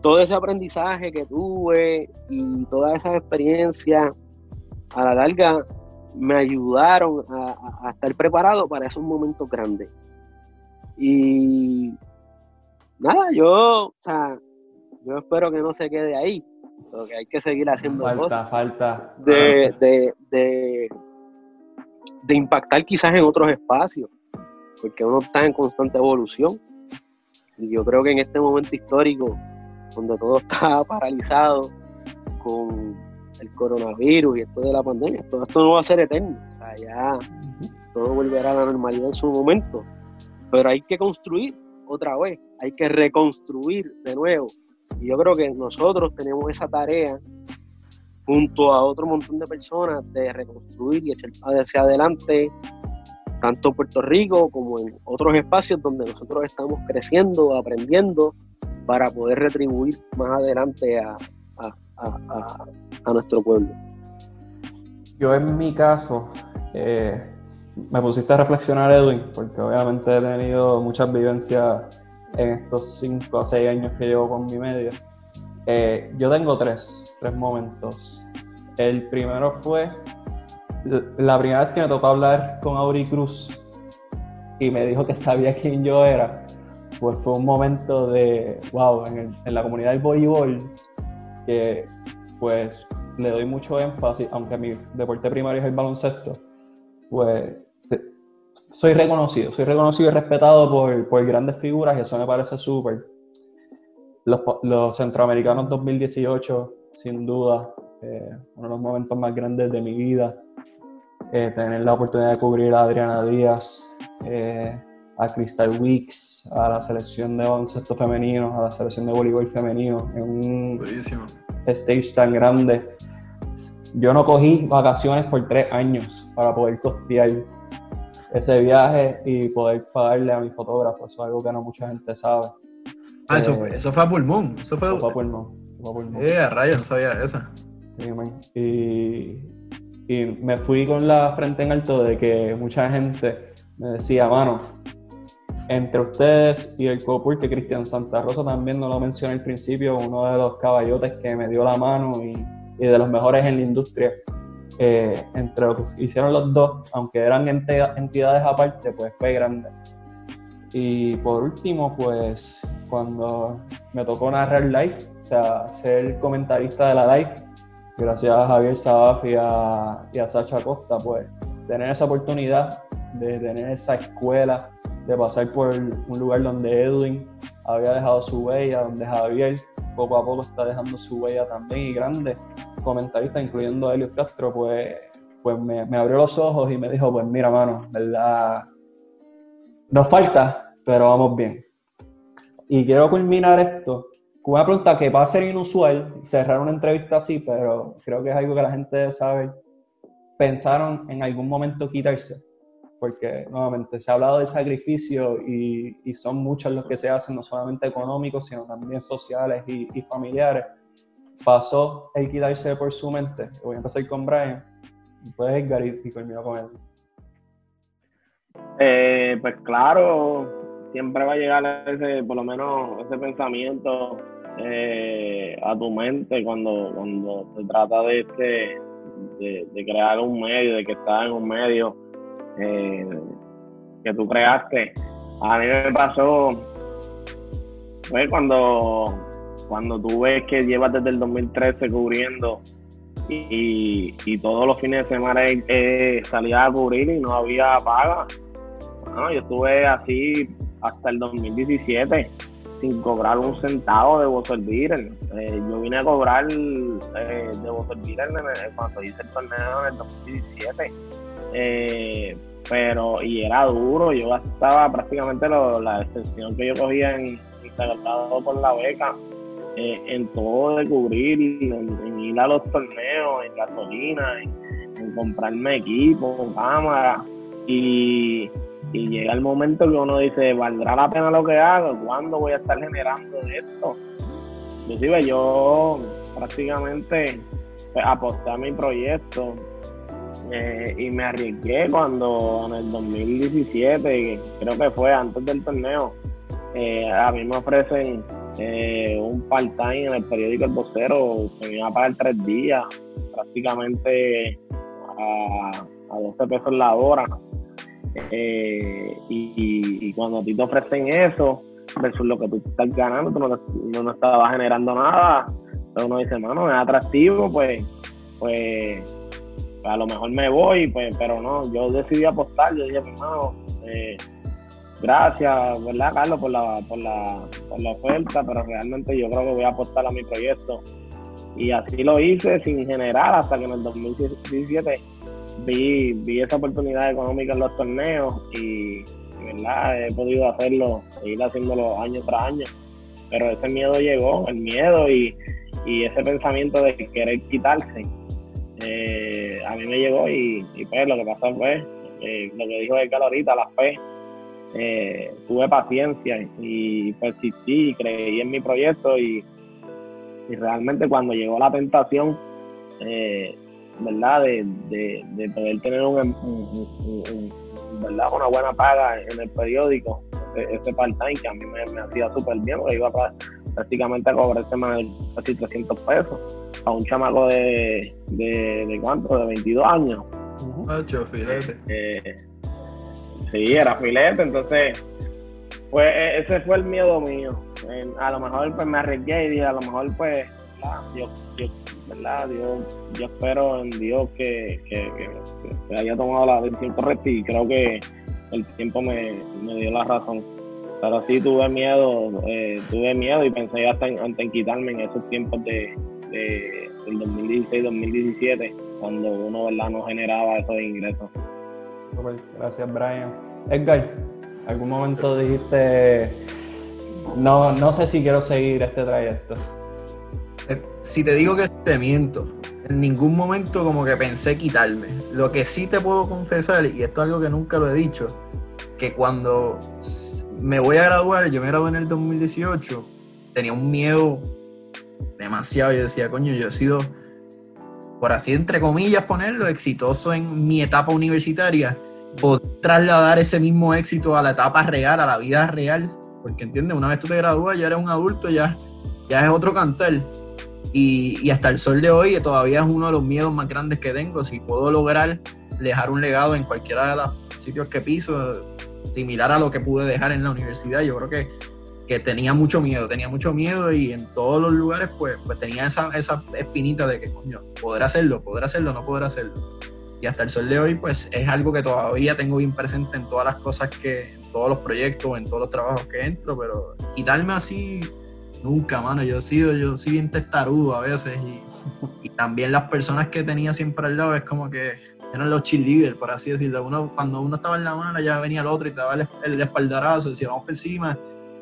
todo ese aprendizaje que tuve y toda esa experiencia a la larga me ayudaron a, estar preparado para esos momentos grandes. Y nada, yo, o sea, yo espero que no se quede ahí, porque hay que seguir haciendo
falta,
cosas.
Falta,
de, de, de, de impactar quizás en otros espacios, porque uno está en constante evolución. Y yo creo que en este momento histórico, donde todo está paralizado con el coronavirus y esto de la pandemia, todo esto no va a ser eterno. O sea, ya todo volverá a la normalidad en su momento. Pero hay que construir otra vez, hay que reconstruir de nuevo. Y yo creo que nosotros tenemos esa tarea junto a otro montón de personas de reconstruir y echar hacia adelante tanto Puerto Rico como en otros espacios donde nosotros estamos creciendo, aprendiendo para poder retribuir más adelante a, nuestro pueblo.
Yo en mi caso, eh, me pusiste a reflexionar, Edwin, porque obviamente he tenido muchas vivencias en estos 5 a 6 años que llevo con mi media. Eh, yo tengo tres, tres momentos. El primero fue la primera vez que me tocó hablar con Auri Cruz y me dijo que sabía quién yo era, pues fue un momento de, wow, en, en la comunidad del voleibol, que pues le doy mucho énfasis, aunque mi deporte primario es el baloncesto, pues soy reconocido, soy reconocido y respetado por, por grandes figuras y eso me parece súper. Los, los, centroamericanos 2018, sin duda, eh, uno de los momentos más grandes de mi vida. Eh, tener la oportunidad de cubrir a Adriana Díaz, eh, a Crystal Weeks, a la selección de baloncesto femenino, a la selección de voleibol femenino, en un stage tan grande. Yo no cogí vacaciones por tres años para poder costear ese viaje y poder pagarle a mi fotógrafo. Eso es algo que no mucha gente sabe.
Ah, eso, fue, eso fue a pulmón. Eso fue,
a pulmón.
Eh, a rayos, no sabía eso.
Sí, y, y me fui con la frente en alto de que mucha gente me decía, mano, entre ustedes y el Copur, que Cristian Santa Rosa también no lo mencioné al principio, uno de los caballotes que me dio la mano y y de los mejores en la industria. Eh, entre lo que hicieron los dos, aunque eran entidades aparte, pues fue grande. Y por último, pues cuando me tocó narrar live, o sea, ser comentarista de la live, gracias a Javier Sabaf y a, Sacha Costa, pues tener esa oportunidad de tener esa escuela, de pasar por un lugar donde Edwin había dejado su huella, donde Javier poco a poco está dejando su huella también y grande comentarista, incluyendo a Elliot Castro, pues, pues me, abrió los ojos y me dijo, pues mira, mano, ¿verdad? Nos falta, pero vamos bien. Y quiero culminar esto una pregunta que va a ser inusual, cerrar una entrevista así, pero creo que es algo que la gente debe saber. ¿Pensaron en algún momento quitarse? Porque nuevamente se ha hablado de sacrificio y, y son muchos los que se hacen, no solamente económicos, sino también sociales y, y familiares pasó el quitarse por su mente. Voy a empezar con Brian, y puedes Edgar y, conmigo con él.
Eh, pues claro, siempre va a llegar ese, por lo menos ese pensamiento eh, a tu mente cuando, cuando se trata de este de, crear un medio, de que estás en un medio eh, que tú creaste. A mí me pasó fue cuando cuando tú ves que llevas desde el 2013 cubriendo y, todos los fines de semana eh, salía a cubrir y no había paga. yo estuve así hasta el 2017 sin cobrar un centavo de Buzzer eh, yo vine a cobrar eh, de Buzzer cuando hice el torneo en el 2017. Eh, pero, y era duro, yo gastaba prácticamente la extensión que yo cogía en Instagram por la beca eh, en todo de cubrir, en, ir a los torneos, en gasolina, en, comprarme equipo, cámara. Y, y, llega el momento que uno dice, ¿valdrá la pena lo que hago? ¿Cuándo voy a estar generando esto? Inclusive yo prácticamente pues, aposté a mi proyecto eh, y me arriesgué cuando en el 2017, creo que fue antes del torneo, eh, a mí me ofrecen eh, un part-time en el periódico El Vocero que me iba a pagar tres días, prácticamente a, a 12 pesos la hora. Eh, y, cuando a ti te ofrecen eso, versus lo que tú estás ganando, tú no, no, estabas generando nada, pero uno dice, mano, es atractivo, pues, pues a lo mejor me voy, pues, pero no, yo decidí apostar, yo dije, hermano, eh, gracias, ¿verdad, Carlos, por la, por la, por la oferta, pero realmente yo creo que voy a apostar a mi proyecto. Y así lo hice sin generar hasta que en el 2017 vi, vi esa oportunidad económica en los torneos y, ¿verdad? He podido hacerlo, ir haciéndolo año tras año. Pero ese miedo llegó, el miedo y, ese pensamiento de querer quitarse. Eh, a mí me llegó y, pues lo que pasó fue eh, lo que dijo el ahorita, la fe eh, tuve paciencia y persistí y creí en mi proyecto y, realmente cuando llegó la tentación, eh, ¿verdad? De, poder tener un, ¿verdad? una buena paga en el periódico, ese, part-time que a mí me, hacía súper bien, porque iba prácticamente a cobrar más de casi 300 pesos a un chamaco de, de, de cuánto, de 22 años. Sí, era filete, entonces, pues e, ese fue el miedo mío. a lo mejor pues me arriesgué y dije, a lo mejor pues, Dios, ¿verdad? Dios, yo espero en Dios que, que, haya tomado la decisión correcta y creo que el tiempo me, dio la razón. Pero sí tuve miedo, eh, tuve miedo y pensé hasta en, en quitarme en esos tiempos de, de del 2016-2017, cuando uno ¿verdad? no generaba esos ingresos.
Gracias, Brian. Edgar, ¿algún momento dijiste, no, no sé si quiero seguir este trayecto?
Eh, si te digo que te miento, en ningún momento como que pensé quitarme. Lo que sí te puedo confesar, y esto es algo que nunca lo he dicho, que cuando me voy a graduar, yo me gradué en el 2018, tenía un miedo demasiado. Yo decía, coño, yo he sido por así entre comillas ponerlo, exitoso en mi etapa universitaria, o trasladar ese mismo éxito a la etapa real, a la vida real, porque entiendes, una vez tú te gradúas, ya eres un adulto, ya, ya es otro cantar. Y, hasta el sol de hoy todavía es uno de los miedos más grandes que tengo. Si puedo lograr dejar un legado en cualquiera de los sitios que piso, similar a lo que pude dejar en la universidad, yo creo que, que tenía mucho miedo, tenía mucho miedo y en todos los lugares pues, pues tenía esa, esa espinita de que, coño, poder hacerlo, poder hacerlo, no poder hacerlo. Y hasta el sol de hoy pues es algo que todavía tengo bien presente en todas las cosas que, en todos los proyectos, en todos los trabajos que entro, pero quitarme así Nunca, mano. Yo he sido, yo soy bien testarudo a veces y, también las personas que tenía siempre al lado es como que eran los cheerleaders, por así decirlo. Uno, cuando uno estaba en la mano ya venía el otro y te daba el, espaldarazo, decía vamos por encima.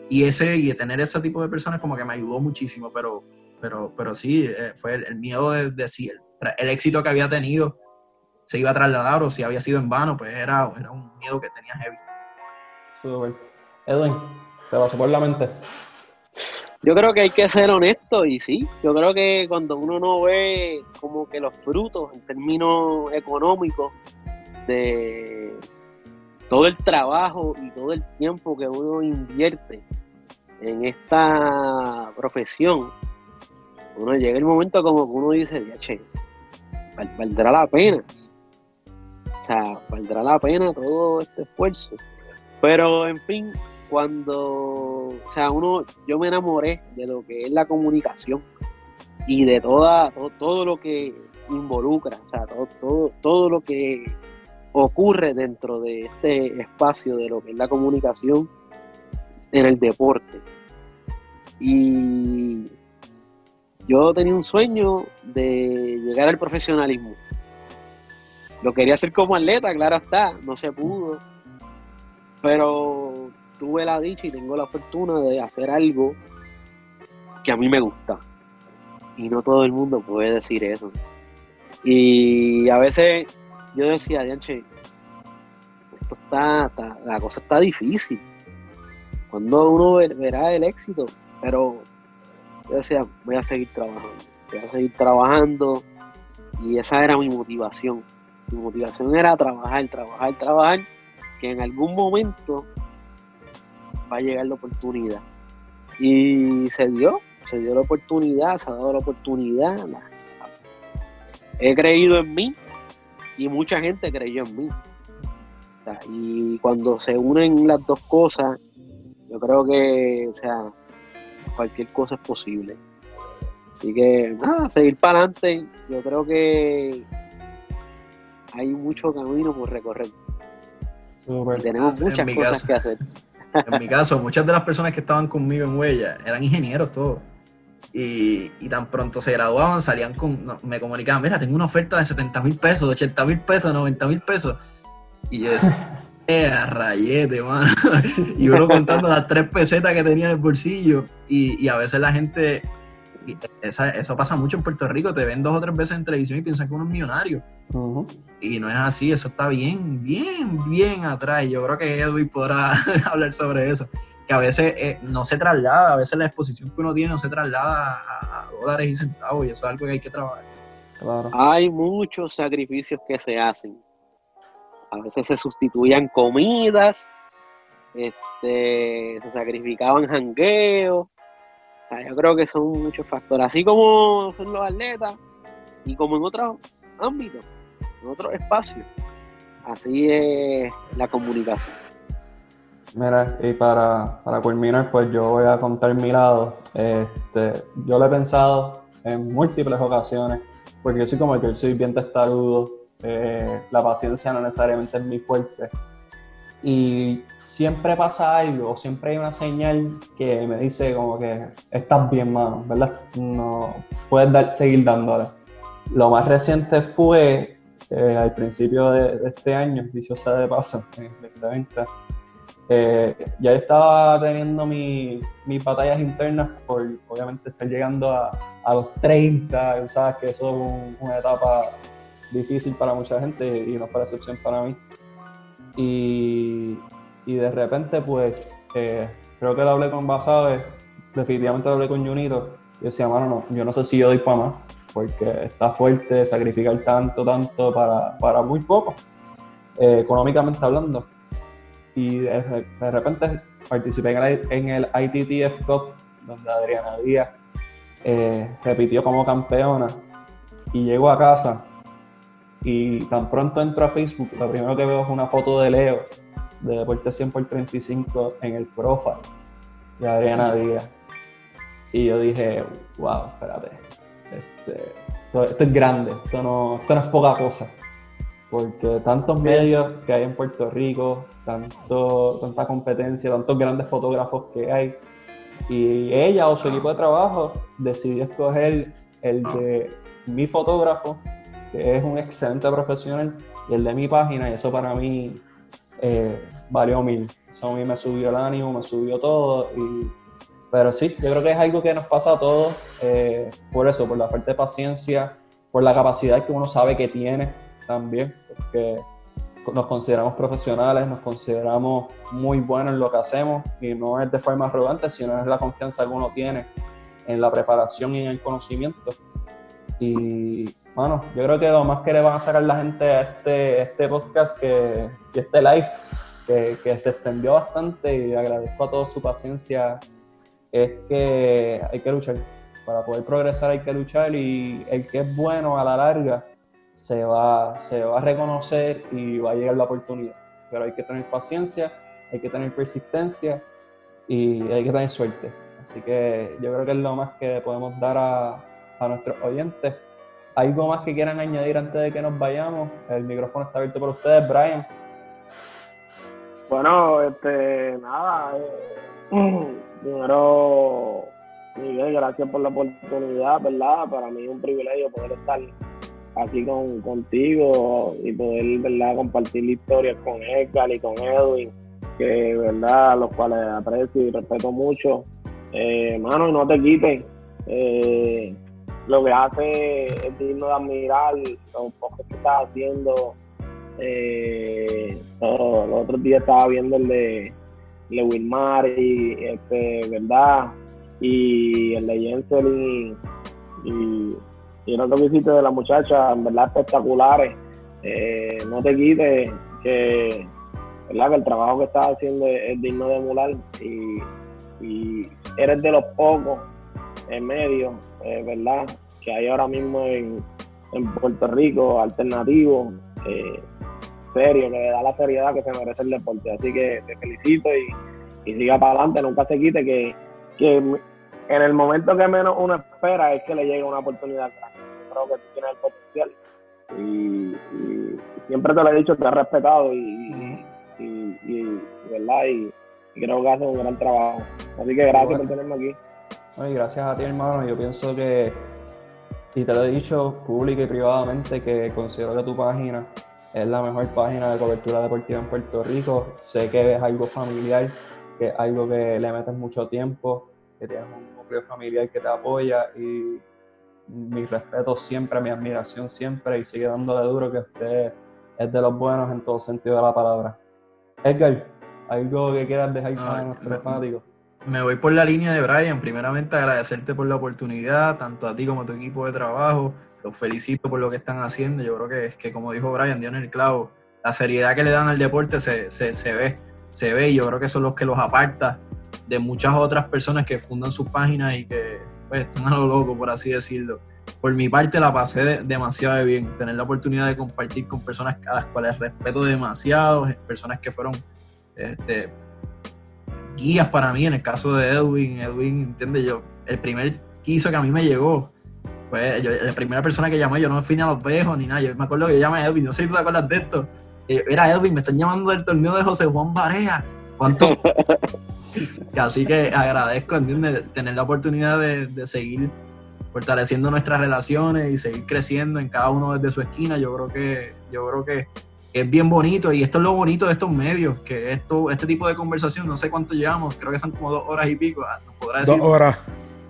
Y ese, y tener ese tipo de personas como que me ayudó muchísimo, pero, pero, pero sí, eh, fue el, miedo de, de si el, éxito que había tenido se iba a trasladar o si había sido en vano, pues era, un miedo que tenía heavy.
Edwin, te pasó por la mente.
Yo creo que hay que ser honesto y sí, yo creo que cuando uno no ve como que los frutos en términos económicos de todo el trabajo y todo el tiempo que uno invierte en esta profesión, uno llega el momento como que uno dice, ya che, valdrá la pena. O sea, valdrá la pena todo este esfuerzo. Pero en fin, cuando, o sea, uno, yo me enamoré de lo que es la comunicación y de toda, todo, lo que involucra, o sea, todo, todo, todo lo que ocurre dentro de este espacio de lo que es la comunicación en el deporte. Y yo tenía un sueño de llegar al profesionalismo. Lo quería hacer como atleta, claro está, no se pudo. Pero tuve la dicha y tengo la fortuna de hacer algo que a mí me gusta. Y no todo el mundo puede decir eso. Y a veces yo decía, Dianche, esto está, la cosa está difícil. Cuando uno verá el éxito, pero yo decía, voy a seguir trabajando, voy a seguir trabajando. Y esa era mi motivación. Mi motivación era trabajar, trabajar, trabajar, que en algún momento va a llegar la oportunidad. Y se dio, se dio la oportunidad, se ha dado la oportunidad. He creído en mí y mucha gente creyó en mí. y cuando se unen las dos cosas, yo creo que, o sea, cualquier cosa es posible. Así que, nada, seguir para adelante. Yo creo que hay mucho camino por recorrer. tenemos muchas cosas que hacer.
En mi caso, muchas de las personas que estaban conmigo en Huella eran ingenieros todos. Y, tan pronto se graduaban, salían con, me comunicaban, mira, tengo una oferta de 70 mil pesos, 80 mil pesos, 90 mil pesos. Y yo decía, eh, rayete, mano. y uno contando las tres pesetas que tenía en el bolsillo. Y, y a veces la gente eso pasa mucho en Puerto Rico, te ven dos o tres veces en televisión y piensan que uno es millonario. Y no es así, eso está bien, bien, bien atrás. Yo creo que Edwin podrá hablar sobre eso. Que a veces eh, no se traslada, a veces la exposición que uno tiene no se traslada a, dólares y centavos, y eso es algo que hay que trabajar.
Hay muchos sacrificios que se hacen. A veces se sustituían comidas, este, se sacrificaban jangueos, yo creo que son muchos factores, así como son los atletas y como en otros ámbitos, en otros espacios. Así es la comunicación.
Mira, y para, para culminar, pues yo voy a contar mi lado. Este, yo lo he pensado en múltiples ocasiones, porque yo soy como que soy bien testarudo, eh, la paciencia no necesariamente es mi fuerte y siempre pasa algo, siempre hay una señal que me dice como que estás bien, mano, ¿verdad? No puedes dar, seguir dándole. Lo más reciente fue eh, al principio de, este año, dicho sea de paso, en 2020, eh, ya estaba teniendo mis batallas internas por obviamente estar llegando a, a los 30, sabes que eso es una etapa difícil para mucha gente y no fue la excepción para mí. Y, de repente, pues, eh, creo que lo hablé con Basabe, definitivamente lo hablé con Junito, y decía, mano, no, yo no sé si yo doy para más, porque está fuerte sacrificar tanto, tanto para, muy poco, eh, económicamente hablando. Y de, repente participé en el ITTF Cup, donde Adriana Díaz eh, repitió como campeona y llego a casa y tan pronto entro a Facebook, lo primero que veo es una foto de Leo de Deporte 100 por 35 en el profile de Adriana Díaz. Y yo dije, wow, espérate, este, esto, es grande, esto no, esto no es poca cosa. Porque tantos medios que hay en Puerto Rico, tanto, tanta competencia, tantos grandes fotógrafos que hay, y ella o su equipo de trabajo decidió escoger el de mi fotógrafo, que es un excelente profesional, y el de mi página, y eso para mí eh, valió mil. Eso a mí me subió el ánimo, me subió todo. Y, pero sí, yo creo que es algo que nos pasa a todos, eh, por eso, por la falta de paciencia, por la capacidad que uno sabe que tiene también, porque nos consideramos profesionales, nos consideramos muy buenos en lo que hacemos y no es de forma arrogante, sino es la confianza que uno tiene en la preparación y en el conocimiento. Y bueno, yo creo que lo más que le van a sacar la gente a este, este podcast que, este live, que, que se extendió bastante y agradezco a todos su paciencia, es que hay que luchar. Para poder progresar hay que luchar y el que es bueno a la larga se va, se va a reconocer y va a llegar la oportunidad. Pero hay que tener paciencia, hay que tener persistencia y hay que tener suerte. Así que yo creo que es lo más que podemos dar a, a nuestros oyentes. ¿Algo más que quieran añadir antes de que nos vayamos? El micrófono está abierto para ustedes, Brian.
Bueno, este, nada, eh, primero, Miguel, gracias por la oportunidad, ¿verdad? Para mí es un privilegio poder estar aquí con, contigo y poder, ¿verdad?, compartir historias con Edgar y con Edwin, que, ¿verdad?, los cuales aprecio y respeto mucho. Eh, mano, no te quiten. Eh, lo que hace es digno de admirar lo poco que estás haciendo. Eh, los otros días estaba viendo el de, Wilmar y este, ¿verdad? Y el de Jensen y y el otro visito de la muchacha, en verdad espectaculares. Eh, no te quites que, ¿verdad? que el trabajo que estás haciendo es, digno de emular y, eres de los pocos en medio, eh, ¿verdad? Que hay ahora mismo en, Puerto Rico, alternativo, eh, serio, que le da la seriedad que se merece el deporte. Así que te felicito y, siga para adelante, nunca se quite que, que en el momento que menos uno espera es que le llegue una oportunidad creo que tiene el potencial. Y, siempre te lo he dicho, te he respetado y, ¿verdad? Y, creo que hace un gran trabajo. Así que gracias por tenerme aquí.
Y gracias a ti, hermano. Yo pienso que, y te lo he dicho pública y privadamente, que considero que tu página es la mejor página de cobertura deportiva en Puerto Rico. Sé que es algo familiar, que es algo que le metes mucho tiempo, que tienes un núcleo familiar que te apoya y mi respeto siempre, mi admiración siempre y sigue dándole duro que usted es de los buenos en todo sentido de la palabra. Edgar, ¿algo que quieras dejar para nuestros fanáticos?
Me voy por la línea de Brian. Primeramente agradecerte por la oportunidad, tanto a ti como a tu equipo de trabajo. Los felicito por lo que están haciendo. Yo creo que es que, como dijo Brian, dio en el clavo. La seriedad que le dan al deporte se, se, se ve, se ve y yo creo que son los que los aparta de muchas otras personas que fundan sus páginas y que pues están a lo loco, por así decirlo. Por mi parte la pasé demasiado bien, tener la oportunidad de compartir con personas a las cuales respeto demasiado, personas que fueron este, guías para mí, en el caso de Edwin, Edwin, entiende yo, el primer quiso que a mí me llegó, pues la primera persona que llamé, yo no fui ni a los viejos ni nada, yo me acuerdo que llamé a Edwin, no sé si tú te acuerdas de esto, eh, era Edwin, me están llamando del torneo de José Juan Barea, ¿cuánto? Así que agradezco, ¿entiendes? Tener la oportunidad de, seguir fortaleciendo nuestras relaciones y seguir creciendo en cada uno desde su esquina. Yo creo que, yo creo que es bien bonito y esto es lo bonito de estos medios, que esto, este tipo de conversación, no sé cuánto llevamos, creo que son como dos horas y pico. Ah,
dos horas.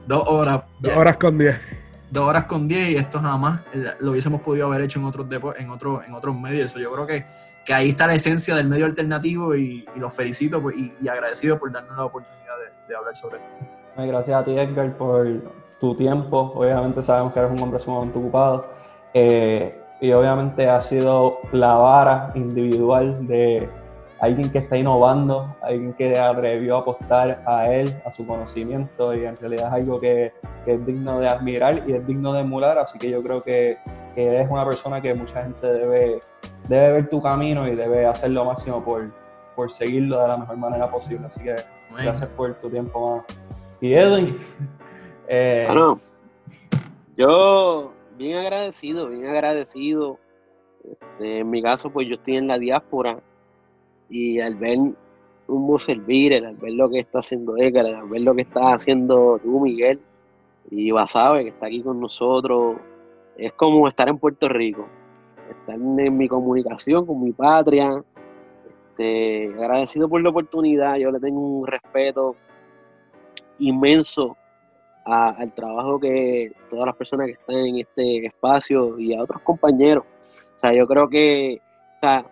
Dos horas.
Dos horas con diez.
Dos horas con diez y esto nada más lo hubiésemos podido haber hecho en otros, en otros, en otros medios. Eso yo creo que que ahí está la esencia del medio alternativo y, los felicito pues, y, agradecido por darnos la oportunidad de, hablar sobre esto.
Gracias a ti, Edgar, por tu tiempo. Obviamente sabemos que eres un hombre sumamente ocupado. Eh, y obviamente ha sido la vara individual de alguien que está innovando, alguien que atrevió a apostar a él, a su conocimiento y en realidad es algo que, es digno de admirar y es digno de emular, así que yo creo que, que eres una persona que mucha gente debe, debe ver tu camino y debe hacer lo máximo por, por seguirlo de la mejor manera posible, así que gracias por tu tiempo más. Y Edwin.
Eh, bueno, yo bien agradecido, bien agradecido. Este, en mi caso, pues yo estoy en la diáspora y al ver un servir, al ver lo que está haciendo Edgar, al ver lo que está haciendo tú, Miguel, y Basabe, que está aquí con nosotros, es como estar en Puerto Rico, estar en mi comunicación con mi patria, este, agradecido por la oportunidad, yo le tengo un respeto inmenso al trabajo que todas las personas que están en este espacio y a otros compañeros. O sea, yo creo que, o sea,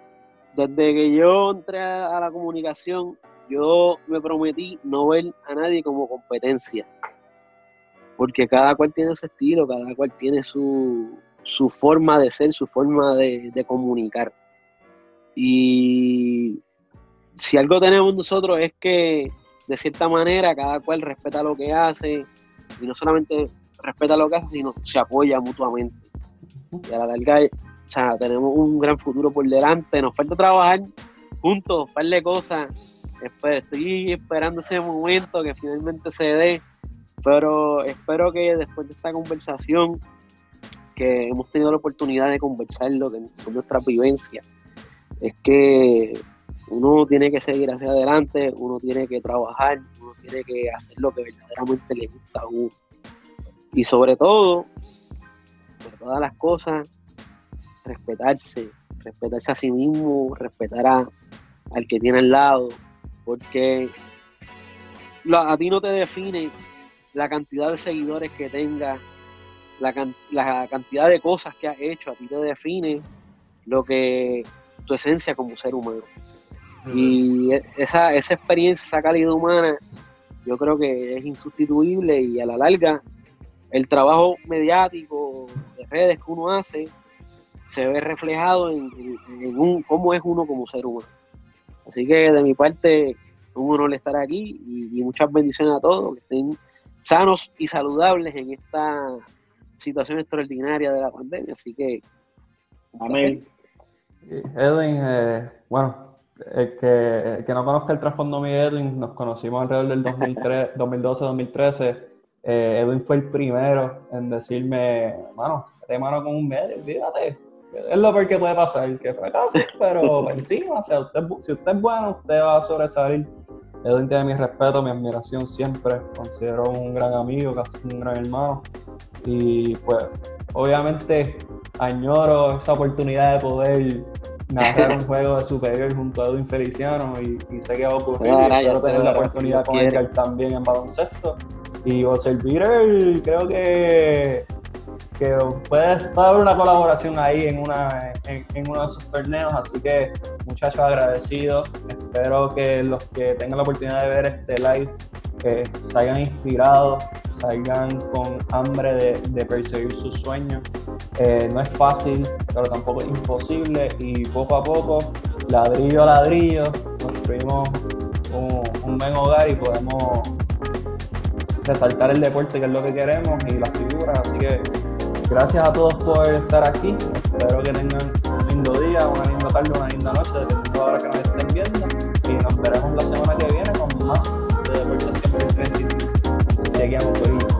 desde que yo entré a la comunicación, yo me prometí no ver a nadie como competencia, porque cada cual tiene su estilo, cada cual tiene su, forma de ser, su forma de comunicar. Y si algo tenemos nosotros es que de cierta manera cada cual respeta lo que hace y no solamente respeta lo que hace, sino se apoya mutuamente. Y a la larga o sea, tenemos un gran futuro por delante, nos falta trabajar juntos, un par de cosas. estoy esperando ese momento que finalmente se dé, pero espero que después de esta conversación, que hemos tenido la oportunidad de conversar lo que son nuestras vivencias, es que uno tiene que seguir hacia adelante, uno tiene que trabajar, uno tiene que hacer lo que verdaderamente le gusta a uno. Y sobre todo, por todas las cosas, respetarse, respetarse a sí mismo, respetar a, al que tiene al lado, porque a ti no te define la cantidad de seguidores que tengas, la, la, cantidad de cosas que has hecho, a ti te define lo que tu esencia como ser humano. Y e, esa, esa experiencia, esa calidad humana, yo creo que es insustituible y a la larga el trabajo mediático de redes que uno hace se ve reflejado en, un, cómo es uno como ser humano. Así que de mi parte, un honor estar aquí y, muchas bendiciones a todos, que estén sanos y saludables en esta situación extraordinaria de la pandemia. Así que,
amén. Edwin, eh, bueno, el que, que, no conozca el trasfondo de Edwin, nos conocimos alrededor del 2012-2013. Eh, Edwin fue el primero en decirme, mano, te mano con un medio, olvídate, es lo peor que puede pasar, que fracase, pero encima, o sea, usted, si usted es bueno, usted va a sobresalir. Edwin tiene mi respeto, mi admiración siempre. Considero un gran amigo, casi un gran hermano. Y pues, obviamente, añoro esa oportunidad de poder narrar un juego de superior junto a Edwin Feliciano y, sé que va a ocurrir. espero tener la oportunidad con Edgar también en baloncesto. Y servir creo que que puede, haber una colaboración ahí en, una, en, uno de esos torneos, así que muchachos agradecidos, espero que los que tengan la oportunidad de ver este live que salgan inspirados, salgan con hambre de, perseguir sus sueños. Eh, no es fácil, pero tampoco es imposible y poco a poco, ladrillo a ladrillo, construimos un, buen hogar y podemos resaltar el deporte que es lo que queremos y las figuras. Así que gracias a todos por estar aquí. Espero que tengan un lindo día, una linda tarde, una linda noche, dependiendo de la hora que nos estén viendo. Y nos veremos la semana que viene con más de Deportes 135. Miguel Amorim.